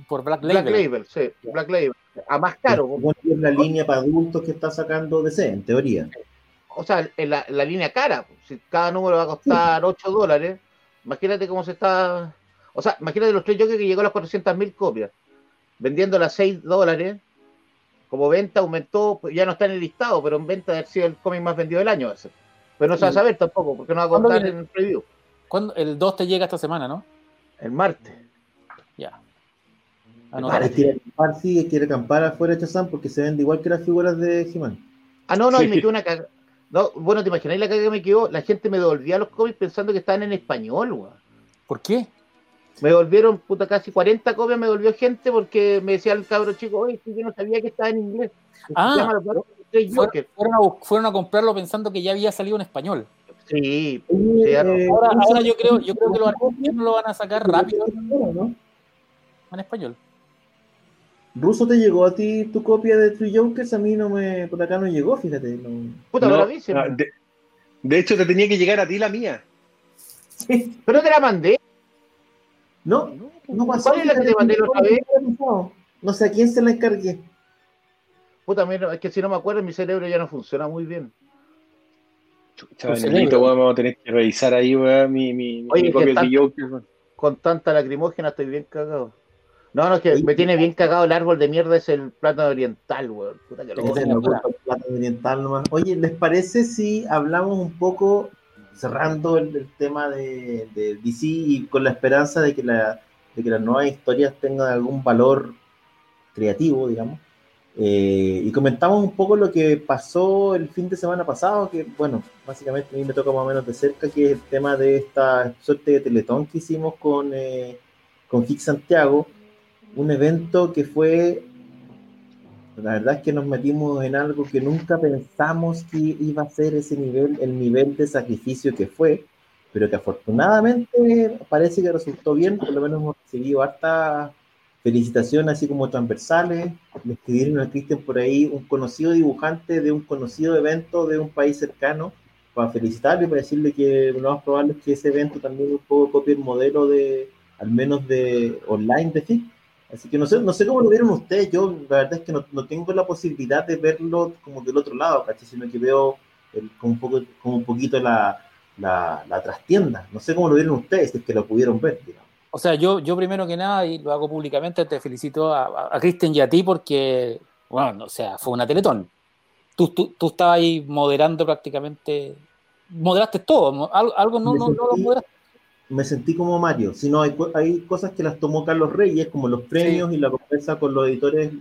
por Black Label. Black Label, sí, Black Label. A más caro. Es la línea para adultos que está sacando DC, en teoría. O sea, en la, la línea cara. Si cada número va a costar 8 dólares, imagínate cómo se está. O sea, imagínate los tres Jokers que llegó a las 400.000 copias, vendiendo las 6 dólares, como venta aumentó, ya no está en el listado, pero en venta ha sido el cómic más vendido del año ese. Pero no se va a saber tampoco, porque no va a contar en el preview. ¿Cuándo? El 2 te llega esta semana, ¿no? El martes. Ya. Ah, quiere acampar, sí, quiere acampar afuera de Chazán porque se vende igual que las figuras de he Ah, no, no, y me quedó una cagada. No, bueno, te imagináis la caga que me quedó. La gente me devolvía los cómics pensando que estaban en español, weón. ¿Por qué? Me devolvieron, puta, casi 40 copias me devolvió gente porque me decía el cabro chico, oye, yo no sabía que estaba en inglés. Ah, fueron, a, comprarlo pensando que ya había salido en español. Sí, ahora, yo creo, yo creo que los argentinos lo van a sacar rápido ¿no? en español. Ruso, ¿te llegó a ti tu copia de Three Jokers? A mí no me. Por acá no llegó, fíjate. Puta, no, ah, de, de, hecho, te tenía que llegar a ti la mía. Sí. Pero te la mandé. No, no pasó. ¿Cuál es la que te mandé otra vez? No sé a quién se la encargué. Puta, es que si no me acuerdo, mi cerebro ya no funciona muy bien. Chaval, vamos a tener que revisar ahí, weón, mi, mi, Oye, mi copia de Joker. Con tanta lacrimógena estoy bien cagado. No, no, es que me tiene bien cagado el árbol de mierda, es el plátano oriental, weón. Puta que lo oriental nomás. Oye, ¿les parece si hablamos un poco, cerrando el, tema de, DC y con la esperanza de que, la, de que las nuevas historias tengan algún valor creativo, digamos? Eh, y comentamos un poco lo que pasó el fin de semana pasado, que bueno, básicamente a mí me toca más o menos de cerca, que es el tema de esta suerte de teletón que hicimos con, eh, con Hix Santiago, un evento que fue, la verdad es que nos metimos en algo que nunca pensamos que iba a ser ese nivel, el nivel de sacrificio que fue, pero que afortunadamente parece que resultó bien, por lo menos hemos recibido harta felicitaciones así como transversales, le escribieron a Cristian por ahí, un conocido dibujante de un conocido evento de un país cercano, para felicitarle para decirle que lo más probable es que ese evento también un poco copie el modelo de, al menos de online de FIC. Así que no sé, no sé cómo lo vieron ustedes, yo la verdad es que no, no tengo la posibilidad de verlo como del otro lado, ¿cachai? sino que veo el, como, un poco, como un poquito la, la, la, trastienda. No sé cómo lo vieron ustedes, si es que lo pudieron ver, digamos. O sea, yo, yo primero que nada, y lo hago públicamente, te felicito a, a Cristian y a ti porque, bueno, o sea, fue una teletón. Tú, tú, tú estabas ahí moderando prácticamente, moderaste todo, algo, algo no, no, no lo moderaste me sentí como Mario. Si no, hay, hay cosas que las tomó Carlos Reyes, como los premios y la conversa con los editores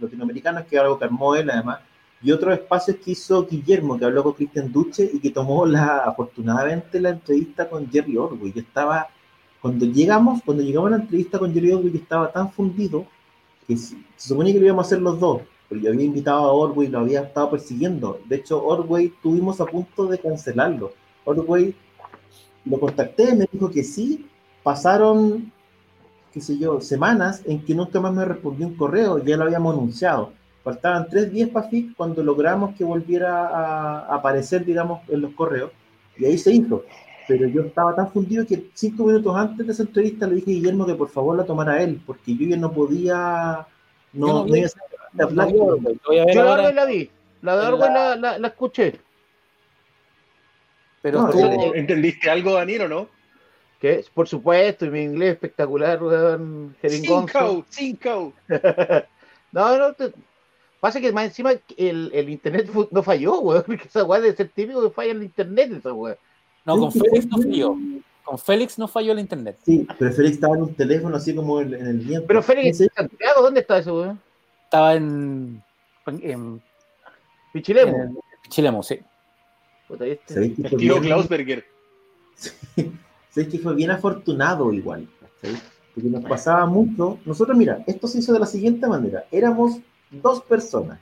latinoamericanos, que es algo que armó él además, y otros espacios que hizo Guillermo, que habló con Cristian Duche y que tomó la, afortunadamente la entrevista con Jerry Orwell. Yo estaba, cuando llegamos, cuando llegamos a la entrevista con Jerry Orwell, yo estaba tan fundido que se, suponía que lo íbamos a hacer los dos, pero yo había invitado a Orwell y lo había estado persiguiendo. De hecho, Orwell tuvimos a punto de cancelarlo. Orwell lo contacté, me dijo que sí, pasaron, qué sé yo, semanas en que nunca más me respondió un correo, ya lo habíamos anunciado. Faltaban tres días para FIC cuando logramos que volviera a aparecer, digamos, en los correos, y ahí se hizo. Pero yo estaba tan fundido que cinco minutos antes de esa entrevista le dije a Guillermo que por favor la tomara él, porque yo ya no podía. No, yo no la Yo la vi, la de Orwell la, la, la escuché. Pero tú, ¿entendiste algo, Daniel, o no? Que, por supuesto, y mi inglés espectacular, weón, Cinco, cinco. [laughs] no, no, pasa que más encima el, el internet no falló, weón, porque esa weá debe ser típico que falla el internet, esa weá. No, con Félix no falló. Con Félix no falló el internet. Sí, pero Félix estaba en un teléfono así como en, el viento. Pero Félix en Santiago, ¿dónde está eso, weón? Estaba en. en Pichilemu. Pichilemu, sí. ¿Sabéis que tío Klausberger. que fue bien afortunado igual? Porque nos pasaba mucho. Nosotros, mira, esto se hizo de la siguiente manera. Éramos dos personas.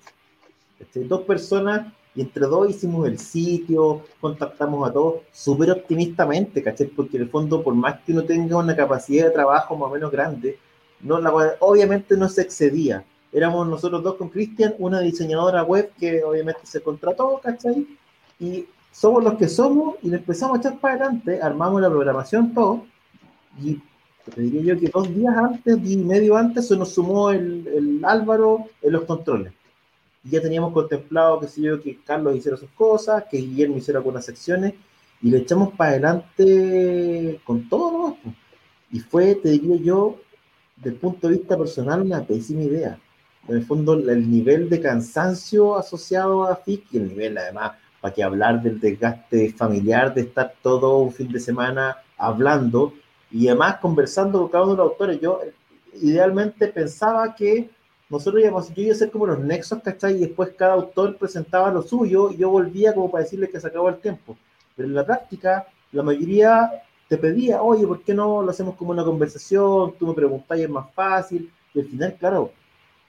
Dos personas y entre dos hicimos el sitio, contactamos a todos súper optimistamente, ¿cachai? Porque en el fondo, por más que uno tenga una capacidad de trabajo más o menos grande, no, la, obviamente no se excedía. Éramos nosotros dos con Cristian, una diseñadora web que obviamente se contrató, ¿cachai? Y somos los que somos y le empezamos a echar para adelante, armamos la programación todo, y te diría yo que dos días antes y medio antes se nos sumó el, Álvaro en los controles. Y ya teníamos contemplado, que sé yo, que Carlos hiciera sus cosas, que Guillermo hiciera algunas secciones, y le echamos para adelante con todo, Y fue, te diría yo, desde el punto de vista personal, una pésima idea. en el fondo el nivel de cansancio asociado a FIC y el nivel además, para que hablar del desgaste familiar, de estar todo un fin de semana hablando y además conversando con cada uno de los autores. Yo idealmente pensaba que nosotros íbamos, yo iba a ser como los nexos, ¿cachai? Y después cada autor presentaba lo suyo y yo volvía como para decirle que se acabó el tiempo. Pero en la práctica, la mayoría te pedía, oye, ¿por qué no lo hacemos como una conversación? Tú me preguntas y es más fácil. Y al final, claro,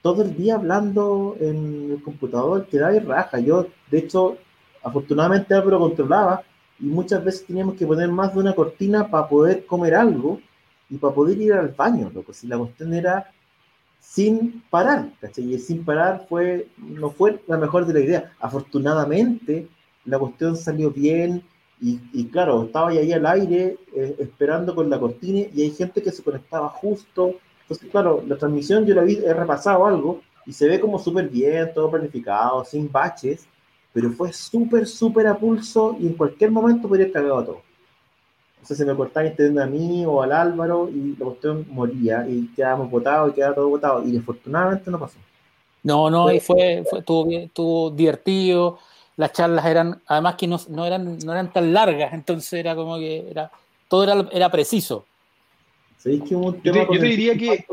todo el día hablando en el computador, quedaba y raja. Yo, de hecho, afortunadamente lo controlaba y muchas veces teníamos que poner más de una cortina para poder comer algo y para poder ir al baño, loco. Si la cuestión era sin parar, ¿cachai? Y sin parar fue, no fue la mejor de la idea. Afortunadamente, la cuestión salió bien y, y claro, estaba ahí al aire eh, esperando con la cortina y hay gente que se conectaba justo entonces, claro, la transmisión yo la vi, he repasado algo y se ve como súper bien, todo planificado, sin baches, pero fue súper, súper a pulso y en cualquier momento podría haber cagado todo. O sea, se me cortaba entendiendo a mí o al Álvaro y la cuestión moría y quedábamos votados y quedaba todo votado. Y afortunadamente no pasó. No, no, y fue, fue estuvo, bien, estuvo divertido. Las charlas eran, además que no, no, eran, no eran tan largas, entonces era como que era, todo era, era preciso yo, te, diría que.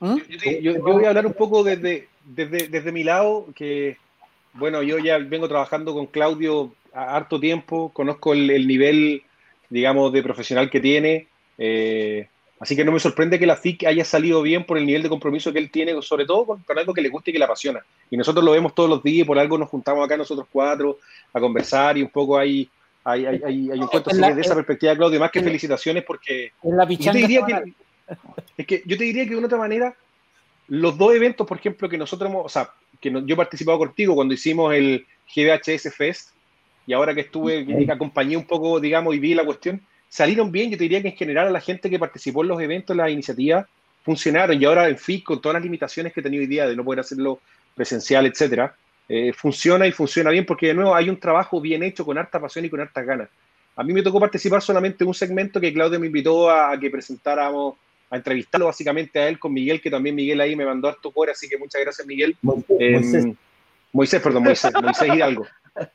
¿Mm? Yo, voy a hablar un poco desde, desde, mi lado, que, bueno, yo ya vengo trabajando con Claudio a harto tiempo, conozco el, nivel, digamos, de profesional que tiene. Eh, así que no me sorprende que la FIC haya salido bien por el nivel de compromiso que él tiene, sobre todo con, algo que le guste y que le apasiona. Y nosotros lo vemos todos los días, por algo nos juntamos acá nosotros cuatro a conversar y un poco ahí hay, hay, hay, un cuento de esa perspectiva, Claudio, más que felicitaciones porque... yo te diría que, es que yo te diría que de una otra manera, los dos eventos, por ejemplo, que nosotros hemos, o sea, que yo he participado contigo cuando hicimos el GBHS Fest, y ahora que estuve, que acompañé un poco, digamos, y vi la cuestión, salieron bien. Yo te diría que en general a la gente que participó en los eventos, las iniciativas, funcionaron. Y ahora en FIC, con todas las limitaciones que he tenido hoy día de no poder hacerlo presencial, etcétera, eh, funciona y funciona bien porque de nuevo hay un trabajo bien hecho con harta pasión y con hartas ganas. A mí me tocó participar solamente en un segmento que Claudio me invitó a, que presentáramos, a entrevistarlo básicamente a él con Miguel, que también Miguel ahí me mandó harto por, así que muchas gracias Miguel. Moisés, em, Moisés. perdón, Moisés, Moisés Hidalgo.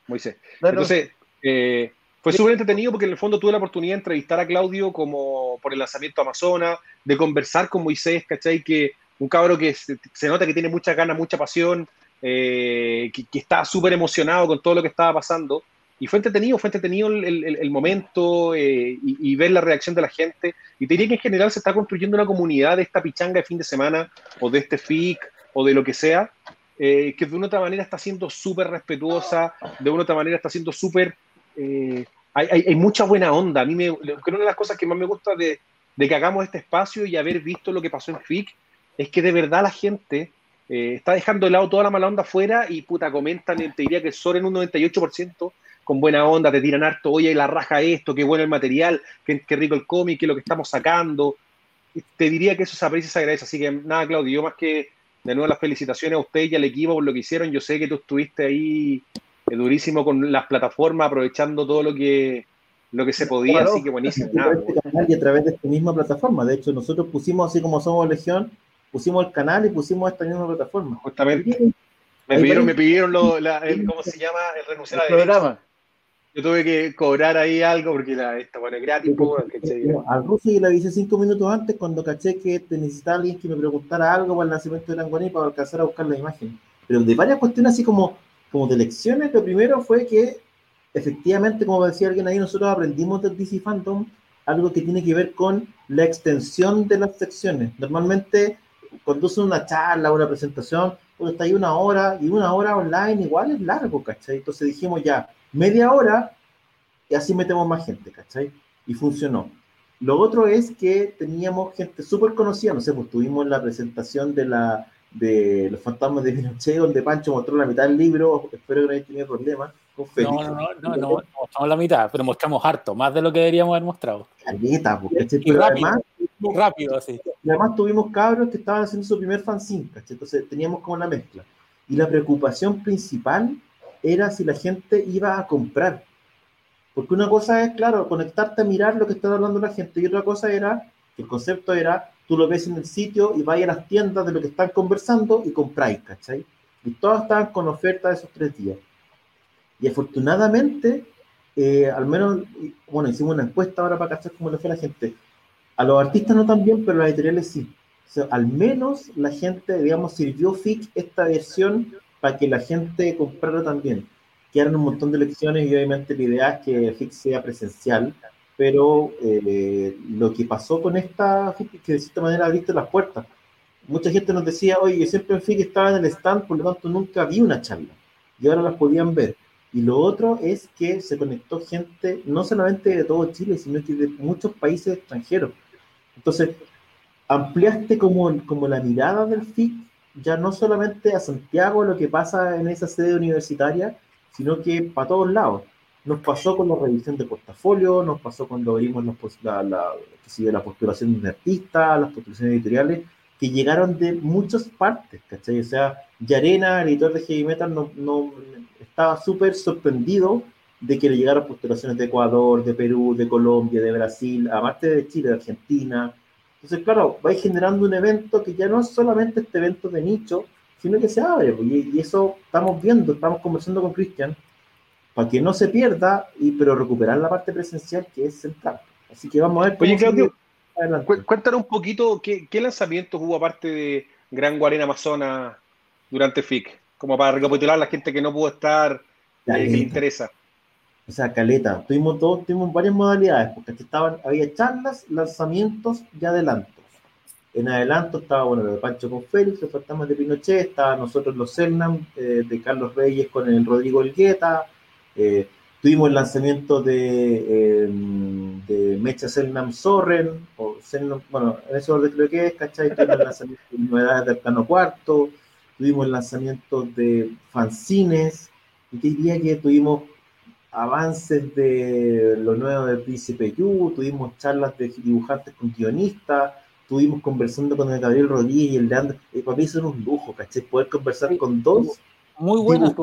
Moisés. Entonces, eh, fue súper entretenido porque en el fondo tuve la oportunidad de entrevistar a Claudio como por el lanzamiento Amazona, de conversar con Moisés, ¿cachai? Que un cabro que se, se nota que tiene muchas ganas, mucha pasión, eh, que, estaba súper emocionado con todo lo que estaba pasando. Y fue entretenido, fue entretenido el, momento eh, y, ver la reacción de la gente. Y te diría que en general se está construyendo una comunidad de esta pichanga de fin de semana o de este FIC o de lo que sea, eh, que de una otra manera está siendo súper respetuosa, de una otra manera está siendo súper... Hay, hay, mucha buena onda. A mí me, creo que una de las cosas que más me gusta de, de que hagamos este espacio y haber visto lo que pasó en FIC es que de verdad la gente eh, está dejando de lado toda la mala onda afuera y puta, comentan, te diría que son en un 98% con buena onda, te tiran harto, oye, la raja esto, qué bueno el material, qué, rico el cómic, qué es lo que estamos sacando. Te diría que eso se aprecia y se agradece. Así que nada, Claudio, yo más que de nuevo las felicitaciones a usted y al equipo por lo que hicieron. Yo sé que tú estuviste ahí eh, durísimo con las plataformas, aprovechando todo lo que lo que se podía, así que buenísimo. Este y a través de esta misma plataforma. De hecho, nosotros pusimos, así como somos Legión, pusimos el canal y pusimos esta misma plataforma. Justamente. Me pidieron, me pidieron lo, la, el, ¿cómo se llama? El renunciar el programa. Yo tuve que cobrar ahí algo porque la, esta bueno, es gratis. al ruso y le avisé cinco minutos antes cuando caché que necesitaba alguien que me preguntara algo para el nacimiento de Languaní para alcanzar a buscar la imagen. Pero de varias cuestiones así como, como de lecciones, lo primero fue que efectivamente, como decía alguien ahí, nosotros aprendimos del DC Phantom algo que tiene que ver con la extensión de las secciones. Normalmente conduce una charla, una presentación, pues está ahí una hora y una hora online igual es largo, ¿cachai? Entonces dijimos ya, media hora y así metemos más gente, ¿cachai? Y funcionó. Lo otro es que teníamos gente súper conocida, no sé, pues tuvimos la presentación de la de los fantasmas de Pinochet, donde Pancho mostró la mitad del libro, espero que no haya tenido problemas. No, no, no, no, no, mostramos la mitad, pero mostramos harto, más de lo que deberíamos haber mostrado. porque, y rápido, rápido, así. Y además tuvimos cabros que estaban haciendo su primer fanzine, Entonces teníamos como una mezcla. Y la preocupación principal era si la gente iba a comprar. Porque una cosa es, claro, conectarte a mirar lo que está hablando la gente, y otra cosa era, el concepto era tú lo ves en el sitio y vais a las tiendas de lo que están conversando y compráis, ¿cachai? Y todas estaban con oferta de esos tres días. Y afortunadamente, eh, al menos, bueno, hicimos una encuesta ahora para cachar cómo le fue la gente. A los artistas no tan bien, pero a los editoriales sí. Al menos la gente, digamos, sirvió FIC esta versión para que la gente comprara también. Quedaron un montón de lecciones y obviamente la idea es que FIC sea presencial, pero eh, lo que pasó con esta FIC es que de cierta manera abriste las puertas. Mucha gente nos decía, oye, yo siempre en FIC estaba en el stand, por lo tanto nunca vi una charla. Y ahora las podían ver. Y lo otro es que se conectó gente no solamente de todo Chile, sino que de muchos países extranjeros. Entonces, ampliaste como, como la mirada del FIC, ya no solamente a Santiago, lo que pasa en esa sede universitaria, sino que para todos lados. Nos pasó con la revisión de portafolio, nos pasó cuando abrimos la, la, la postulación de artistas, las postulaciones editoriales, que llegaron de muchas partes, ¿cachai? O sea, Yarena, editor de Heavy Metal, no, no estaba súper sorprendido de que le llegaran postulaciones de Ecuador, de Perú, de Colombia, de Brasil, aparte de Chile, de Argentina. Entonces, claro, vais generando un evento que ya no es solamente este evento de nicho, sino que se abre. Pues, y, eso estamos viendo, estamos conversando con Cristian, para que no se pierda, y, pero recuperar la parte presencial que es central. Así que vamos a ver. Oye, Claudio, cuéntanos un poquito qué, qué lanzamientos hubo aparte de Gran Guarena Amazonas durante FIC como para recapitular a la gente que no pudo estar, eh, que le interesa. O sea, caleta, tuvimos todos, tuvimos varias modalidades, porque estaban, había charlas, lanzamientos y adelantos. En adelanto estaba, bueno, lo de Pancho con Félix, los fantasmas de Pinochet, estaba nosotros los Cernam eh, de Carlos Reyes con el Rodrigo Elgueta, eh, tuvimos el lanzamiento de, de Mecha Cernam Sorren, o bueno, en eso creo que es, ¿cachai? [laughs] Tuvimos el lanzamiento de novedades del plano cuarto, tuvimos el lanzamiento de fanzines, y te diría que tuvimos avances de lo nuevo del Príncipe Yu, tuvimos charlas de dibujantes con guionistas, tuvimos conversando con el Gabriel Rodríguez y el Leandro, y para mí eso es un lujo, ¿cachai? Poder conversar con dos muy buenos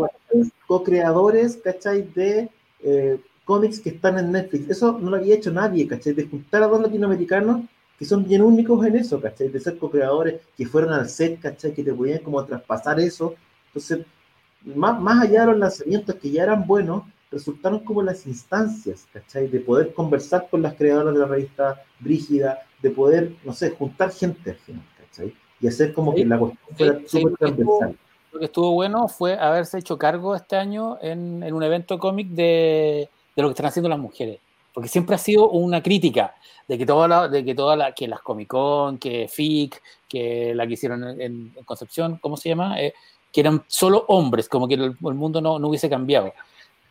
co-creadores, ¿cachai? De eh, cómics que están en Netflix. Eso no lo había hecho nadie, ¿cachai? De juntar a dos latinoamericanos que son bien únicos en eso, ¿cachai? De ser co-creadores que fueron al set, ¿cachai? Que te podían como traspasar eso. Entonces, más, más allá de los lanzamientos que ya eran buenos, resultaron como las instancias, ¿cachai? De poder conversar con las creadoras de la revista Brígida, de poder, no sé, juntar gente al final, ¿cachai? Y hacer como que la cuestión fuera súper transversal. Lo que estuvo bueno fue haberse hecho cargo este año en, en un evento cómic de, de lo que están haciendo las mujeres porque siempre ha sido una crítica de que toda la, de que toda la, que las Comic Con, que FIC, que la que hicieron en, Concepción, ¿cómo se llama? Eh, que eran solo hombres, como que el, mundo no, no, hubiese cambiado.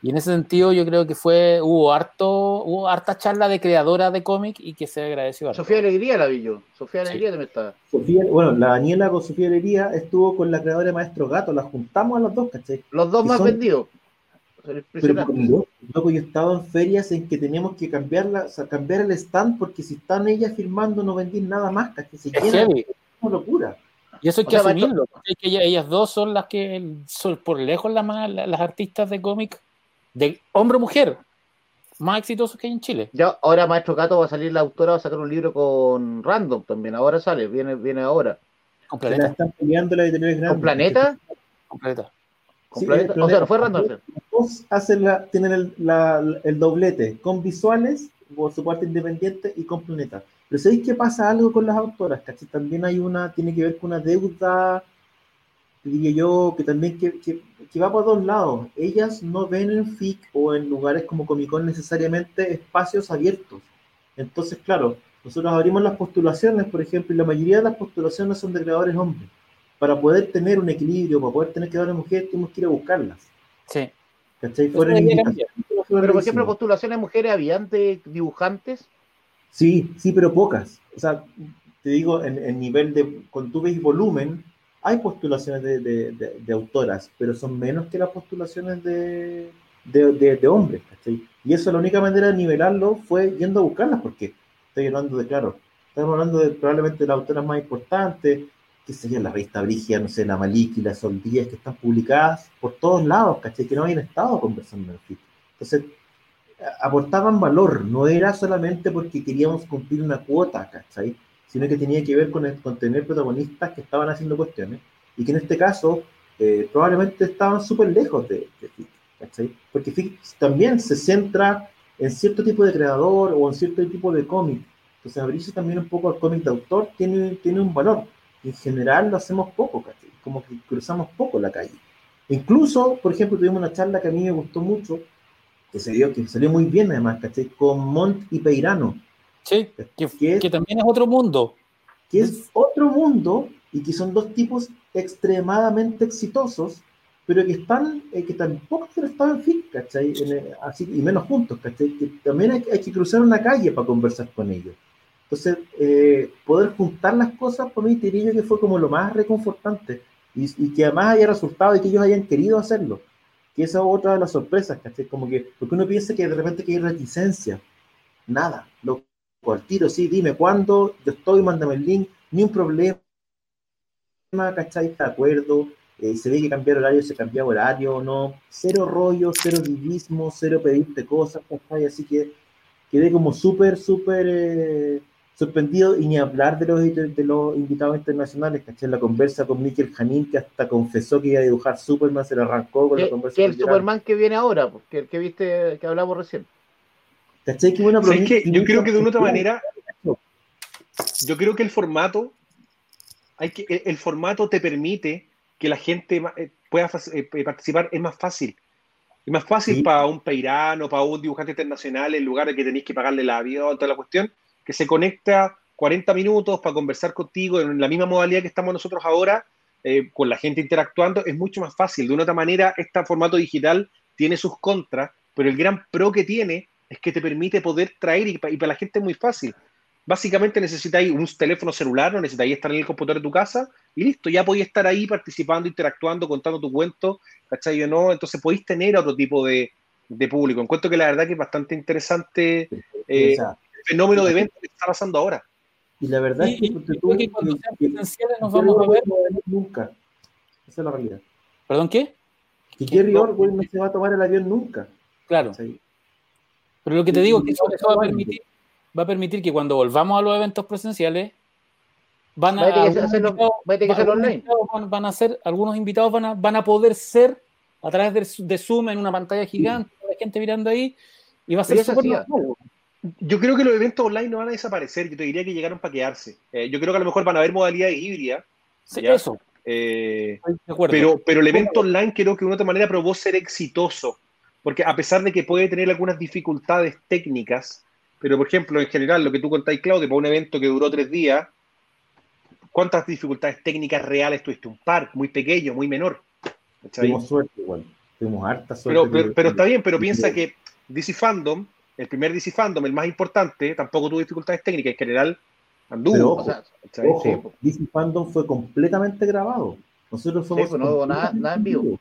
Y en ese sentido yo creo que fue, hubo harto, hubo harta charla de creadora de cómic y que se agradeció. Sofía Alegría la vi yo, Sofía Alegría también estaba. Sofía, bueno, la Daniela con Sofía Alegría estuvo con la creadora de Maestro Gato, las juntamos a los dos, ¿cachai? Los dos más vendidos. Pero yo he estado en ferias en que tenemos que cambiarla, o sea, cambiar el stand porque si están ellas firmando no vendí nada más, que se llenan, es una locura. Y eso hay que asumirlo, que ellas, dos son las que son por lejos las, más, las artistas de cómic de hombre o mujer más exitosos que hay en Chile. Ya, ahora Maestro Gato va a salir la autora, va a sacar un libro con Random también, ahora sale, viene, viene ahora. Con Planeta. Están peleando la ¿Con Planeta? Con Planeta. Sí, o sea, fue random. Dos hacen la, tienen el, la, el, doblete con visuales, por su parte independiente, y con planeta. Pero ¿sabéis qué pasa algo con las autoras? ¿cachai? También hay una, tiene que ver con una deuda, diría yo, que también que, que, que, va por dos lados. Ellas no ven en FIC o en lugares como Comic Con necesariamente espacios abiertos. Entonces, claro, nosotros abrimos las postulaciones, por ejemplo, y la mayoría de las postulaciones son de creadores hombres para poder tener un equilibrio, para poder tener que dar a mujer, tenemos que ir a buscarlas. Sí. ¿Cachai? pero, por ejemplo, postulaciones de mujeres habían de dibujantes. Sí, sí, pero pocas. O sea, te digo, en, en nivel de, cuando tú ves volumen, hay postulaciones de, de, de, autoras, pero son menos que las postulaciones de, de, hombres, ¿cachai? Y eso la única manera de nivelarlo fue yendo a buscarlas, porque estoy hablando de, claro, estamos hablando de probablemente las autoras más importantes, qué sé la revista Brigia, no sé, la Maliki, las Soldías, que están publicadas por todos lados, ¿cachai? Que no habían estado conversando en el. Entonces, aportaban valor, no era solamente porque queríamos cumplir una cuota, ¿cachai? Sino que tenía que ver con, tener protagonistas que estaban haciendo cuestiones y que en este caso eh, probablemente estaban súper lejos de, de Porque FIC también se centra en cierto tipo de creador o en cierto tipo de cómic. Entonces abrirse también un poco al cómic de autor tiene, tiene un valor. En general lo hacemos poco, como que cruzamos poco la calle. Incluso, por ejemplo, tuvimos una charla que a mí me gustó mucho, que, se dio, que salió muy bien además, ¿cachai? Con Mont y Peirano. Sí, que, que, también es otro mundo. Que es otro mundo y que son dos tipos extremadamente exitosos, pero que están, eh, que tampoco en fin, ¿cachai? Eh, así, y menos juntos, ¿cachai? Que también hay, hay, que cruzar una calle para conversar con ellos. Entonces, eh, poder juntar las cosas, por mí, diría que fue como lo más reconfortante y, que además haya resultado y que ellos hayan querido hacerlo. Que esa es otra de las sorpresas, ¿cachai? Como que, porque uno piensa que de repente que hay reticencia. Nada, lo al tiro, sí, dime cuándo, yo estoy, mándame el link, ni un problema, ¿cachai? De acuerdo, eh, se ve que cambiar horario, se cambia horario, no, cero rollo, cero divismo, cero pedirte cosas, ¿cachai? Así que quedé como súper, súper eh, sorprendido y ni hablar de los, de los invitados internacionales, ¿caché? La conversa con Mikel Janín, que hasta confesó que iba a dibujar Superman, se lo arrancó con la conversa. Que el Superman que viene ahora, porque el que viste, que hablamos recién. ¿Cachai? Qué buena que yo creo que de una otra manera, yo creo que el formato, hay que, el formato te permite que la gente eh, pueda eh, participar, es más fácil. Es más fácil para un peirano, para un dibujante internacional, en lugar de que tenéis que pagarle el avión, toda la cuestión que se conecta 40 minutos para conversar contigo en la misma modalidad que estamos nosotros ahora, eh, con la gente interactuando, es mucho más fácil. De una otra manera, este formato digital tiene sus contras, pero el gran pro que tiene es que te permite poder traer y, para la gente es muy fácil. Básicamente necesitáis un teléfono celular, no necesitáis estar en el computador de tu casa y listo, ya podéis estar ahí participando, interactuando, contando tu cuento, ¿cachai o no? Entonces podéis tener otro tipo de, público. Encuentro que la verdad que es bastante interesante eh, fenómeno de evento que está pasando ahora. Y la verdad es que, cuando sean presenciales nos vamos a ver nunca. Esa es la realidad. ¿Perdón qué? Que Jerry Orwell no se va a tomar el avión nunca. Claro. Pero lo que te digo es que eso, va, a permitir, va a permitir que cuando volvamos a los eventos presenciales van a. Van, a ser, algunos invitados van a, van a poder ser a través de, de Zoom en una pantalla gigante, la gente mirando ahí, y va a ser súper yo creo que los eventos online no van a desaparecer, yo te diría que llegaron para quedarse. Eh, yo creo que a lo mejor van a haber modalidades híbridas. Sí, eso. Eh, pero, pero el evento online creo que de una otra manera probó ser exitoso, porque a pesar de que puede tener algunas dificultades técnicas, pero por ejemplo, en general, lo que tú contáis, Claudio, para un evento que duró tres días, ¿cuántas dificultades técnicas reales tuviste? Un par muy pequeño, muy menor. Tuvimos suerte igual, tuvimos harta suerte. Pero, pero está bien, pero piensa que DC Fandom el primer DC Fandom, el más importante, tampoco tuvo dificultades técnicas, en general anduvo. ojo, DC Fandom fue completamente grabado. Nosotros fuimos. Pues, no hubo nada, nada en vivo.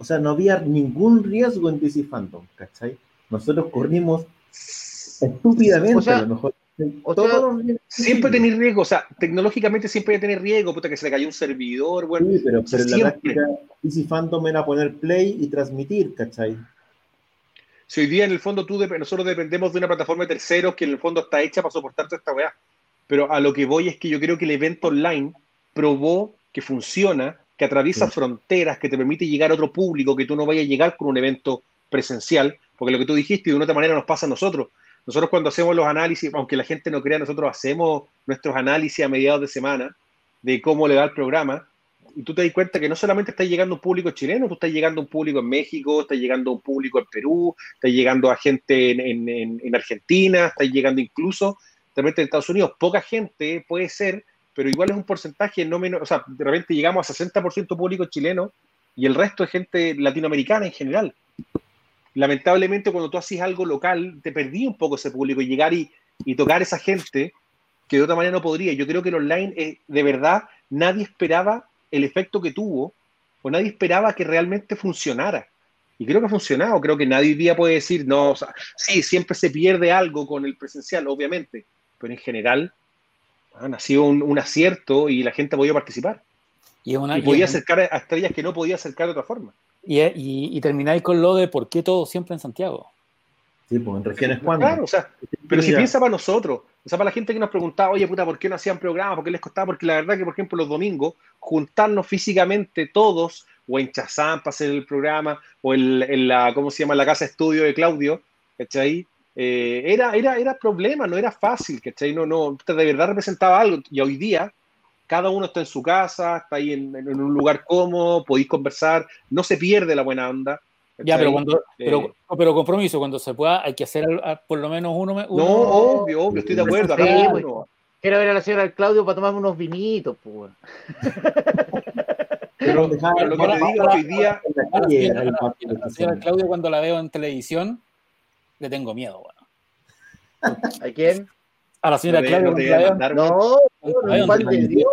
O sea, no había ningún riesgo en DC Fandom, ¿cachai? Nosotros corrimos estúpidamente, a lo mejor. siempre tenéis riesgo, o sea, tecnológicamente siempre hay que tener riesgo, puta que se le cayó un servidor, bueno. Sí, pero, pero en la práctica, DC Fandom era poner play y transmitir, ¿cachai? Si hoy día en el fondo tú nosotros dependemos de una plataforma de terceros que en el fondo está hecha para soportar toda esta weá. Pero a lo que voy es que yo creo que el evento online probó que funciona, que atraviesa fronteras, que te permite llegar a otro público, que tú no vayas a llegar con un evento presencial, porque lo que tú dijiste de una otra manera nos pasa a nosotros. Nosotros cuando hacemos los análisis, aunque la gente no crea, nosotros hacemos nuestros análisis a mediados de semana de cómo le va el programa y tú te das cuenta que no solamente está llegando un público chileno, tú estás llegando a un público en México, estás llegando a un público en Perú, estás llegando a gente en, Argentina, estás llegando incluso de repente en Estados Unidos. Poca gente puede ser, pero igual es un porcentaje no menos, o sea, de repente llegamos a 60% público chileno y el resto es gente latinoamericana en general. Lamentablemente cuando tú haces algo local, te perdí un poco ese público y llegar y, y tocar a esa gente que de otra manera no podría. Yo creo que el online, es, de verdad, nadie esperaba el efecto que tuvo, o nadie esperaba que realmente funcionara. Y creo que ha funcionado, creo que nadie hoy día puede decir, no, o sea, sí, siempre se pierde algo con el presencial, obviamente, pero en general ha sido un, acierto y la gente ha podido participar. Y, podía acercar a estrellas que no podía acercar de otra forma. Y, y, termináis con lo de por qué todo siempre en Santiago. Sí, pues en regiones cuando. Claro, o sea, pero si piensa para nosotros, o sea, para la gente que nos preguntaba, oye, puta, ¿por qué no hacían programas? ¿Por qué les costaba? Porque la verdad que, por ejemplo, los domingos, juntarnos físicamente todos, o en Chazán para hacer el programa, o en, la, ¿cómo se llama?, la casa estudio de Claudio, ¿cachai? Eh, era, era, era problema, no era fácil, ¿cachai? No, no, de verdad representaba algo. Y hoy día, cada uno está en su casa, está ahí en, en un lugar cómodo, podéis conversar, no se pierde la buena onda. Ya, pero cuando, pero, pero, compromiso, cuando se pueda, hay que hacer por lo menos uno. no, obvio, obvio, estoy de acuerdo. Sí, pues, quiero ver a la señora Claudio para tomarme unos vinitos, pues. Pero, lo que te digo hoy día. La señora Claudio, cuando la veo en televisión, le tengo miedo. ¿A quién? A la señora Claudio. No, no, el pan de Dios.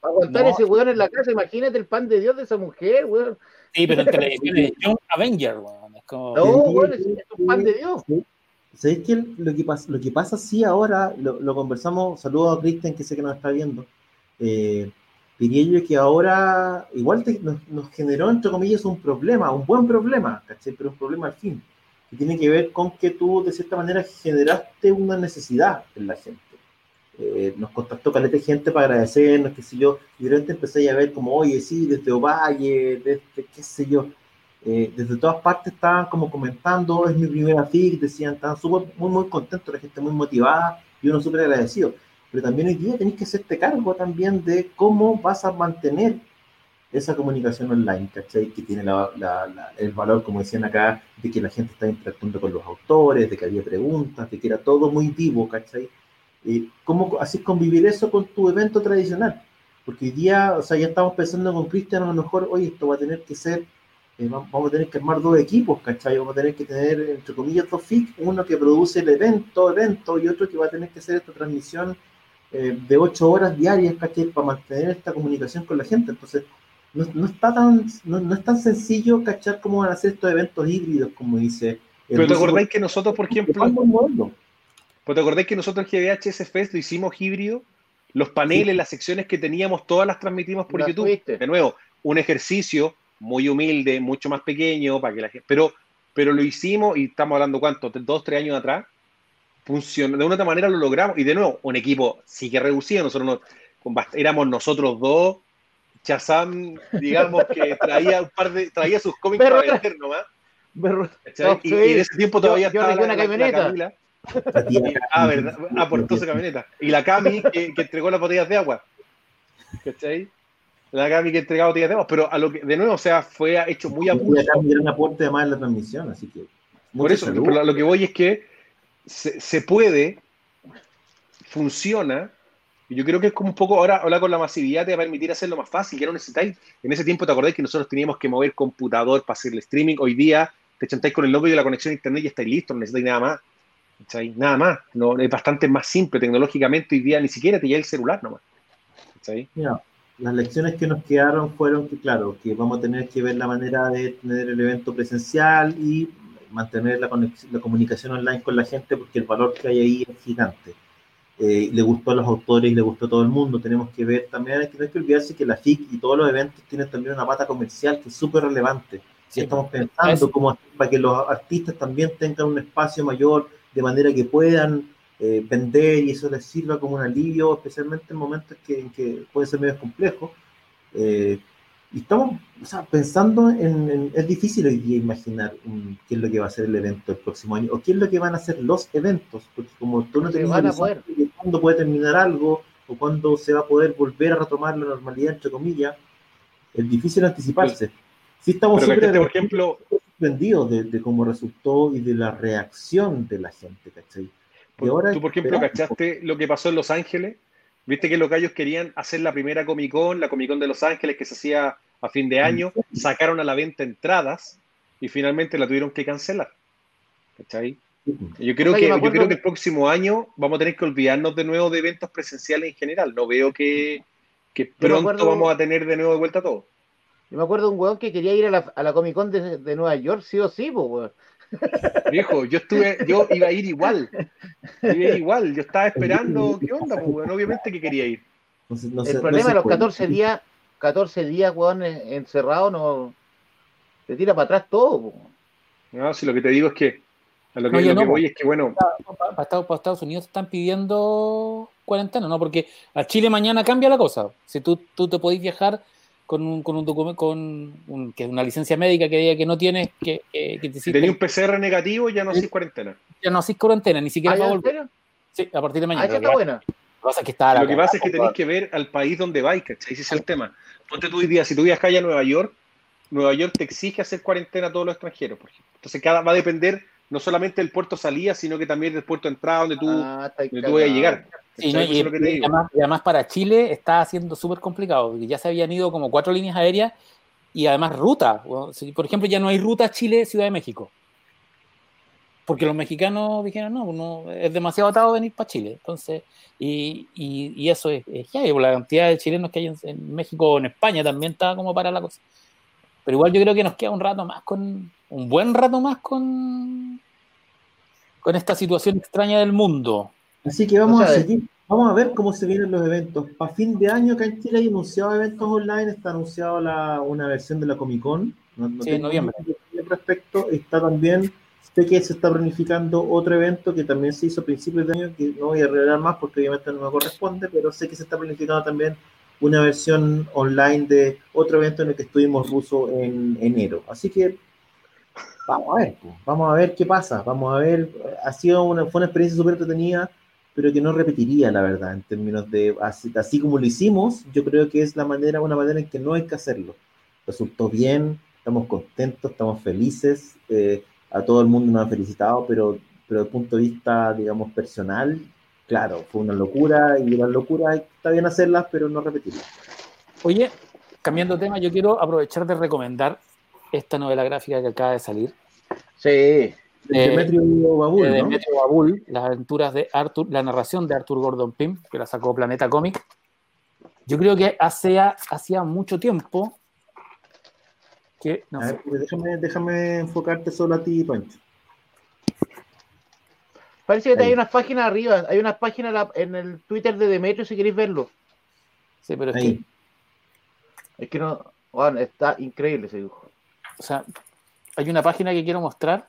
Aguantar ese weón en la casa, imagínate el pan de Dios de esa mujer, weón. Sí, pero en televisión es John Avenger, Es como... No, es un pan de Dios. ¿Sabéis que lo que pasa, lo que pasa sí ahora, lo, conversamos, saludo a Kristen que sé que nos está viendo, eh, diría yo que ahora igual nos, generó, entre comillas, un problema, un buen problema, ¿cachai? Pero un problema al fin, que tiene que ver con que tú, de cierta manera, generaste una necesidad en la gente. Eh, nos contactó caleta gente para agradecernos, qué sé yo, y de repente empecé a ver como, oye, sí, desde Ovalle, desde, qué sé yo, eh, desde todas partes estaban como comentando, es mi primera FIC, decían, estaban súper, muy, muy contentos, la gente muy motivada y uno súper agradecido. Pero también hoy día tenés que hacerte cargo también de cómo vas a mantener esa comunicación online, ¿cachai? Que tiene el valor, como decían acá, de que la gente está interactuando con los autores, de que había preguntas, de que era todo muy vivo, ¿cachai? ¿Cómo así convivir eso con tu evento tradicional? Porque hoy día, o sea, ya estamos pensando con Cristian, a lo mejor, oye, esto va a tener que ser, eh, vamos a tener que armar dos equipos, ¿cachai? Vamos a tener que tener, entre comillas, dos FIC, uno que produce el evento, evento, y otro que va a tener que hacer esta transmisión eh, de ocho horas diarias, ¿cachai? Para mantener esta comunicación con la gente. Entonces, no, está tan, no, es tan sencillo, ¿cachar? Cómo van a hacer estos eventos híbridos, como dice. Pero te acordáis que nosotros, por ejemplo, pues te acordás que nosotros en GBHS Fest lo hicimos híbrido, los paneles, las secciones que teníamos, todas las transmitimos por YouTube. De nuevo, un ejercicio muy humilde, mucho más pequeño, para que la gente, pero, pero lo hicimos y estamos hablando cuánto, dos, tres años atrás, funcionó, de una otra manera lo logramos. Y de nuevo, un equipo sí que reducido, nosotros éramos nosotros dos, Chazam, digamos que traía un par de, traía sus cómics para vender nomás. y, y, en ese tiempo todavía estaba la, la, ah, verdad. Ah, por su camioneta. Y la Cami que, entregó las botellas de agua. ¿Cachai? La Cami que entregaba botellas de agua. Pero a lo que, de nuevo, o sea, fue hecho muy a pulso. era un aporte además en la transmisión, así que. Por eso, pero lo que voy es que se, se puede, funciona, yo creo que es como un poco ahora hablar con la masividad te va a permitir hacerlo más fácil, que no necesitáis. En ese tiempo te acordáis que nosotros teníamos que mover computador para hacer el streaming. Hoy día te chantáis con el lobby de la conexión a internet y estáis listos, no necesitáis nada más. Nada más. No, es bastante más simple tecnológicamente hoy día, ni siquiera te llega el celular nomás. Mira, las lecciones que nos quedaron fueron que, claro, que vamos a tener que ver la manera de tener el evento presencial y mantener la, la comunicación online con la gente porque el valor que hay ahí es gigante. Eh, le gustó a los autores y le gustó a todo el mundo. Tenemos que ver también, hay que, no hay que olvidarse que la FIC y todos los eventos tienen también una pata comercial que es súper relevante. Si estamos pensando como para que los artistas también tengan un espacio mayor, de manera que puedan eh, vender y eso les sirva como un alivio, especialmente en momentos que, que puede ser medio complejo. Eh, y estamos pensando en, Es difícil hoy día imaginar qué es lo que va a ser el evento el próximo año o qué es lo que van a ser los eventos, porque como tú no tienes cuándo puede terminar algo o cuándo se va a poder volver a retomar la normalidad, entre comillas, es difícil anticiparse. Sí, estamos por ejemplo, sorprendidos de, cómo resultó y de la reacción de la gente, ¿cachai? Y ahora tú, por ejemplo, ¿cachaste lo que pasó en Los Ángeles? Viste que los gallos querían hacer la primera Comic Con, la Comic Con de Los Ángeles que se hacía a fin de año, sacaron a la venta entradas y finalmente la tuvieron que cancelar. ¿Cachai? Yo creo, que, yo creo que el próximo año vamos a tener que olvidarnos de nuevo de eventos presenciales en general. No veo que, que pronto vamos a tener de nuevo de vuelta todo. Yo me acuerdo de un weón que quería ir a la, a la Comic Con de, de, Nueva York, sí o sí, pues, weón. Viejo, yo estuve, yo iba a ir igual. Iba a ir igual, yo estaba esperando, ¿qué onda, pues, weón? Obviamente que quería ir. el problema de los 14 días, 14 días, weón, encerrado, no. Te tira para atrás todo, pues. No, si lo que te digo es que A lo que, lo que voy es que, bueno. Para Estados, para Estados Unidos están pidiendo cuarentena, ¿no? Porque a Chile mañana cambia la cosa. Si tú, tú te podés viajar con un, con un documento, con un, que una licencia médica que diga que no tienes, que, que te Si tenés un PCR negativo, ya no haces cuarentena. Ya no haces cuarentena, ni siquiera ¿Ah, volver. Sí, a partir de mañana. Ah, está buena. Lo que pasa es que, tenés que ver al país donde vais, ¿cachai? Ese es el tema. Ponte tú hoy día, si tú viajas a Nueva York, Nueva York te exige hacer cuarentena a todos los extranjeros, por ejemplo. Entonces cada, va a depender no solamente del puerto salida, sino que también del puerto entrada donde tú, ah, donde tú vayas a llegar. Y, además, para Chile está siendo súper complicado, porque ya se habían ido como cuatro líneas aéreas y además ruta. Por ejemplo, ya no hay ruta Chile-Ciudad de México. Porque los mexicanos dijeron, no, no es demasiado atado venir para Chile. Entonces, y, y, eso es, ya, la cantidad de chilenos que hay en, México o en España también está como para la cosa. Pero igual yo creo que nos queda un rato más con, un buen rato más con, con esta situación extraña del mundo. Así que vamos a seguir, vamos a ver cómo se vienen los eventos. Para fin de año acá en Chile hay anunciado eventos online, está anunciado la, una versión de la Comic Con. sí, en noviembre. Respecto, está también, sé que se está planificando otro evento que también se hizo a principios de año, que no voy a revelar más porque obviamente no me corresponde, pero sé que se está planificando también una versión online de otro evento en el que estuvimos ruso en enero. Así que vamos a ver, vamos a ver qué pasa, vamos a ver, ha sido una, fue una experiencia súper entretenida, pero que no repetiría, la verdad, en términos de, así, como lo hicimos, yo creo que es la manera, una manera en que no hay que hacerlo. Resultó bien, estamos contentos, estamos felices, eh, a todo el mundo nos ha felicitado, pero, pero desde el punto de vista, digamos, personal, claro, fue una locura y las locuras está bien hacerlas, pero no repetirlas. Oye, cambiando de tema, yo quiero aprovechar de recomendar esta novela gráfica que acaba de salir. Sí. De Demetrio Babul, de Demetrio Babul, las aventuras de Arthur, la narración de Arthur Gordon Pym, que la sacó Planeta Comic. Yo creo que hacía, hacía mucho tiempo que. No sé. déjame, déjame enfocarte solo a ti, Pancho. Parece que hay unas páginas arriba, hay unas páginas en el Twitter de Demetrio si queréis verlo. Sí, pero es que. Es que no. Bueno, está increíble ese dibujo. O sea, hay una página que quiero mostrar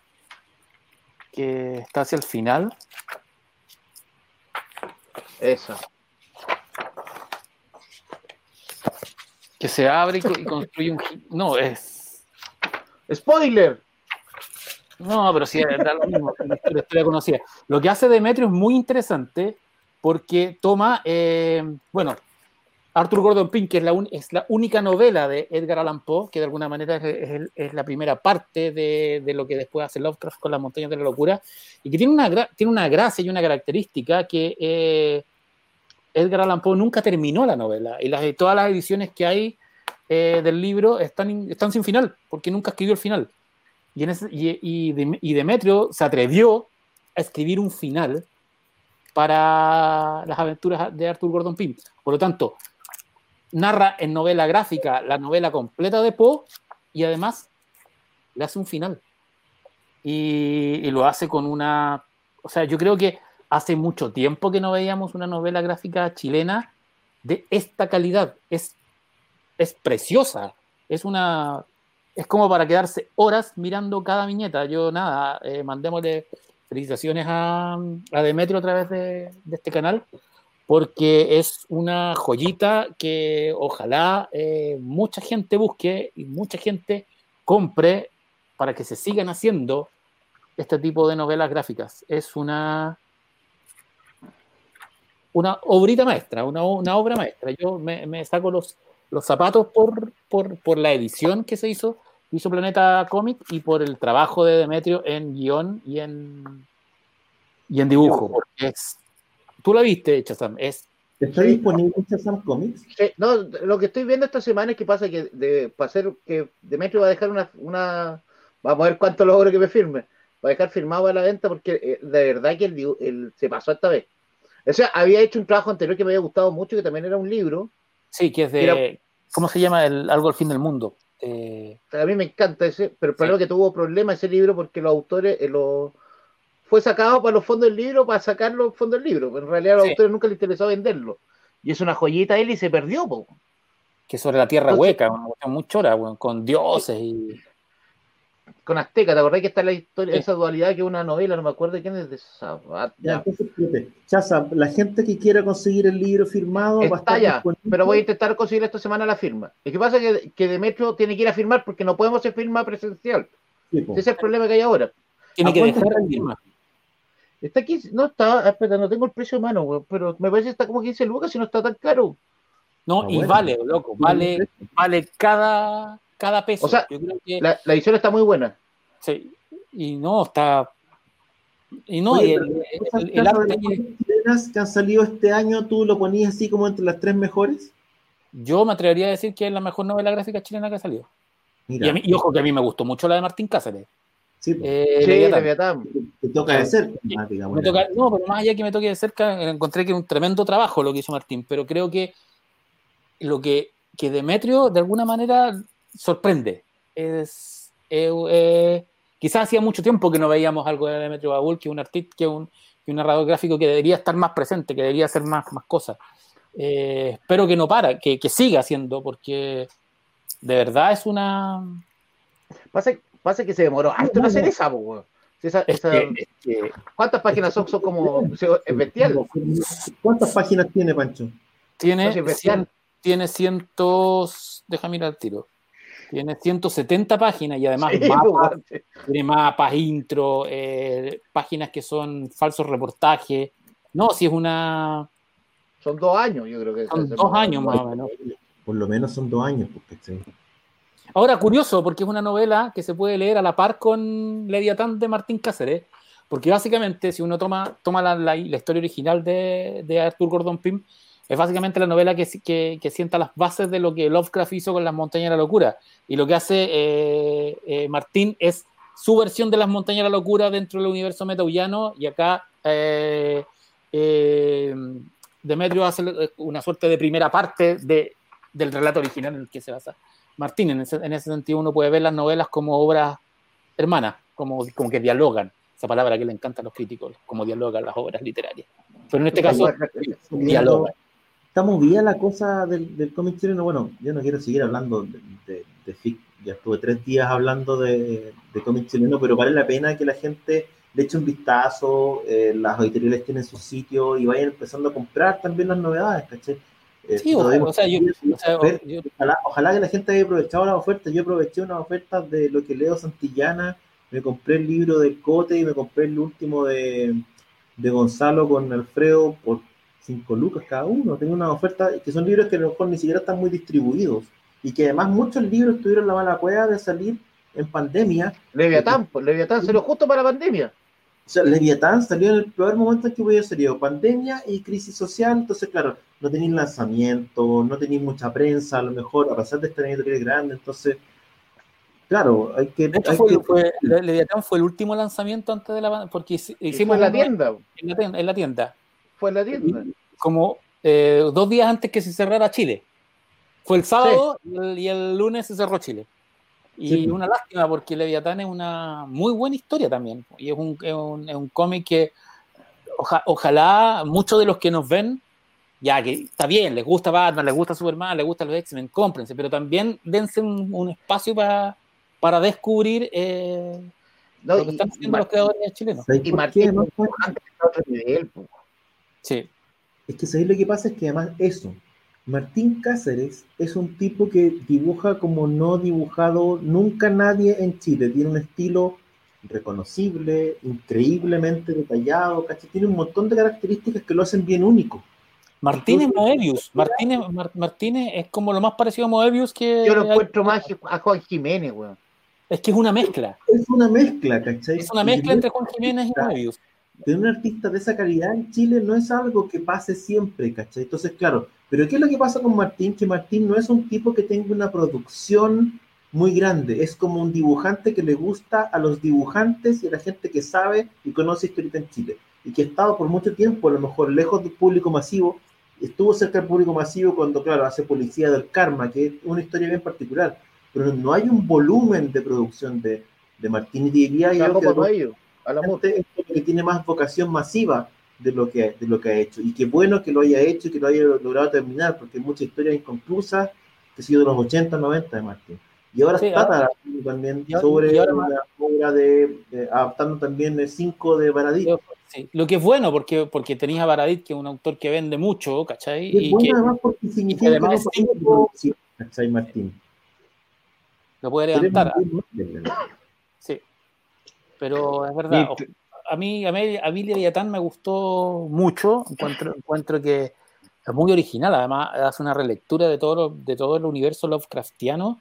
que está hacia el final. Esa. Que se abre y, construye un. No, es. ¡Spoiler! No, pero sí, da lo mismo. La historia conocida. Lo que hace Demetrio es muy interesante porque toma. Eh, bueno, Arthur Gordon Pym, que es la, es la, única novela de Edgar Allan Poe, que de alguna manera es, la primera parte de, lo que después hace Lovecraft con las montañas de la locura, y que tiene una, tiene una gracia y una característica que eh, Edgar Allan Poe nunca terminó la novela, y las, todas las ediciones que hay eh, del libro están, están sin final, porque nunca escribió el final. Y, y Demetrio se atrevió a escribir un final para las aventuras de Arthur Gordon Pym. Por lo tanto, narra en novela gráfica la novela completa de Poe y además le hace un final. Y, lo hace con una... O sea, yo creo que hace mucho tiempo que no veíamos una novela gráfica chilena de esta calidad. Es, es preciosa. Es una... Es como para quedarse horas mirando cada viñeta. Yo nada, eh, mandémosle felicitaciones a, a Demetrio a través de, de este canal porque es una joyita que ojalá eh, mucha gente busque y mucha gente compre para que se sigan haciendo este tipo de novelas gráficas. Es una, una obrita maestra, una, obra maestra. Yo me, saco los, los zapatos por, por, la edición que se hizo, hizo Planeta Comic y por el trabajo de Demetrio en guion y en, y en dibujo, porque es Tú la viste, Chazam, es... ¿Está disponible en Chazam Comics? no, lo que estoy viendo esta semana es que pasa que de, para hacer que Demetrio va a dejar una, una... Vamos a ver cuánto logro que me firme. Va a dejar firmado a la venta porque eh, de verdad que el, se pasó esta vez. O sea, había hecho un trabajo anterior que me había gustado mucho, que también era un libro. Sí, que es de... ¿Cómo se llama? El, algo al fin del mundo. Eh, a mí me encanta ese, pero el problema es que tuvo problemas ese libro porque los autores, eh, los fue sacado para los fondos del libro, para sacar los fondos del libro. Pero en realidad a los autores nunca les interesó venderlo. Y es una joyita él y se perdió, Que sobre la tierra hueca, una muy chora, con dioses y. con Azteca, ¿te acordás que está la historia, esa dualidad que es una novela, no me acuerdo de quién es de Sabat? Ya, Chaza, la gente que quiera conseguir el libro firmado está ya, pero voy a intentar conseguir esta semana la firma. Lo que pasa es que, que Demetrio tiene que ir a firmar porque no podemos hacer firma presencial. Ese es el problema que hay ahora. Tiene que dejar la firma. Está aquí, no está, espera, no tengo el precio de mano, pero me parece que está como 15 lucas y no está tan caro. No, ah, y vale, loco, vale, vale cada, cada peso. O sea, la, edición está muy buena. Sí, y no, está. Y no, el, que han salido este año, ¿tú lo ponías así como entre las tres mejores? Yo me atrevería a decir que es la mejor novela gráfica chilena que ha salido. Y, ojo que a mí me gustó mucho la de Martín Cáceres. Sí, eh, Te toca de cerca, no, pero más allá que me toque de cerca, encontré que es un tremendo trabajo lo que hizo Martín, pero creo que lo que, que Demetrio de alguna manera sorprende. Es, quizás hacía mucho tiempo que no veíamos algo de Demetrio Babul, que un artista, que un, que un narrador gráfico que debería estar más presente, que debería hacer más, más cosas. Eh, espero que no para, que, que, siga haciendo, porque de verdad es una. Pasa, pasa que se demoró hasta no hacer esa, esa, ¿Cuántas páginas son? Son como. Es bestial. ¿Cuántas páginas tiene, Pancho? Tiene, tiene cientos. Deja mirar el tiro. Tiene 170 páginas y además mapas, tiene mapas, intro, eh, páginas que son falsos reportajes. No, si es una. Son dos años, yo creo que. Son dos años más o menos. Por lo menos son dos años. Porque, Ahora, curioso, porque es una novela que se puede leer a la par con Leviatán de Martín Cáceres, porque básicamente, si uno toma, toma la, historia original de, de Arthur Gordon Pym, es básicamente la novela que, que, sienta las bases de lo que Lovecraft hizo con las montañas de la locura. Y lo que hace eh, eh, Martín es su versión de las montañas de la locura dentro del universo metaullano. Y acá eh, Demetrio hace una suerte de primera parte de, del relato original en el que se basa Martín. En ese, en ese sentido, uno puede ver las novelas como obras hermanas, como, como que dialogan. Esa palabra que le encanta a los críticos, como dialogan las obras literarias. Pero en este caso, dialogan está movida la cosa del, del cómic chileno. Bueno, yo no quiero seguir hablando de, de, FIC, ya estuve tres días hablando de, de cómic chileno, pero vale la pena que la gente le eche un vistazo, eh, las editoriales tienen su sitio y vayan empezando a comprar también las novedades, ¿caché? Eh, sí, o sea, yo, ojalá, que la gente haya aprovechado las ofertas. Yo aproveché unas ofertas de lo que leo Santillana, me compré el libro del Cote y me compré el último de, de Gonzalo con Alfredo por 5 lucas cada uno. Tengo una oferta que son libros que a lo mejor ni siquiera están muy distribuidos y que además muchos libros tuvieron la mala cueva de salir en pandemia. Leviatán, pues Leviatán salió justo para la pandemia. O sea, Leviatán salió en el peor momento en que hubiera salido pandemia y crisis social, entonces claro, no tenéis lanzamiento, no tenéis mucha prensa, a lo mejor, a pesar de estar en editorial grande, entonces, claro, hay que... fue, Leviatán fue el último lanzamiento antes de la porque hicimos en la tienda. En la, tienda. Fue en la tienda como eh, dos días antes que se cerrara Chile. Fue el sábado y, el, lunes se cerró Chile. Y una lástima porque Leviatán es una muy buena historia también. Y es un, es un, es un cómic que ojalá muchos de los que nos ven, ya que está bien, les gusta Batman, les gusta Superman, les gusta los X-Men, cómprense, pero también dense un, espacio para, para descubrir eh, lo que están haciendo los creadores chilenos. Y Martín, no, Sí. Es que ¿sabéis lo que pasa? Es que además eso, Martín Cáceres es un tipo que dibuja como no dibujado nunca nadie en Chile. Tiene un estilo reconocible, increíblemente detallado, Tiene un montón de características que lo hacen bien único. Martínez Moebius. Martínez, Martínez es como lo más parecido a Moebius que. Yo lo encuentro más a Juan Jiménez, weón. Es que es una mezcla. Es una mezcla, ¿cachai? Es una mezcla entre Juan Jiménez y Moebius tener un artista de esa calidad en Chile no es algo que pase siempre, ¿cachai? Entonces, claro, pero ¿qué es lo que pasa con Martín? Que Martín no es un tipo que tenga una producción muy grande, es como un dibujante que le gusta a los dibujantes y a la gente que sabe y conoce historieta en Chile, y que ha estado por mucho tiempo, a lo mejor lejos del público masivo, estuvo cerca del público masivo cuando, claro, hace Policía del Karma, que es una historia bien particular, pero no hay un volumen de producción de, de Martín y diría yo que que tiene más vocación masiva de lo, que, de lo que ha hecho. Y qué bueno que lo haya hecho y que lo haya logrado terminar, porque hay muchas historias inconclusas que sido de los 80, 90 de Martín. Y ahora está también sobre la obra de, adaptando también el 5 de Baradit. Sí, lo que es bueno, porque, porque tenéis a Baradit, que es un autor que vende mucho, ¿cachai? Y, bueno, además porque significa que además cinco, ¿cachai, Martín? Lo puede levantar. Pero es verdad. A mí, a mí, a me gustó mucho. Encuentro, encuentro que es muy original. Además, hace una relectura de todo, de todo el universo Lovecraftiano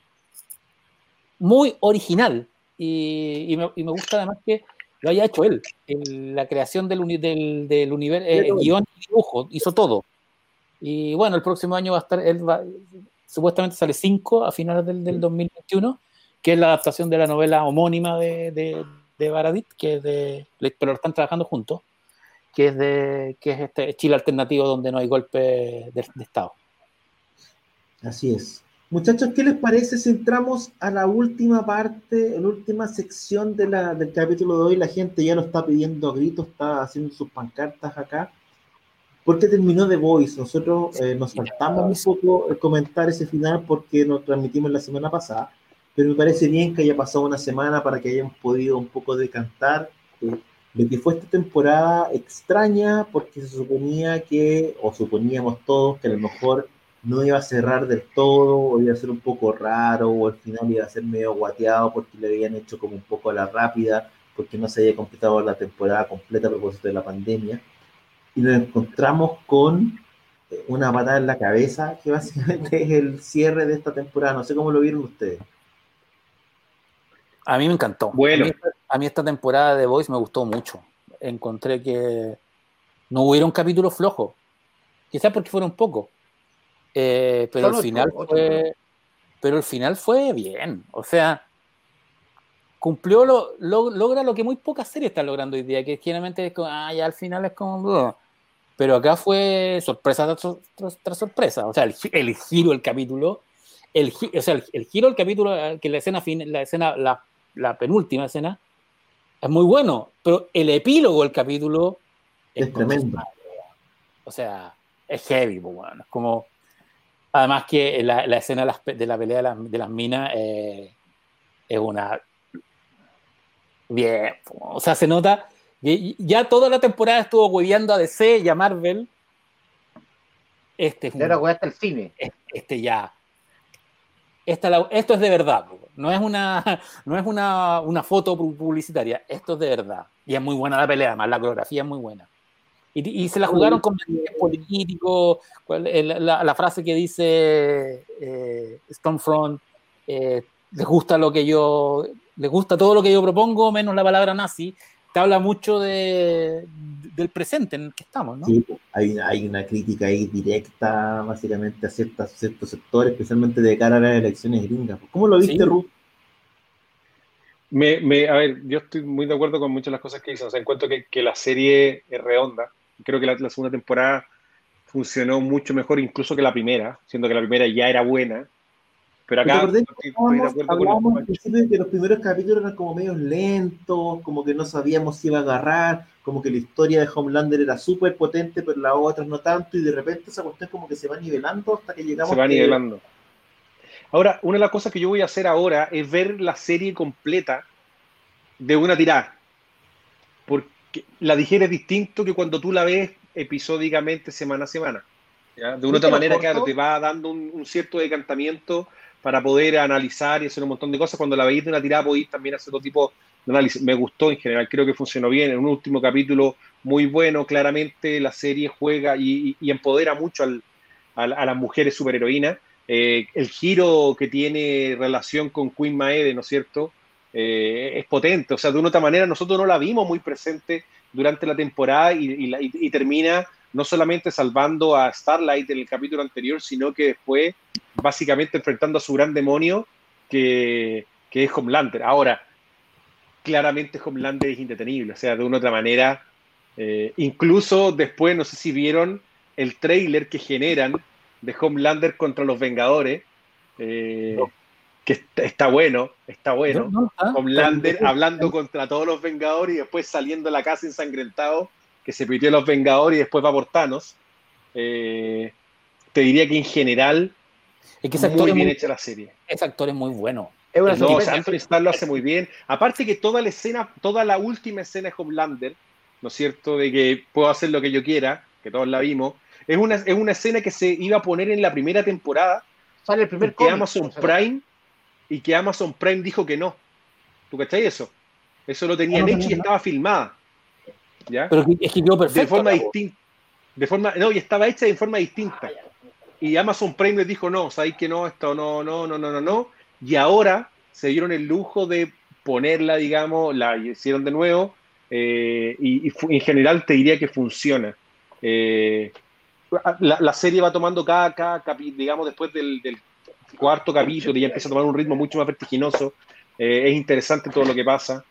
muy original. Y, me, gusta además que lo haya hecho él. la creación del, del, del universo, eh, guion y dibujo, hizo todo. Y bueno, el próximo año va a estar, él va, supuestamente sale 5 a finales del, del, 2021, que es la adaptación de la novela homónima de, de, de Baradit, que es de, pero lo están trabajando juntos, que es de que es este Chile alternativo donde no hay golpe de Estado. Así es. Muchachos, ¿qué les parece si entramos a la última parte, la última sección de la, del capítulo de hoy? La gente ya lo está pidiendo a gritos, está haciendo sus pancartas acá. Porque terminó The Voice. Nosotros eh, nos saltamos un poco el comentar ese final porque nos transmitimos la semana pasada. Pero me parece bien que haya pasado una semana para que hayamos podido un poco decantar eh, de que fue esta temporada extraña porque se suponía que, o suponíamos todos, que a lo mejor no iba a cerrar del todo, o iba a ser un poco raro, o al final iba a ser medio guateado porque le habían hecho como un poco a la rápida, porque no se había completado la temporada completa a propósito de la pandemia. Y nos encontramos con eh, una patada en la cabeza, que básicamente [laughs] es el cierre de esta temporada. No sé cómo lo vieron ustedes. A mí me encantó. Bueno. A mí, esta temporada de Voice me gustó mucho. Encontré que no hubiera un capítulo flojo. Quizás porque fueron pocos eh, pero, al final fue, pero el final fue bien. O sea, cumplió, lo, logra lo que muy pocas series están logrando hoy día, que generalmente es como, ah, ya al final es como... Pero acá fue sorpresa tras, sorpresa. O sea, el, giro del capítulo, el, o sea, el, giro del capítulo, eh, que la escena, fin, la, escena la, penúltima escena, es muy bueno, pero el epílogo del capítulo es, tremendo. O sea, es heavy, pues, bueno, es como Además que la, escena de la, pelea de las, minas eh, es una... Bien, o sea, se nota ya toda la temporada estuvo hueveando a DC y a Marvel. Este es un, hasta el cine. Este ya. Esto es de verdad, no es una, [laughs] no es una, una foto publicitaria, esto es de verdad. Y es muy buena la pelea, además la coreografía es muy buena. Y, se la jugaron con político, la, la, frase que dice eh, Stormfront, eh, les gusta lo que yo, les gusta todo lo que yo propongo, menos la palabra nazi, te habla mucho de, del presente en el que estamos, ¿no? Sí, hay, hay una crítica ahí directa, básicamente, a ciertos, ciertos sectores, especialmente de cara a las elecciones gringas. ¿Cómo lo viste, Ruth? Me, me, a ver, yo estoy muy de acuerdo con muchas de las cosas que dicen. O sea, encuentro que, que la serie es redonda creo que la, segunda temporada funcionó mucho mejor incluso que la primera, siendo que la primera ya era buena. Pero acá principio de que los primeros capítulos eran como medio lentos, como que no sabíamos si iba a agarrar, como que la historia de Homelander era súper potente, pero las otras no tanto, y de repente esa cuestión como que se va nivelando hasta que llegamos. Se va nivelando. Ahora, una de las cosas que yo voy a hacer ahora es ver la serie completa de una tirada. Porque la digieres distinto que cuando tú la ves episódicamente semana a semana. De una otra manera, claro, te va dando un, cierto decantamiento para poder analizar y hacer un montón de cosas. Cuando la veis de una tirada podéis también hacer otro tipo de análisis. Me gustó en general, creo que funcionó bien. En un último capítulo muy bueno, claramente la serie juega y, empodera mucho a, las mujeres superheroínas. Eh, el giro que tiene relación con Queen Maede, ¿no es cierto? Eh, es potente. O sea, de una otra manera, nosotros no la vimos muy presente durante la temporada y, termina no solamente salvando a Starlight en el capítulo anterior, sino que después básicamente enfrentando a su gran demonio que, es Homelander. Ahora, claramente Homelander es indetenible, o sea, de una u otra manera, eh, incluso después, no sé si vieron el trailer que generan de Homelander contra los Vengadores. Eh, que está, bueno, está bueno. Homelander hablando contra todos los Vengadores y después saliendo de la casa ensangrentado, que se pitió los Vengadores y después va por Thanos. Eh, te diría que en general es que ese muy bien hecha la serie. Ese actor es muy bueno. no, Anthony Starr lo hace muy bien. Aparte que toda la escena, toda la última escena de Homelander, ¿no es cierto? De que puedo hacer lo que yo quiera, que todos la vimos, es una, es una escena que se iba a poner en la primera temporada. Sale el primer que Amazon Prime y que Amazon Prime dijo que no. ¿Tú cachai eso? Eso lo tenían hecho y estaba filmada. ¿Ya? Pero es que quedó perfecto. De forma distinta. De forma, no, y estaba hecha de forma distinta. Y Amazon Prime les dijo, no, sabéis que no, esto no, no, no, no, no, no. Y ahora se dieron el lujo de ponerla, digamos, la hicieron de nuevo. Eh, y, en general te diría que funciona. Eh, la, serie va tomando cada, cada capítulo, digamos, después del, cuarto capítulo, ya empieza a tomar un ritmo mucho más vertiginoso. Eh, es interesante todo lo que pasa.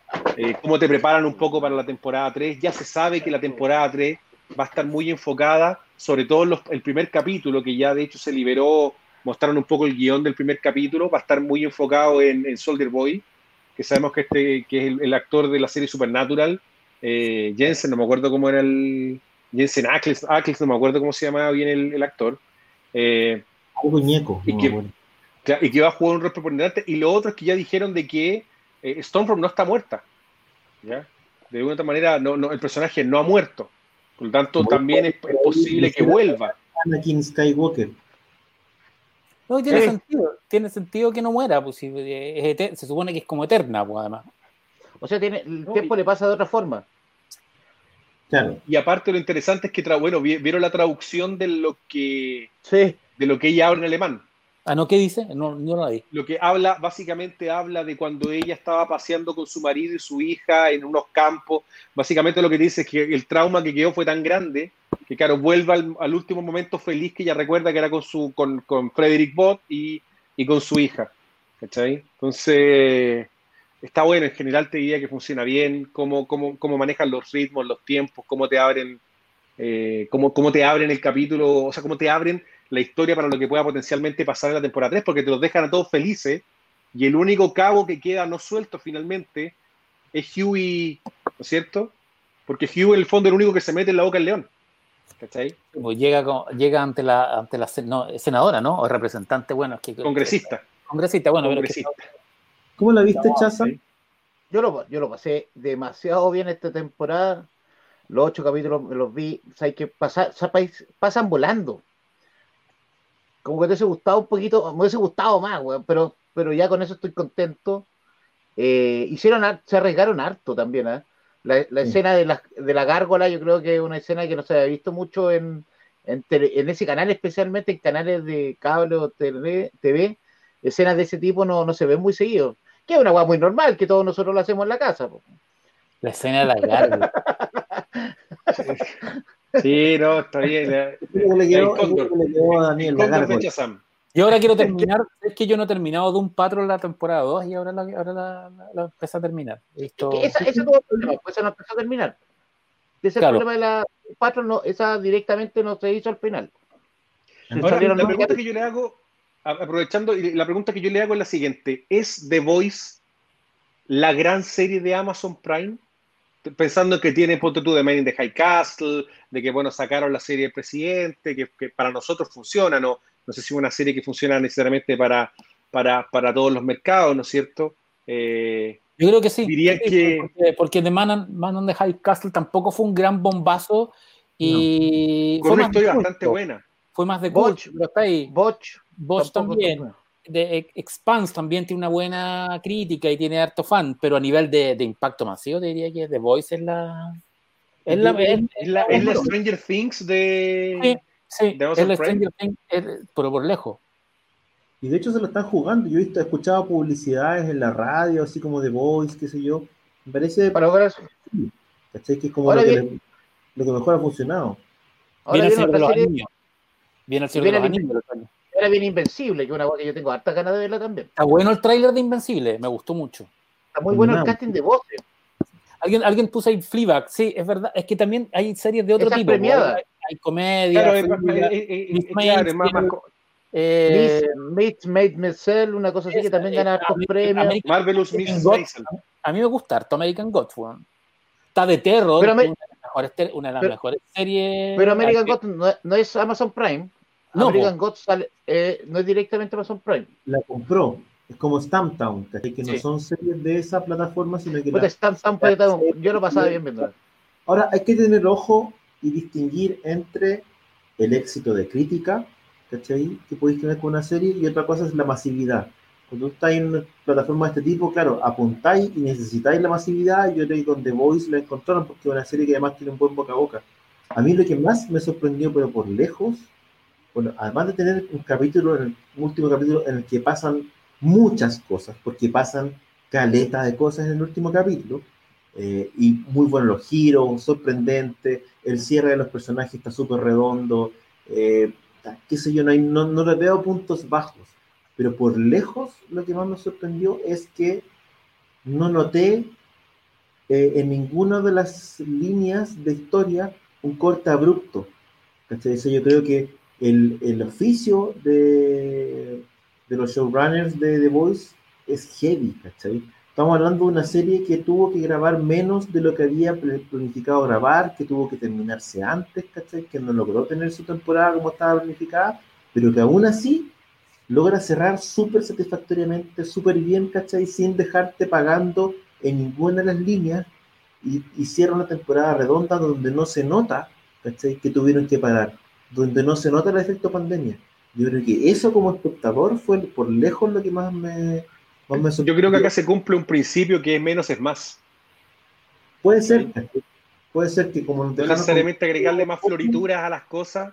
cómo te preparan un poco para la temporada 3. Ya se sabe que la temporada 3 va a estar muy enfocada, sobre todo el primer capítulo, que ya de hecho se liberó, mostraron un poco el guion del primer capítulo, va a estar muy enfocado en, Soldier Boy, que sabemos que, este, que es el, actor de la serie Supernatural, eh, Jensen, no me acuerdo cómo era el... Jensen Ackles, Ackles no me acuerdo cómo se llamaba bien el, actor. Eh, Algo ñeco. Y, que, va a jugar un rol preponderante. Y lo otro es que ya dijeron de que eh, Stormfront no está muerta. ¿ya? De alguna otra manera, no, no, el personaje no ha muerto. Por lo tanto, también es, posible que vuelva. Anakin Skywalker. No, tiene sentido. Tiene sentido que no muera, pues se supone que es como eterna, pues además. O sea, tiene, el tiempo le pasa de otra forma. Claro. Y aparte lo interesante es que, bueno, vieron la traducción de lo que, de lo que ella habla en alemán. Ah, ¿no? ¿Qué dice? No, no la vi. Lo que habla, básicamente habla de cuando ella estaba paseando con su marido y su hija en unos campos. Básicamente lo que dice es que el trauma que quedó fue tan grande que, claro, vuelva al, último momento feliz que ella recuerda que era con, su, con, con Frederick Bott y, y, con su hija. ¿Cachai? Entonces, está bueno. En general te diría que funciona bien, cómo, cómo, cómo manejan los ritmos, los tiempos, cómo te abren, eh, cómo, cómo te abren el capítulo, o sea, cómo te abren la historia para lo que pueda potencialmente pasar en la temporada 3, porque te los dejan a todos felices y el único cabo que queda no suelto finalmente es Huey, ¿no es cierto? Porque Huey en el fondo es el único que se mete en la boca del león. ¿Cachai? Pues llega, llega ante la, ante la senadora, ¿no? O representante, bueno, es que, Congresista. Congresista, bueno, Congresista. ¿Cómo la viste, Chaza? Yo lo, yo lo pasé demasiado bien esta temporada. Los ocho capítulos los vi, hay que pasar, pasan volando como que te hubiese gustado un poquito, me hubiese gustado más, pero, pero ya con eso estoy contento. Eh, hicieron, se arriesgaron harto también, ¿eh? La, escena de la, de la gárgola, yo creo que es una escena que no se había visto mucho en, en, ese canal, especialmente en canales de cable o TV, escenas de ese tipo no, no se ven muy seguido. Que es una guay muy normal, que todos nosotros lo hacemos en la casa. La escena de la gárgola. [laughs] Sí, no, está bien. Y ahora quiero terminar, es que yo no he terminado de un patrón la temporada 2 y ahora la, ahora la, empecé a terminar. Esto... esa, ese tuvo problema, pues no empezó a terminar. Ese problema de la patrón, no, esa directamente no se hizo al final. Ahora, la pregunta que yo le hago, aprovechando, la pregunta que yo le hago es la siguiente: ¿es The Voice la gran serie de Amazon Prime? Pensando que tiene punto tú de Man in the High Castle, de que bueno, sacaron la serie del presidente, que, para nosotros funciona, no, no sé si es una serie que funciona necesariamente para, para, para todos los mercados, ¿no es cierto? Eh, Yo creo que sí. Diría que... Porque, The Man, in the High Castle tampoco fue un gran bombazo y... Fue una historia bastante buena. Fue más de Botch, pero está ahí. Botch, Botch también de Expanse también tiene una buena crítica y tiene harto fan, pero a nivel de, impacto masivo diría que The Voice es la... Es la, es Stranger Things de... Sí, es la Stranger Things, pero por lejos. Y de hecho se lo están jugando. Yo he visto, he escuchado publicidades en la radio, así como The Voice, qué sé yo. Me parece... Para ahora Que es como lo que, mejor ha funcionado. Ahora viene el de los Viene el de los Anillos era bien Invencible, que es una cosa que yo tengo harta ganas de verla también. Está bueno el tráiler de Invencible, me gustó mucho. Está muy bueno el casting de voces. Alguien, alguien puso ahí Fleabag, sí, es verdad. Es que también hay series de otro tipo. Hay, hay, comedia. Claro, eh, Miss Made Missile, una cosa así que también gana hartos premios. Marvelous Miss Maisel. A mí me gusta harto American Gods, Está de terror, pero una de las mejores, series. Pero American Gods no, es Amazon Prime. No, American Gods sale, eh, no es directamente Amazon Prime. La compró. Es como Stamptown, que no son series de esa plataforma, sino que... yo lo pasaba bien viendo. Ahora, hay que tener ojo y distinguir entre el éxito de crítica, ¿cachai? Que podéis tener con una serie, y otra cosa es la masividad. Cuando estáis en una plataforma de este tipo, claro, apuntáis y necesitáis la masividad. Yo creo que con The Voice la encontraron porque es una serie que además tiene un buen boca a boca. A mí lo que más me sorprendió, pero por lejos, bueno, además de tener un capítulo, un último capítulo en el que pasan muchas cosas, porque pasan caleta de cosas en el último capítulo, eh, y muy buenos los giros, sorprendente, el cierre de los personajes está súper redondo, eh, qué sé yo, no, hay, no, no le veo puntos bajos, pero por lejos lo que más me sorprendió es que no noté eh, en ninguna de las líneas de historia un corte abrupto. Eso yo creo que el, el oficio de, de, los showrunners de The Voice es heavy, ¿cachai? Estamos hablando de una serie que tuvo que grabar menos de lo que había planificado grabar, que tuvo que terminarse antes, ¿cachai? Que no logró tener su temporada como estaba planificada, pero que aún así logra cerrar súper satisfactoriamente, súper bien, ¿cachai? Sin dejarte pagando en ninguna de las líneas y, y cierra una temporada redonda donde no se nota, ¿cachai? Que tuvieron que parar, donde no se nota el efecto pandemia. Yo creo que eso como espectador fue por lejos lo que más me, Yo creo que acá se cumple un principio que es menos es más. Puede ser, puede ser que como no necesariamente agregarle más florituras a las cosas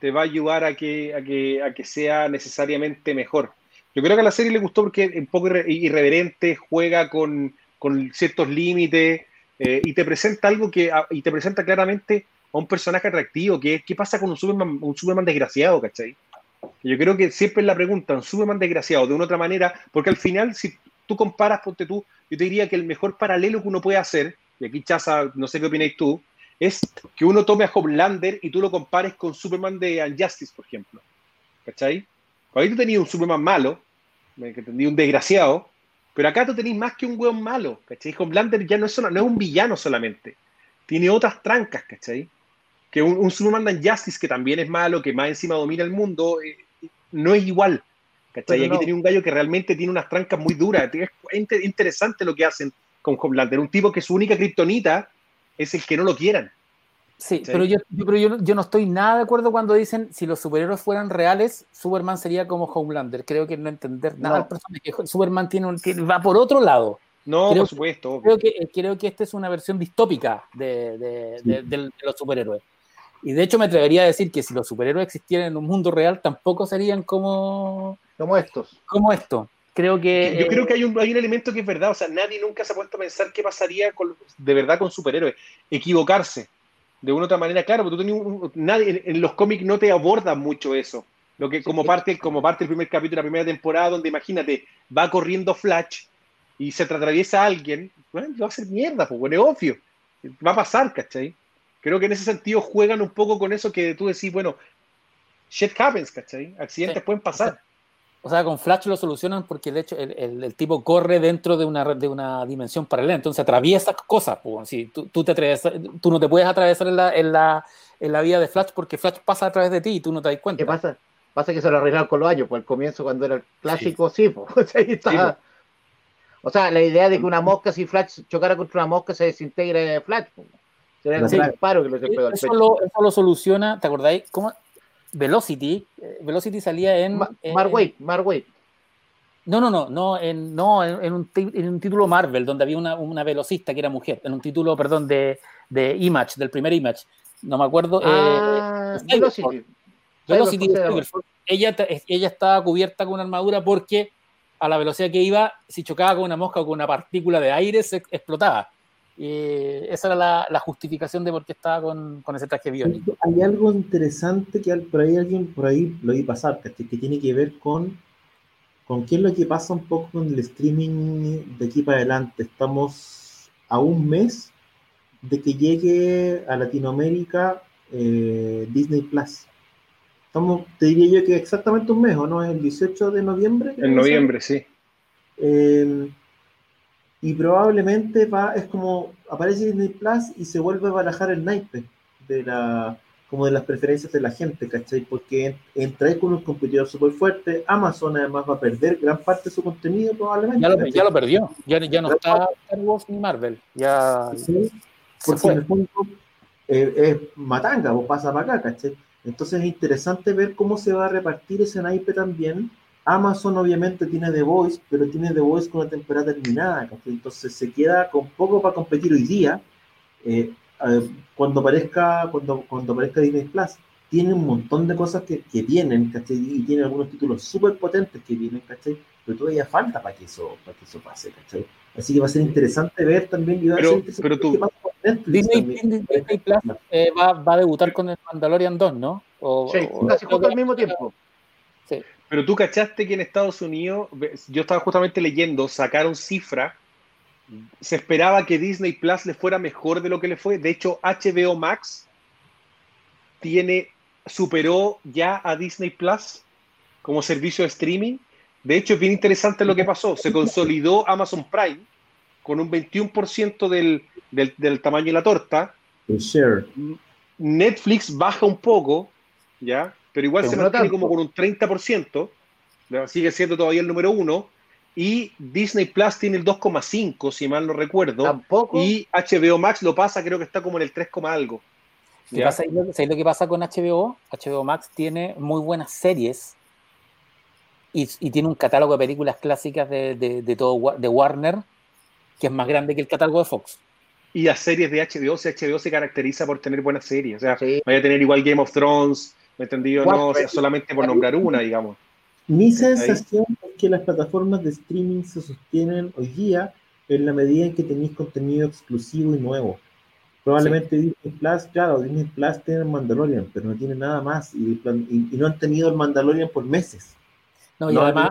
te va a ayudar a que, a que, a que sea necesariamente mejor. Yo creo que a la serie le gustó porque es un poco irreverente, juega con, con ciertos límites, eh, y te presenta algo que, y te presenta claramente a un personaje atractivo, que ¿qué pasa con un Superman, un Superman desgraciado, cachai? Yo creo que siempre es la pregunta, un Superman desgraciado, de una otra manera, porque al final, si tú comparas, ponte tú, yo te diría que el mejor paralelo que uno puede hacer, y aquí Chaza, no sé qué opináis tú, es que uno tome a Homelander y tú lo compares con Superman de Unjustice, por ejemplo. ¿Cachai? Ahí tú tenías un Superman malo, que tenía un desgraciado, pero acá tú tenés más que un weón malo, ¿cachai? Homelander ya no es, no es un villano solamente. Tiene otras trancas, ¿cachai? Que un, un Superman Justice, que también es malo, que más encima domina el mundo, eh, no es igual. ¿cachai? Aquí tenía un gallo que realmente tiene unas trancas muy duras. Es interesante lo que hacen con Homelander. Un tipo que su única kriptonita es el que no lo quieran. Sí, pero, yo, pero yo, no estoy nada de acuerdo cuando dicen si los superhéroes fueran reales, Superman sería como Homelander. Creo que no entender nada al personaje. Superman tiene un, va por otro lado. No, por supuesto. Creo que, creo que esta es una versión distópica de, de, los superhéroes. Y de hecho me atrevería a decir que si los superhéroes existieran en un mundo real, tampoco serían como... Como estos. Como esto. Creo que... Yo creo que hay un, hay un elemento que es verdad. O sea, nadie nunca se ha puesto a pensar qué pasaría de verdad con superhéroes. Equivocarse de una u otra manera, claro, porque tú tenías nadie, en, los cómics no te abordan mucho eso. Lo que como parte, como parte del primer capítulo de la primera temporada, donde imagínate, va corriendo Flash y se te atraviesa alguien, bueno, va a ser mierda, pues bueno, es obvio. Va a pasar, ¿cachai? Creo que en ese sentido juegan un poco con eso que tú decís, bueno, shit happens, ¿cachai? Accidentes pueden pasar. O sea, con Flash lo solucionan porque de hecho el, tipo corre dentro de una, de una dimensión paralela, entonces atraviesa cosas. Pues, si tú, tú, te tú no te puedes atravesar en la, en, la, en la vida de Flash porque Flash pasa a través de ti y tú no te das cuenta. ¿Qué pasa? Pasa que se lo arreglaron con los años, pues al comienzo cuando era el clásico, sí, pues, [laughs] ahí está. O sea, la idea de que una mosca, si Flash chocara contra una mosca, se desintegre Flash. Sería un disparo que lo se pegó al pecho. Lo, eso lo soluciona, ¿te acordáis? ¿Cómo? Velocity, eh, Velocity salía en... Mark No, no, no, no, en, no, en, un, en un título Marvel, donde había una, una, velocista que era mujer, en un título, perdón, de, de Image, del primer Image. No me acuerdo. Eh, ah, Velocity. Velocity, ella, ella estaba cubierta con una armadura porque a la velocidad que iba, si chocaba con una mosca o con una partícula de aire, se explotaba. Y esa era la, justificación de por qué estaba con, con, ese traje biónico. Hay algo interesante que por ahí alguien por ahí lo vi pasar, que, tiene que ver con, con qué es lo que pasa un poco con el streaming de aquí para adelante. Estamos a un mes de que llegue a Latinoamérica eh, Disney Plus. Estamos, te diría yo que exactamente un mes, ¿o no? Es el 18 de noviembre. En noviembre, sí. Eh, y probablemente va, es como aparece Disney Plus y se vuelve a barajar el naipe de la, como de las preferencias de la gente, ¿cachai? Porque entra con un competidor súper fuerte, Amazon además va a perder gran parte de su contenido probablemente. Ya lo, perdió, ya, ya no está Star Wars ni Marvel, ya... porque en el fondo eh, es matanga, o pasa para acá, ¿cachai? Entonces es interesante ver cómo se va a repartir ese naipe también. Amazon obviamente tiene The Voice, pero tiene The Voice con una temporada terminada, ¿cachai? Entonces se queda con poco para competir hoy día. Eh, cuando aparezca, cuando, cuando aparezca Disney Plus, tiene un montón de cosas que, que vienen, ¿cachai? Y tiene algunos títulos súper potentes que vienen, ¿cachai? Pero todavía falta para que eso, para que eso pase, ¿cachai? Así que va a ser interesante ver también. Y va pero, a ser pero tú, Disney, Disney, Plus eh, va, va, a debutar con el Mandalorian 2, ¿no? O, sí, o, casi justo al mismo tiempo. Sí. Pero tú cachaste que en Estados Unidos, yo estaba justamente leyendo, sacaron cifra se esperaba que Disney Plus le fuera mejor de lo que le fue. De hecho, HBO Max tiene, superó ya a Disney Plus como servicio de streaming. De hecho, es bien interesante lo que pasó. Se consolidó Amazon Prime con un 21% del, del, del, tamaño de la torta. Netflix baja un poco, ¿ya? Pero igual se mantiene como con un 30%. Sigue siendo todavía el número uno y Disney Plus tiene el 2,5, si mal no recuerdo. Tampoco. Y HBO Max lo pasa, creo que está como en el 3, algo. ¿Sabes lo que pasa con HBO? HBO Max tiene muy buenas series y, tiene un catálogo de películas clásicas de, de, todo, de Warner que es más grande que el catálogo de Fox. Y las series de HBO, si HBO se caracteriza por tener buenas series. O sea, vaya a tener igual Game of Thrones, ¿me entendido? No, o sea, solamente por nombrar una, digamos. Mi sensación es que las plataformas de streaming se sostienen hoy día en la medida en que tenéis contenido exclusivo y nuevo. Probablemente Disney Plus, claro, Disney Plus tiene el Mandalorian, pero no tiene nada más y, no han tenido el Mandalorian por meses. No, y además,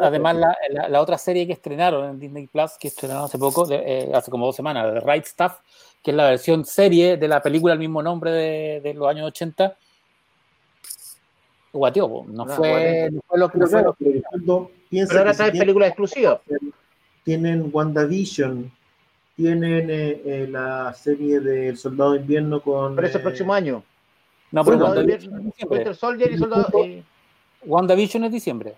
además la, la, otra serie que estrenaron en Disney Plus, que estrenaron hace poco, eh, hace como dos semanas, The Right Stuff, que es la versión serie de la película al mismo nombre de, de los años 80, guateó, no, no, fue, no fue lo que pero, pero, pero ahora trae películas exclusivas. Tienen WandaVision, tienen eh, eh, la serie del Soldado de Invierno con. Pero ese próximo año. No, pero WandaVision, Soldier y Soldado. Eh, WandaVision es diciembre.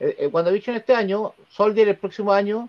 Eh, WandaVision este año, Soldier el próximo año,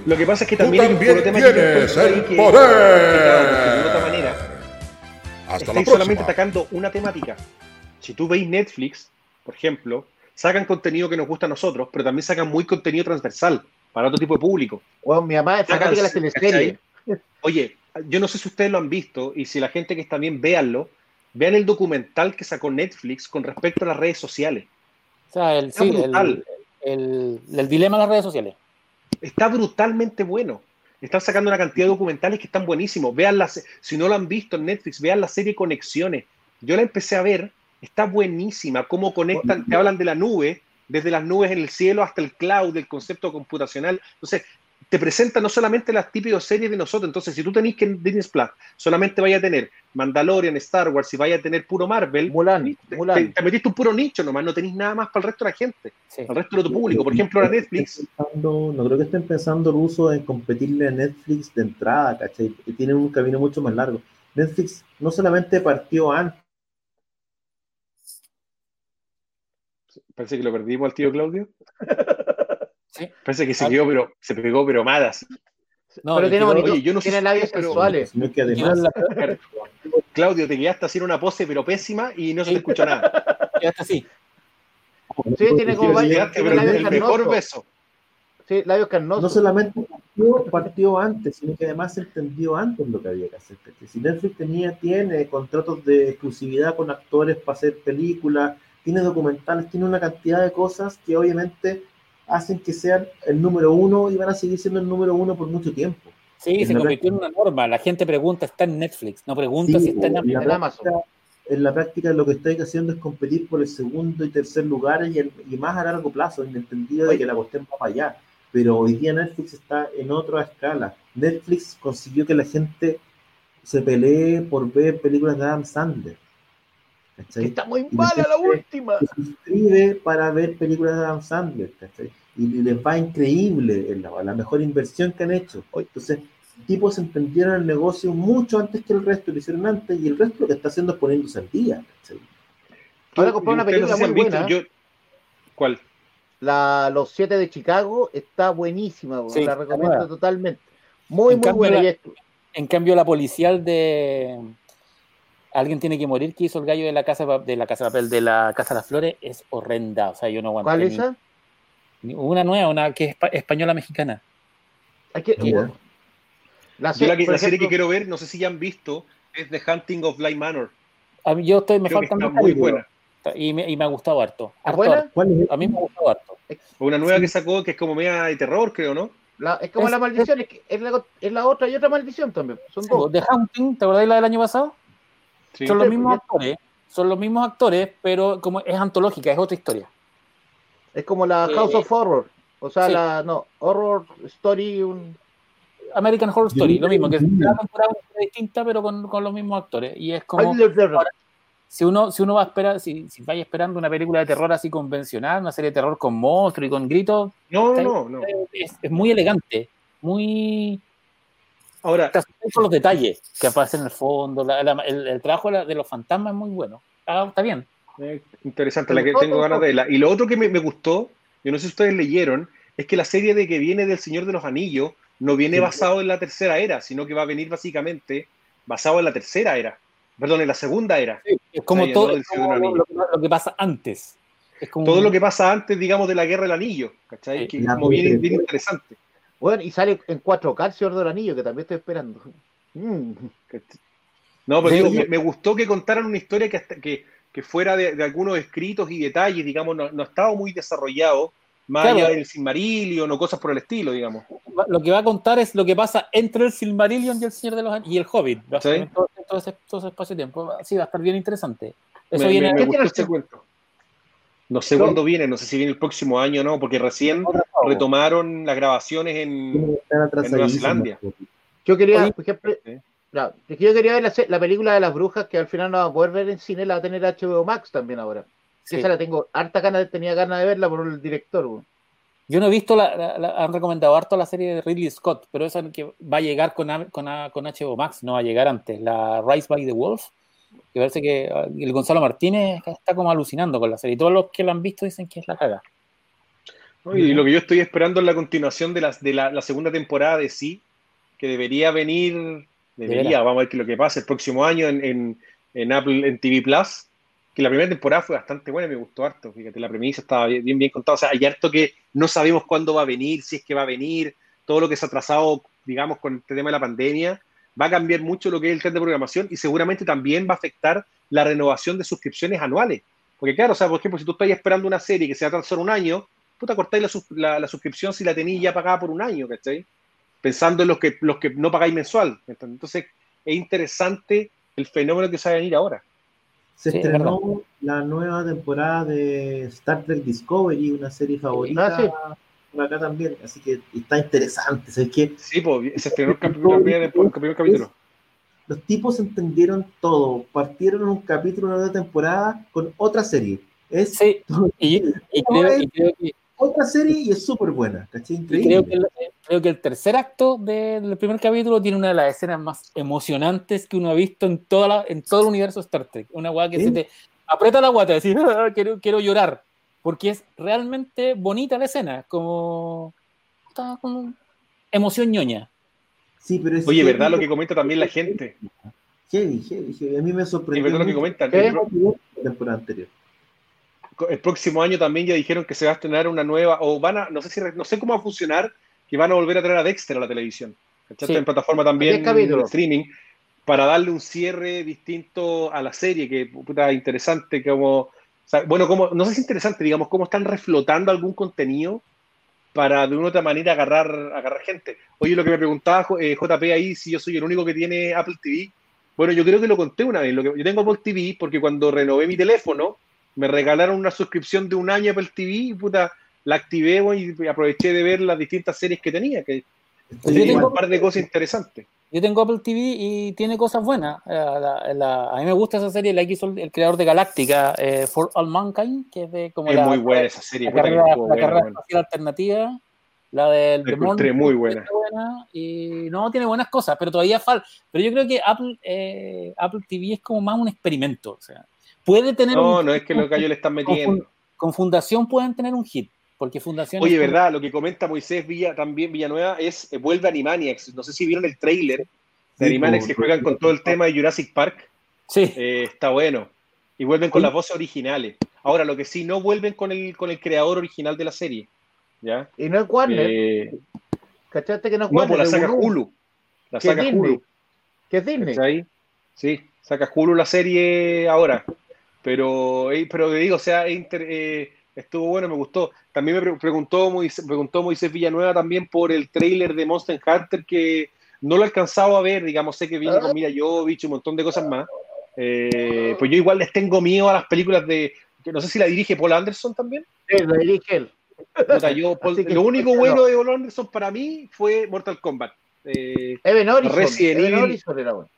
lo que pasa es que también, tienes el poder estáis solamente atacando una temática. Si tú veis Netflix, por ejemplo, sacan contenido que nos gusta a nosotros, pero también sacan muy contenido transversal para otro tipo de público. Bueno, mi mamá es fanática de la teleserie. Oye, yo no sé si ustedes lo han visto y si la gente que está bien, véanlo. Vean el documental que sacó Netflix con respecto a las redes sociales. O sea, el, sí, el, el, el, dilema de las redes sociales. Está brutalmente bueno. Están sacando una cantidad de documentales que están buenísimos. Vean las, si no lo han visto en Netflix, vean la serie Conexiones. Yo la empecé a ver, está buenísima. Cómo conectan, te hablan de la nube, desde las nubes en el cielo hasta el cloud, el concepto computacional. Entonces, te presenta no solamente las típicas series de nosotros. Entonces, si tú tenés que en Disney Plus solamente vaya a tener Mandalorian, Star Wars y vaya a tener puro Marvel, Mulan, Te, metiste un puro nicho nomás, no tenéis nada más para el resto de la gente, sí. el resto de tu público. Por ejemplo, ahora Netflix. Pensando, no creo que estén pensando el uso en competirle a Netflix de entrada, ¿cachai? Tienen un camino mucho más largo. Netflix no solamente partió antes. Parece que lo perdimos al tío Claudio. [laughs] Parece que se quedó, pero se pegó, pero malas. No, pero tiene, bonito, oye, yo no tiene labios. Que además... [laughs] Claudio, te quedaste haciendo una pose, pero pésima, y no se te escuchó nada. [laughs] Quedaste así. Sí, tiene como varios. Pero el mejor beso. Sí, labios carnosos. No solamente partió, partió, antes, sino que además entendió antes lo que había que hacer. Si Netflix tenía, tiene contratos de exclusividad con actores para hacer películas, tiene documentales, tiene una cantidad de cosas que obviamente hacen que sean el número uno y van a seguir siendo el número uno por mucho tiempo. Sí, se convirtió en una norma. La gente pregunta, ¿está en Netflix? No pregunta si está en, Amazon. en la práctica lo que estáis haciendo es competir por el segundo y tercer lugar y, más a largo plazo, en el entendido de que la cuestión va para allá. Pero hoy día Netflix está en otra escala. Netflix consiguió que la gente se pelee por ver películas de Adam Sandler. Está muy mala la última. Se suscribe para ver películas de Adam Sandler. Y les va increíble, la, la mejor inversión que han hecho. Entonces, tipos entendieron el negocio mucho antes que el resto, lo hicieron antes, y el resto lo que está haciendo es poniéndose al día. Ahora compré una película muy buena. ¿Cuál? La, Los Siete de Chicago está buenísima, la recomiendo totalmente. Muy, muy buena. en cambio, la policial de Alguien tiene que morir que hizo el gallo de la casa de la casa de papel de la casa de las flores es horrenda. O sea, yo no aguanto. ¿Cuál es esa? Una nueva, una que es española mexicana. La, serie que quiero ver, no sé si ya han visto, es The Hunting of Bly Manor. A mí, yo estoy, me faltan muy buena. Y me, y me, ha gustado harto. ¿Buena? A mí me ha gustado harto. Una nueva que sacó que es como media de terror, creo, ¿no? es como la maldición, es, es, la, es, la, otra y otra maldición también. Son dos. The Hunting, ¿te acordáis la del año pasado? Son los mismos actores, son los mismos actores, pero como es antológica, es otra historia. Es como la House of Horror, o sea, la no, Horror Story, un American Horror Story, lo mismo, que es una temporada distinta, pero con, con, los mismos actores. Y es como. si uno, si uno va a esperar, si, si vaya esperando una película de terror así convencional, una serie de terror con monstruos y con gritos, no, no, no. Es, es, muy elegante, muy. Ahora. Son los detalles que aparecen en el fondo, el, trabajo de los fantasmas es muy bueno. Ah, está bien. Interesante, la que tengo ganas de verla. Y lo otro que me, me gustó, yo no sé si ustedes leyeron, es que la serie de que viene del Señor de los Anillos no viene basado en la tercera era, sino que va a venir básicamente basado en la tercera era, perdón, en la segunda era. es como todo lo, que pasa antes. Todo lo que pasa antes, digamos, de la Guerra del Anillo, ¿cachai? que es como bien, interesante. Bueno, y sale en 4K el Señor del Anillo, que también estoy esperando. Mm. No, pero digo, me, gustó que contaran una historia que, que, que fuera de, algunos escritos y detalles, digamos, no, no estaba muy desarrollado más allá del Silmarillion o cosas por el estilo, digamos. Lo que va a contar es lo que pasa entre el Silmarillion y el Señor de los y el Hobbit. ¿Sí? Todo, todo, ese, todo, ese, espacio de tiempo. Sí, va a estar bien interesante. Eso me, viene. Me, me este cuento. No sé cuándo viene, no sé si viene el próximo año o no, porque recién retomaron las grabaciones en, en Nueva Zelanda. Yo quería, por ejemplo, no, yo quería ver la, la, película de las brujas que al final no va a poder ver en cine, la va a tener HBO Max también ahora. Esa la tengo harta ganas, tenía ganas de verla por el director. Yo no he visto, la, han recomendado harto la serie de Ridley Scott, pero esa que va a llegar con, con, con HBO Max, no va a llegar antes. La Rise by the Wolf, que parece que ah, el Gonzalo Martínez está como alucinando con la serie. Y todos los que la han visto dicen que es la caga. Y lo que yo estoy esperando es la continuación de, de la, segunda temporada de Sí, que debería venir, debería, vamos a ver qué lo que pasa el próximo año en, en, en Apple, en TV Plus que la primera temporada fue bastante buena, me gustó harto. Fíjate, la premisa estaba bien, bien, contada. O sea, hay harto que no sabemos cuándo va a venir, si es que va a venir, todo lo que se ha atrasado, digamos, con este tema de la pandemia, va a cambiar mucho lo que es el tren de programación y seguramente también va a afectar la renovación de suscripciones anuales. Porque, claro, o sea, por ejemplo, si tú estás esperando una serie que se va a un año, tú te cortáis la, la, suscripción si la tenéis ya pagada por un año, ¿cachai? Pensando en los que, los que no pagáis mensual. Entonces, es interesante el fenómeno que se va a venir ahora. Se estrenó la nueva temporada de Star Trek Discovery, una serie favorita ah, por acá también, así que está interesante. ¿sabes qué? Sí, pues, se estrenó el, primer capítulo. Los tipos entendieron todo, partieron un capítulo de temporada con otra serie. Es, sí, y, [laughs] creo, que otra serie y es súper buena, Increíble. Creo que, el, creo que, el, tercer acto del primer capítulo tiene una de las escenas más emocionantes que uno ha visto en, toda la, en todo el universo Star Trek. Una guay que se te aprieta la guata, decir, [laughs] ah, quiero, quiero llorar, porque es realmente bonita la escena, como, está como emoción ñoña. Sí, pero es Oye, ¿verdad lo que comenta también la gente? Heavy, heavy, A mí me sorprendió. Es verdad lo que comenta. La temporada anterior el próximo año también ya dijeron que se va a estrenar una nueva, o van a, no sé si, no sé cómo va a funcionar, que van a volver a traer a Dexter a la televisión. En plataforma también, en streaming, para darle un cierre distinto a la serie, que puta interesante, como, bueno, como, no sé si es interesante, digamos, cómo están reflotando algún contenido para de una u otra manera agarrar, agarrar gente. Oye, lo que me preguntaba JP eh, ahí, si yo soy el único que tiene Apple TV, Bueno, yo creo que lo conté una vez. Lo que, yo tengo Apple TV porque cuando renové mi teléfono, me regalaron una suscripción de un año Apple TV y puta, la activé y aproveché de ver las distintas series que tenía, que tenía un par de cosas interesantes. Yo tengo Apple TV y tiene cosas buenas. Eh, a mí me gusta esa serie, la hizo el creador de Galáctica, eh, For All Mankind, que es de como es muy buena esa serie. La carrera, la carrera espacial alternativa. La del Demonio. muy buena. Y no, tiene buenas cosas, pero todavía falta. Pero yo creo que Apple, eh, Apple TV es como más un experimento. O sea, puede tener. No, no es que lo que ellos le están metiendo. Con, Fundación pueden tener un hit. Porque Fundación. Oye, verdad, lo que comenta Moisés Villa, también Villanueva, es eh, vuelve Animaniacs. No sé si vieron el trailer de Animaniacs que juegan con todo el tema de Jurassic Park. Sí. Eh, está bueno. Y vuelven con las voces originales. Ahora, lo que sí, no vuelven con el, con el creador original de la serie. ¿Ya? Y no es Warner. Eh, ¿Cachaste que no es Warner? No, pues la saca Hulu. La saca Hulu. ¿Qué es Disney? Sí, saca Hulu la serie ahora. Pero, pero digo, o sea, eh, estuvo bueno, me gustó. También me preguntó, Moisés, preguntó Moisés Villanueva también por el trailer de Monster Hunter que no lo he alcanzado a ver, digamos, sé que viene con Mira Jovich y un montón de cosas más. Eh, pues yo igual les tengo miedo a las películas de, no sé si la dirige Paul Anderson también. Sí, la dirige él. [laughs] lo único bueno de Paul Anderson para mí fue Mortal Kombat. Eh, Even Horizon, Resident era bueno.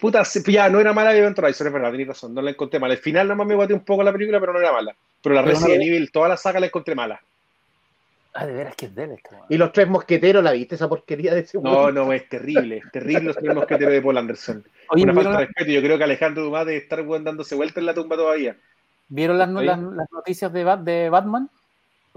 Puta, ya no era mala Event Horizon, es verdad, tenéis razón, no la encontré mala. Al final nomás me guaté un poco la película, pero no era mala. Pero la Resident Evil, toda la saga la encontré mala. Ah, de veras que es de Y los tres mosqueteros, ¿la viste esa porquería de ese No, no, es terrible, es terrible los tres mosqueteros de Paul Anderson. Una falta de respeto, yo creo que Alejandro Dumas debe estar dándose vuelta en la tumba todavía. ¿Vieron las, las, noticias de, de Batman?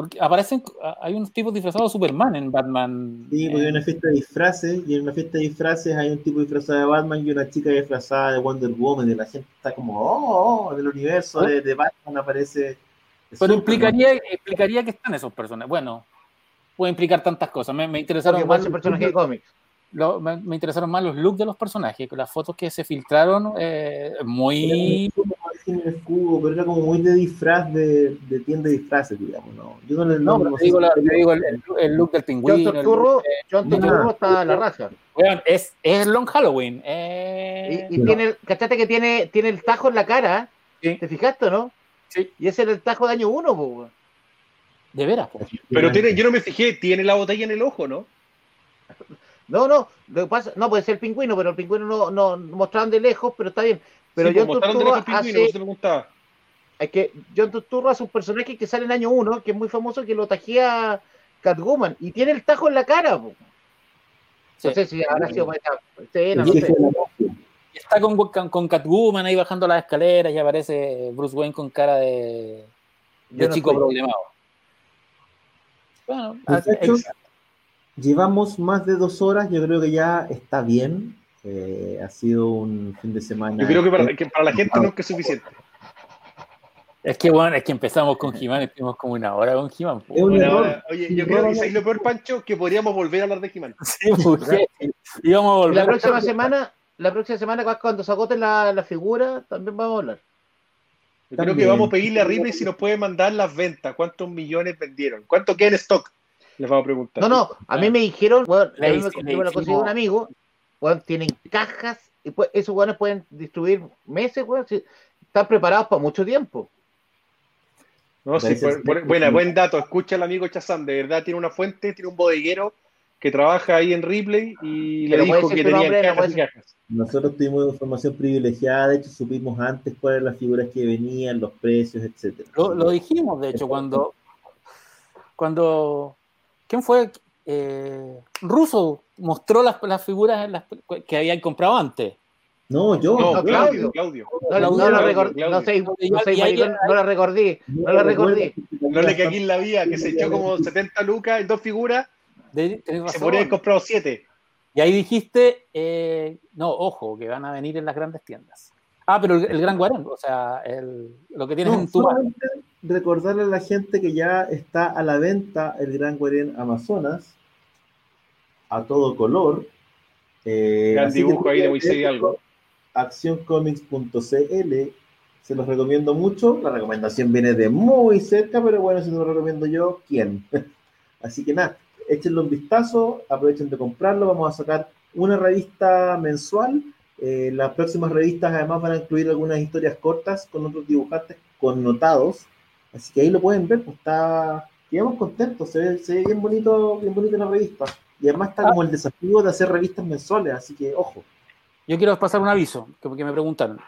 Porque aparecen, hay unos tipos disfrazados de Superman en Batman. Sí, porque hay una fiesta de disfraces, y en una fiesta de disfraces hay un tipo disfrazado de Batman y una chica disfrazada de Wonder Woman, y la gente está como, oh, oh del universo de, de, Batman aparece. Pero implicaría, implicaría que están esos personajes. Bueno, puede implicar tantas cosas. Me, me interesaron más. personajes de cómics me, interesaron más los looks de los personajes, las fotos que se filtraron, eh, muy... pero era como muy de disfraz, de, de tienda de disfraces, digamos, ¿no? Yo no, le, no, digo, te digo el, el, look del pingüino. John Turturro, John Turturro está a la raza. Bueno, es, es Long Halloween. Eh... Y, y tiene, ¿cachate que tiene, tiene el tajo en la cara? ¿Sí? ¿Te fijaste, no? Sí. Y ese era el tajo de año uno, pues. De veras, Pero tiene, yo no me fijé, tiene la botella en el ojo, ¿no? [laughs] No, no, lo que pasa, no puede ser el pingüino, pero el pingüino no, no mostraron de lejos, pero está bien. Pero sí, John pues, Turturro hace, es que John Turturro hace un personaje que sale en año 1, que es muy famoso, que lo tajía Catwoman, y tiene el tajo en la cara. Po. No sé si habrá sido esta escena, no sé. Está con, con, Catwoman ahí bajando las escaleras y aparece Bruce Wayne con cara de, de chico problemado. Bueno, Llevamos más de dos horas, yo creo que ya está bien. Eh, ha sido un fin de semana. Yo creo que para, la gente no es que es suficiente. Es que bueno, es que empezamos con Jimán, estuvimos como una hora con Jimán. Oye, yo creo que es lo peor, Pancho, que podríamos volver a hablar de Jimán. [laughs] Sí, porque íbamos a volver. La próxima semana, la próxima semana, cuando se agoten la, la figura, también vamos a hablar. Yo creo que vamos a pedirle a Ripley si nos puede mandar las ventas, cuántos millones vendieron, cuánto queda en stock les vamos a preguntar. No, no, a mí me dijeron, bueno, a mí me, me lo consiguió un amigo, bueno, tienen cajas, y pues, esos buenos pueden distribuir meses, bueno, si, están preparados para mucho tiempo. No, sí, buena, buen dato. Escucha al amigo Chazán, de verdad tiene una fuente, tiene un bodeguero que trabaja ahí en Ripley y le dijo que tenía cajas y cajas. Nosotros tuvimos información privilegiada, de hecho supimos antes cuáles eran las figuras que venían, los precios, etcétera. Lo, lo dijimos, de hecho, cuando, cuando ¿Quién fue? Eh, Russo mostró las, las figuras las, que habían comprado antes. No, yo. No, Claudio. Claudio. No, no, no, la recordé. No sé, no, sé, no la recordé. No la recordé. No le que aquí en la vía, que se echó como [laughs] 70 lucas en dos figuras. De, se podría haber comprado siete. Y ahí dijiste, eh, no, ojo, que van a venir en las grandes tiendas. Ah, pero el, Gran Guarén, o sea, el, lo que tienes en tu mano recordarle a la gente que ya está a la venta el Gran Guardián Amazonas a todo color. Eh, Gran dibujo ahí de Moisés algo. Accioncomics.cl se los recomiendo mucho. La recomendación viene de muy cerca, pero bueno, si no lo recomiendo yo, ¿quién? [laughs] Así que nada, échenle un vistazo, aprovechen de comprarlo. Vamos a sacar una revista mensual Eh, las próximas revistas además van a incluir algunas historias cortas con otros dibujantes connotados. Así que ahí lo pueden ver, pues está, digamos, contentos, se ve, se ve bien bonito, bien bonito la revista. Y además está como el desafío de hacer revistas mensuales, así que ojo. Yo quiero pasar un aviso, que, que me preguntaron.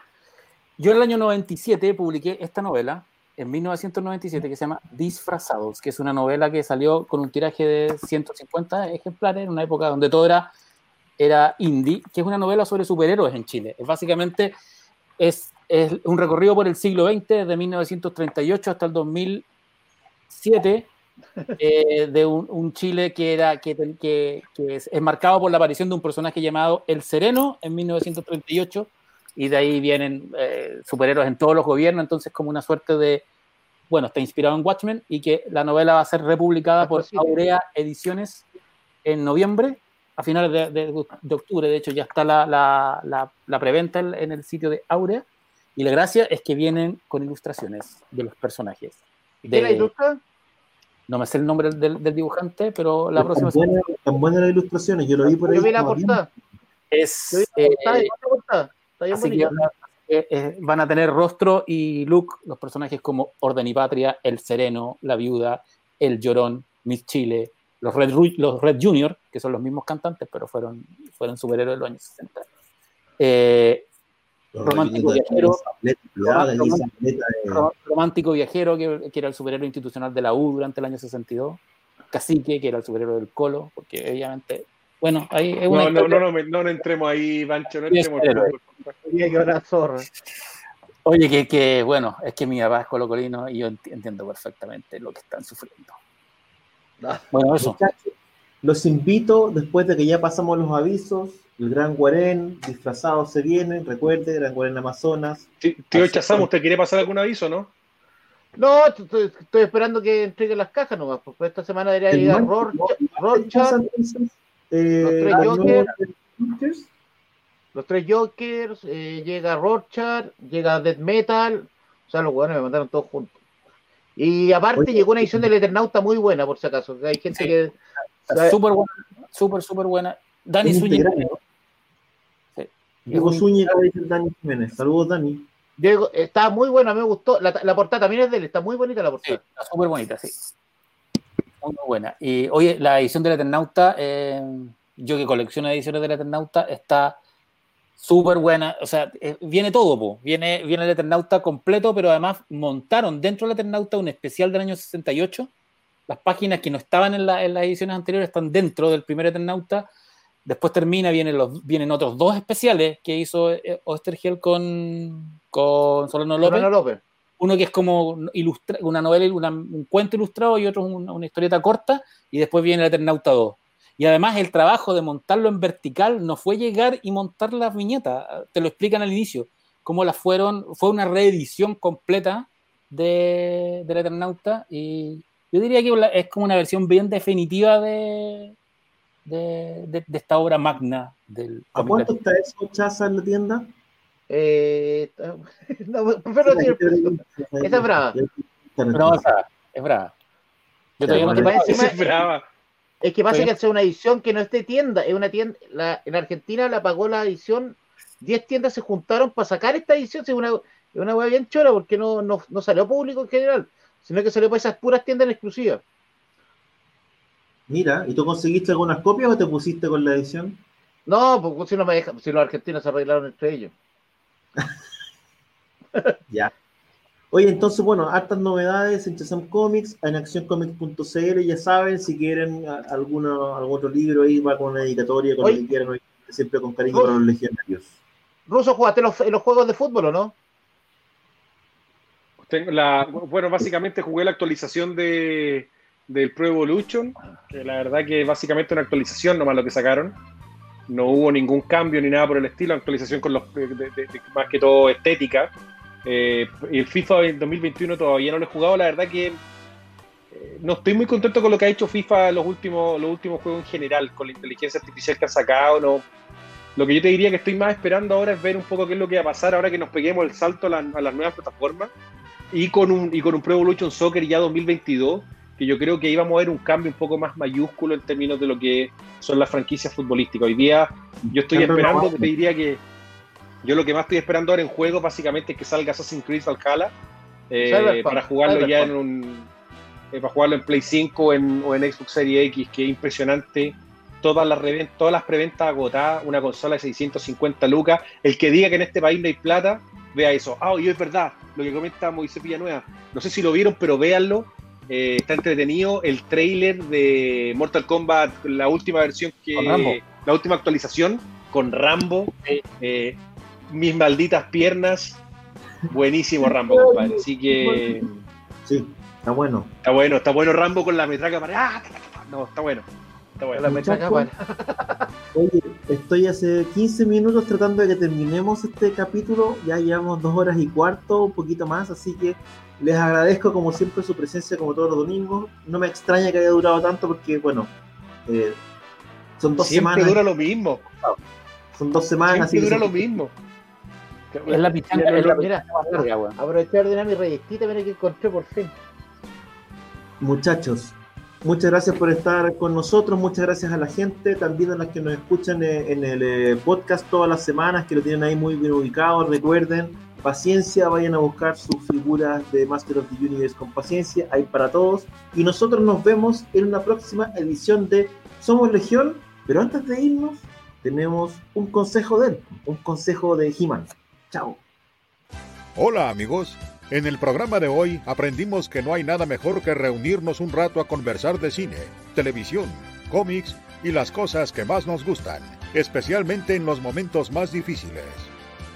Yo en el año 97 publiqué esta novela, en 1997, que se llama Disfrazados, que es una novela que salió con un tiraje de 150 ejemplares en una época donde todo era, era indie, que es una novela sobre superhéroes en Chile. Es básicamente es, es un recorrido por el siglo XX, de 1938 hasta el 2007, eh, de un, Chile que, era, que, que, es, marcado por la aparición de un personaje llamado El Sereno en 1938, y de ahí vienen eh, superhéroes en todos los gobiernos, entonces como una suerte de, bueno, está inspirado en Watchmen, y que la novela va a ser republicada por Aurea Ediciones en noviembre, a finales de, octubre, de hecho ya está la, la, la, preventa en, el sitio de Aurea, y la gracia es que vienen con ilustraciones de los personajes. ¿De la ilustra? No me sé el nombre del, dibujante, pero la próxima. Tan buenas las ilustraciones, yo lo vi por ahí. Yo vi la portada. Es. así que eh, van a tener rostro y look los personajes como Orden y Patria, El Sereno, La Viuda, El Llorón, Miss Chile, los Red, los Red Junior, que son los mismos cantantes, pero fueron, fueron superhéroes de los años 60. Eh, romántico viajero, romántico viajero que, era el superhéroe institucional de la U durante el año 62, Cacique, que era el superhéroe del Colo, porque obviamente, bueno, ahí es una no, no, no, no, no, entremos ahí, Bancho, no entremos. Oye, que, que, bueno, es que mi papá es colocolino y yo entiendo perfectamente lo que están sufriendo. Ah, bueno, eso. Los invito, después de que ya pasamos los avisos, el Gran Guarén, disfrazado se viene, recuerde, Gran Guarén Amazonas. tío Chazamo, ¿usted quiere pasar algún aviso, no? No, estoy, esperando que entreguen las cajas nomás, porque esta semana debería llegar Rorschach, eh, los tres Jokers, los tres Jokers, eh, llega Rorschach, llega Death Metal, o sea, los buenos me mandaron todos juntos. Y aparte llegó una edición del Eternauta muy buena, por si acaso, hay gente que... Súper buena, súper, súper buena. Dani Zúñiga. Diego Zúñiga dice Dani Jiménez. Saludos, Dani. Diego, está muy buena, me gustó. La, la, portada también es de él, está muy bonita la portada. está súper bonita, sí. Muy, buena. Y oye, la edición del Eternauta, eh, yo que colecciono ediciones del Eternauta, está súper buena. O sea, eh, viene todo, po. Viene, viene el Eternauta completo, pero además montaron dentro del Eternauta un especial del año 68. Las páginas que no estaban en, en las ediciones anteriores están dentro del primer Eternauta Después termina, vienen, los, vienen otros dos especiales que hizo eh, Ostergel con, con Solano López. Uno que es como ilustra, una novela, un cuento ilustrado y otro una, historieta corta. Y después viene el Eternauta 2. Y además el trabajo de montarlo en vertical no fue llegar y montar las viñetas. Te lo explican al inicio. Cómo las fueron. Fue una reedición completa de, del Eternauta. Y yo diría que es como una versión bien definitiva de, de, esta obra magna del. ¿A cuánto está eso, Chaza, en la tienda? Eh, [laughs] no, prefiero decir Esa es brava. No, es brava. Yo todavía no te parece. Es brava. Es que pasa que hace una edición que no es de tienda, es una tienda. La, en Argentina la pagó la edición, 10 tiendas se juntaron para sacar esta edición. Es una, una hueá bien chora porque no, no, no salió público en general, sino que salió para esas puras tiendas en exclusiva. Mira, ¿y tú conseguiste algunas copias o te pusiste con la edición? No, porque si no me deja, si los argentinos se arreglaron entre ellos. [laughs] ya. Oye, entonces, bueno, hartas novedades en Chazam Comics, en accioncomics.cl, ya saben, si quieren alguno, algún otro libro ahí, va con una dedicatoria, con lo que quieran, siempre con cariño para los legendarios. Ruso, ¿jugaste los, los juegos de fútbol o no? Tengo la, bueno, básicamente jugué la actualización de, del Pro Evolution, que la verdad que básicamente una actualización nomás lo que sacaron. No hubo ningún cambio ni nada por el estilo, actualización con los más que todo estética. Eh, el FIFA 2021 todavía no lo he jugado, la verdad que eh, no estoy muy contento con lo que ha hecho FIFA los últimos, los últimos juegos en general, con la inteligencia artificial que ha sacado. No. Lo que yo te diría que estoy más esperando ahora es ver un poco qué es lo que va a pasar ahora que nos peguemos el salto a, a las nuevas plataformas y con un, y con un Pro Evolution Soccer ya 2022 que yo creo que íbamos a ver un cambio un poco más mayúsculo en términos de lo que son las franquicias futbolísticas. Hoy día yo estoy esperando, te diría que Yo lo que más estoy esperando ahora en juego básicamente es que salga Assassin's Creed Valhalla eh, para jugarlo ya en un eh, para jugarlo en Play 5 en, o en Xbox Series X, que es impresionante. Todas las, todas las preventas agotadas, una consola de 650 lucas. El que diga que en este país no hay plata, vea eso. Ah, y es verdad, lo que comenta Moisés Villanueva. No sé si lo vieron, pero véanlo. Eh, está entretenido el trailer de Mortal Kombat, la última versión que. La última actualización con Rambo. Eh, mis malditas piernas. Buenísimo Rambo, compadre. Así que. Sí, está bueno. Está bueno, está bueno Rambo con la metraca para. ¡Ah! No, está bueno. Está bueno. La metraca para. [laughs] Oye, estoy hace 15 minutos tratando de que terminemos este capítulo. Ya llevamos dos horas y cuarto, un poquito más, así que les agradezco como siempre su presencia como todos los domingos. No me extraña que haya durado tanto porque, bueno, eh, son dos siempre semanas. dura lo mismo. Son dos semanas. Siempre dura lo mismo. Es la pichanga, es la mira, aprovechar de mi reyestita, mira que encontré por fin. Muchachos, muchas gracias por estar con nosotros, muchas gracias a la gente, también a las que nos escuchan en el eh, podcast todas las semanas, que lo tienen ahí muy bien ubicado. Recuerden, paciencia, vayan a buscar sus figuras de Master of the Universe con paciencia, hay para todos. Y nosotros nos vemos en una próxima edición de Somos Legión, pero antes de irnos, tenemos un consejo de él, un consejo de He-Man. Chao. Hola amigos. En el programa de hoy aprendimos que no hay nada mejor que reunirnos un rato a conversar de cine, televisión, cómics y las cosas que más nos gustan, especialmente en los momentos más difíciles.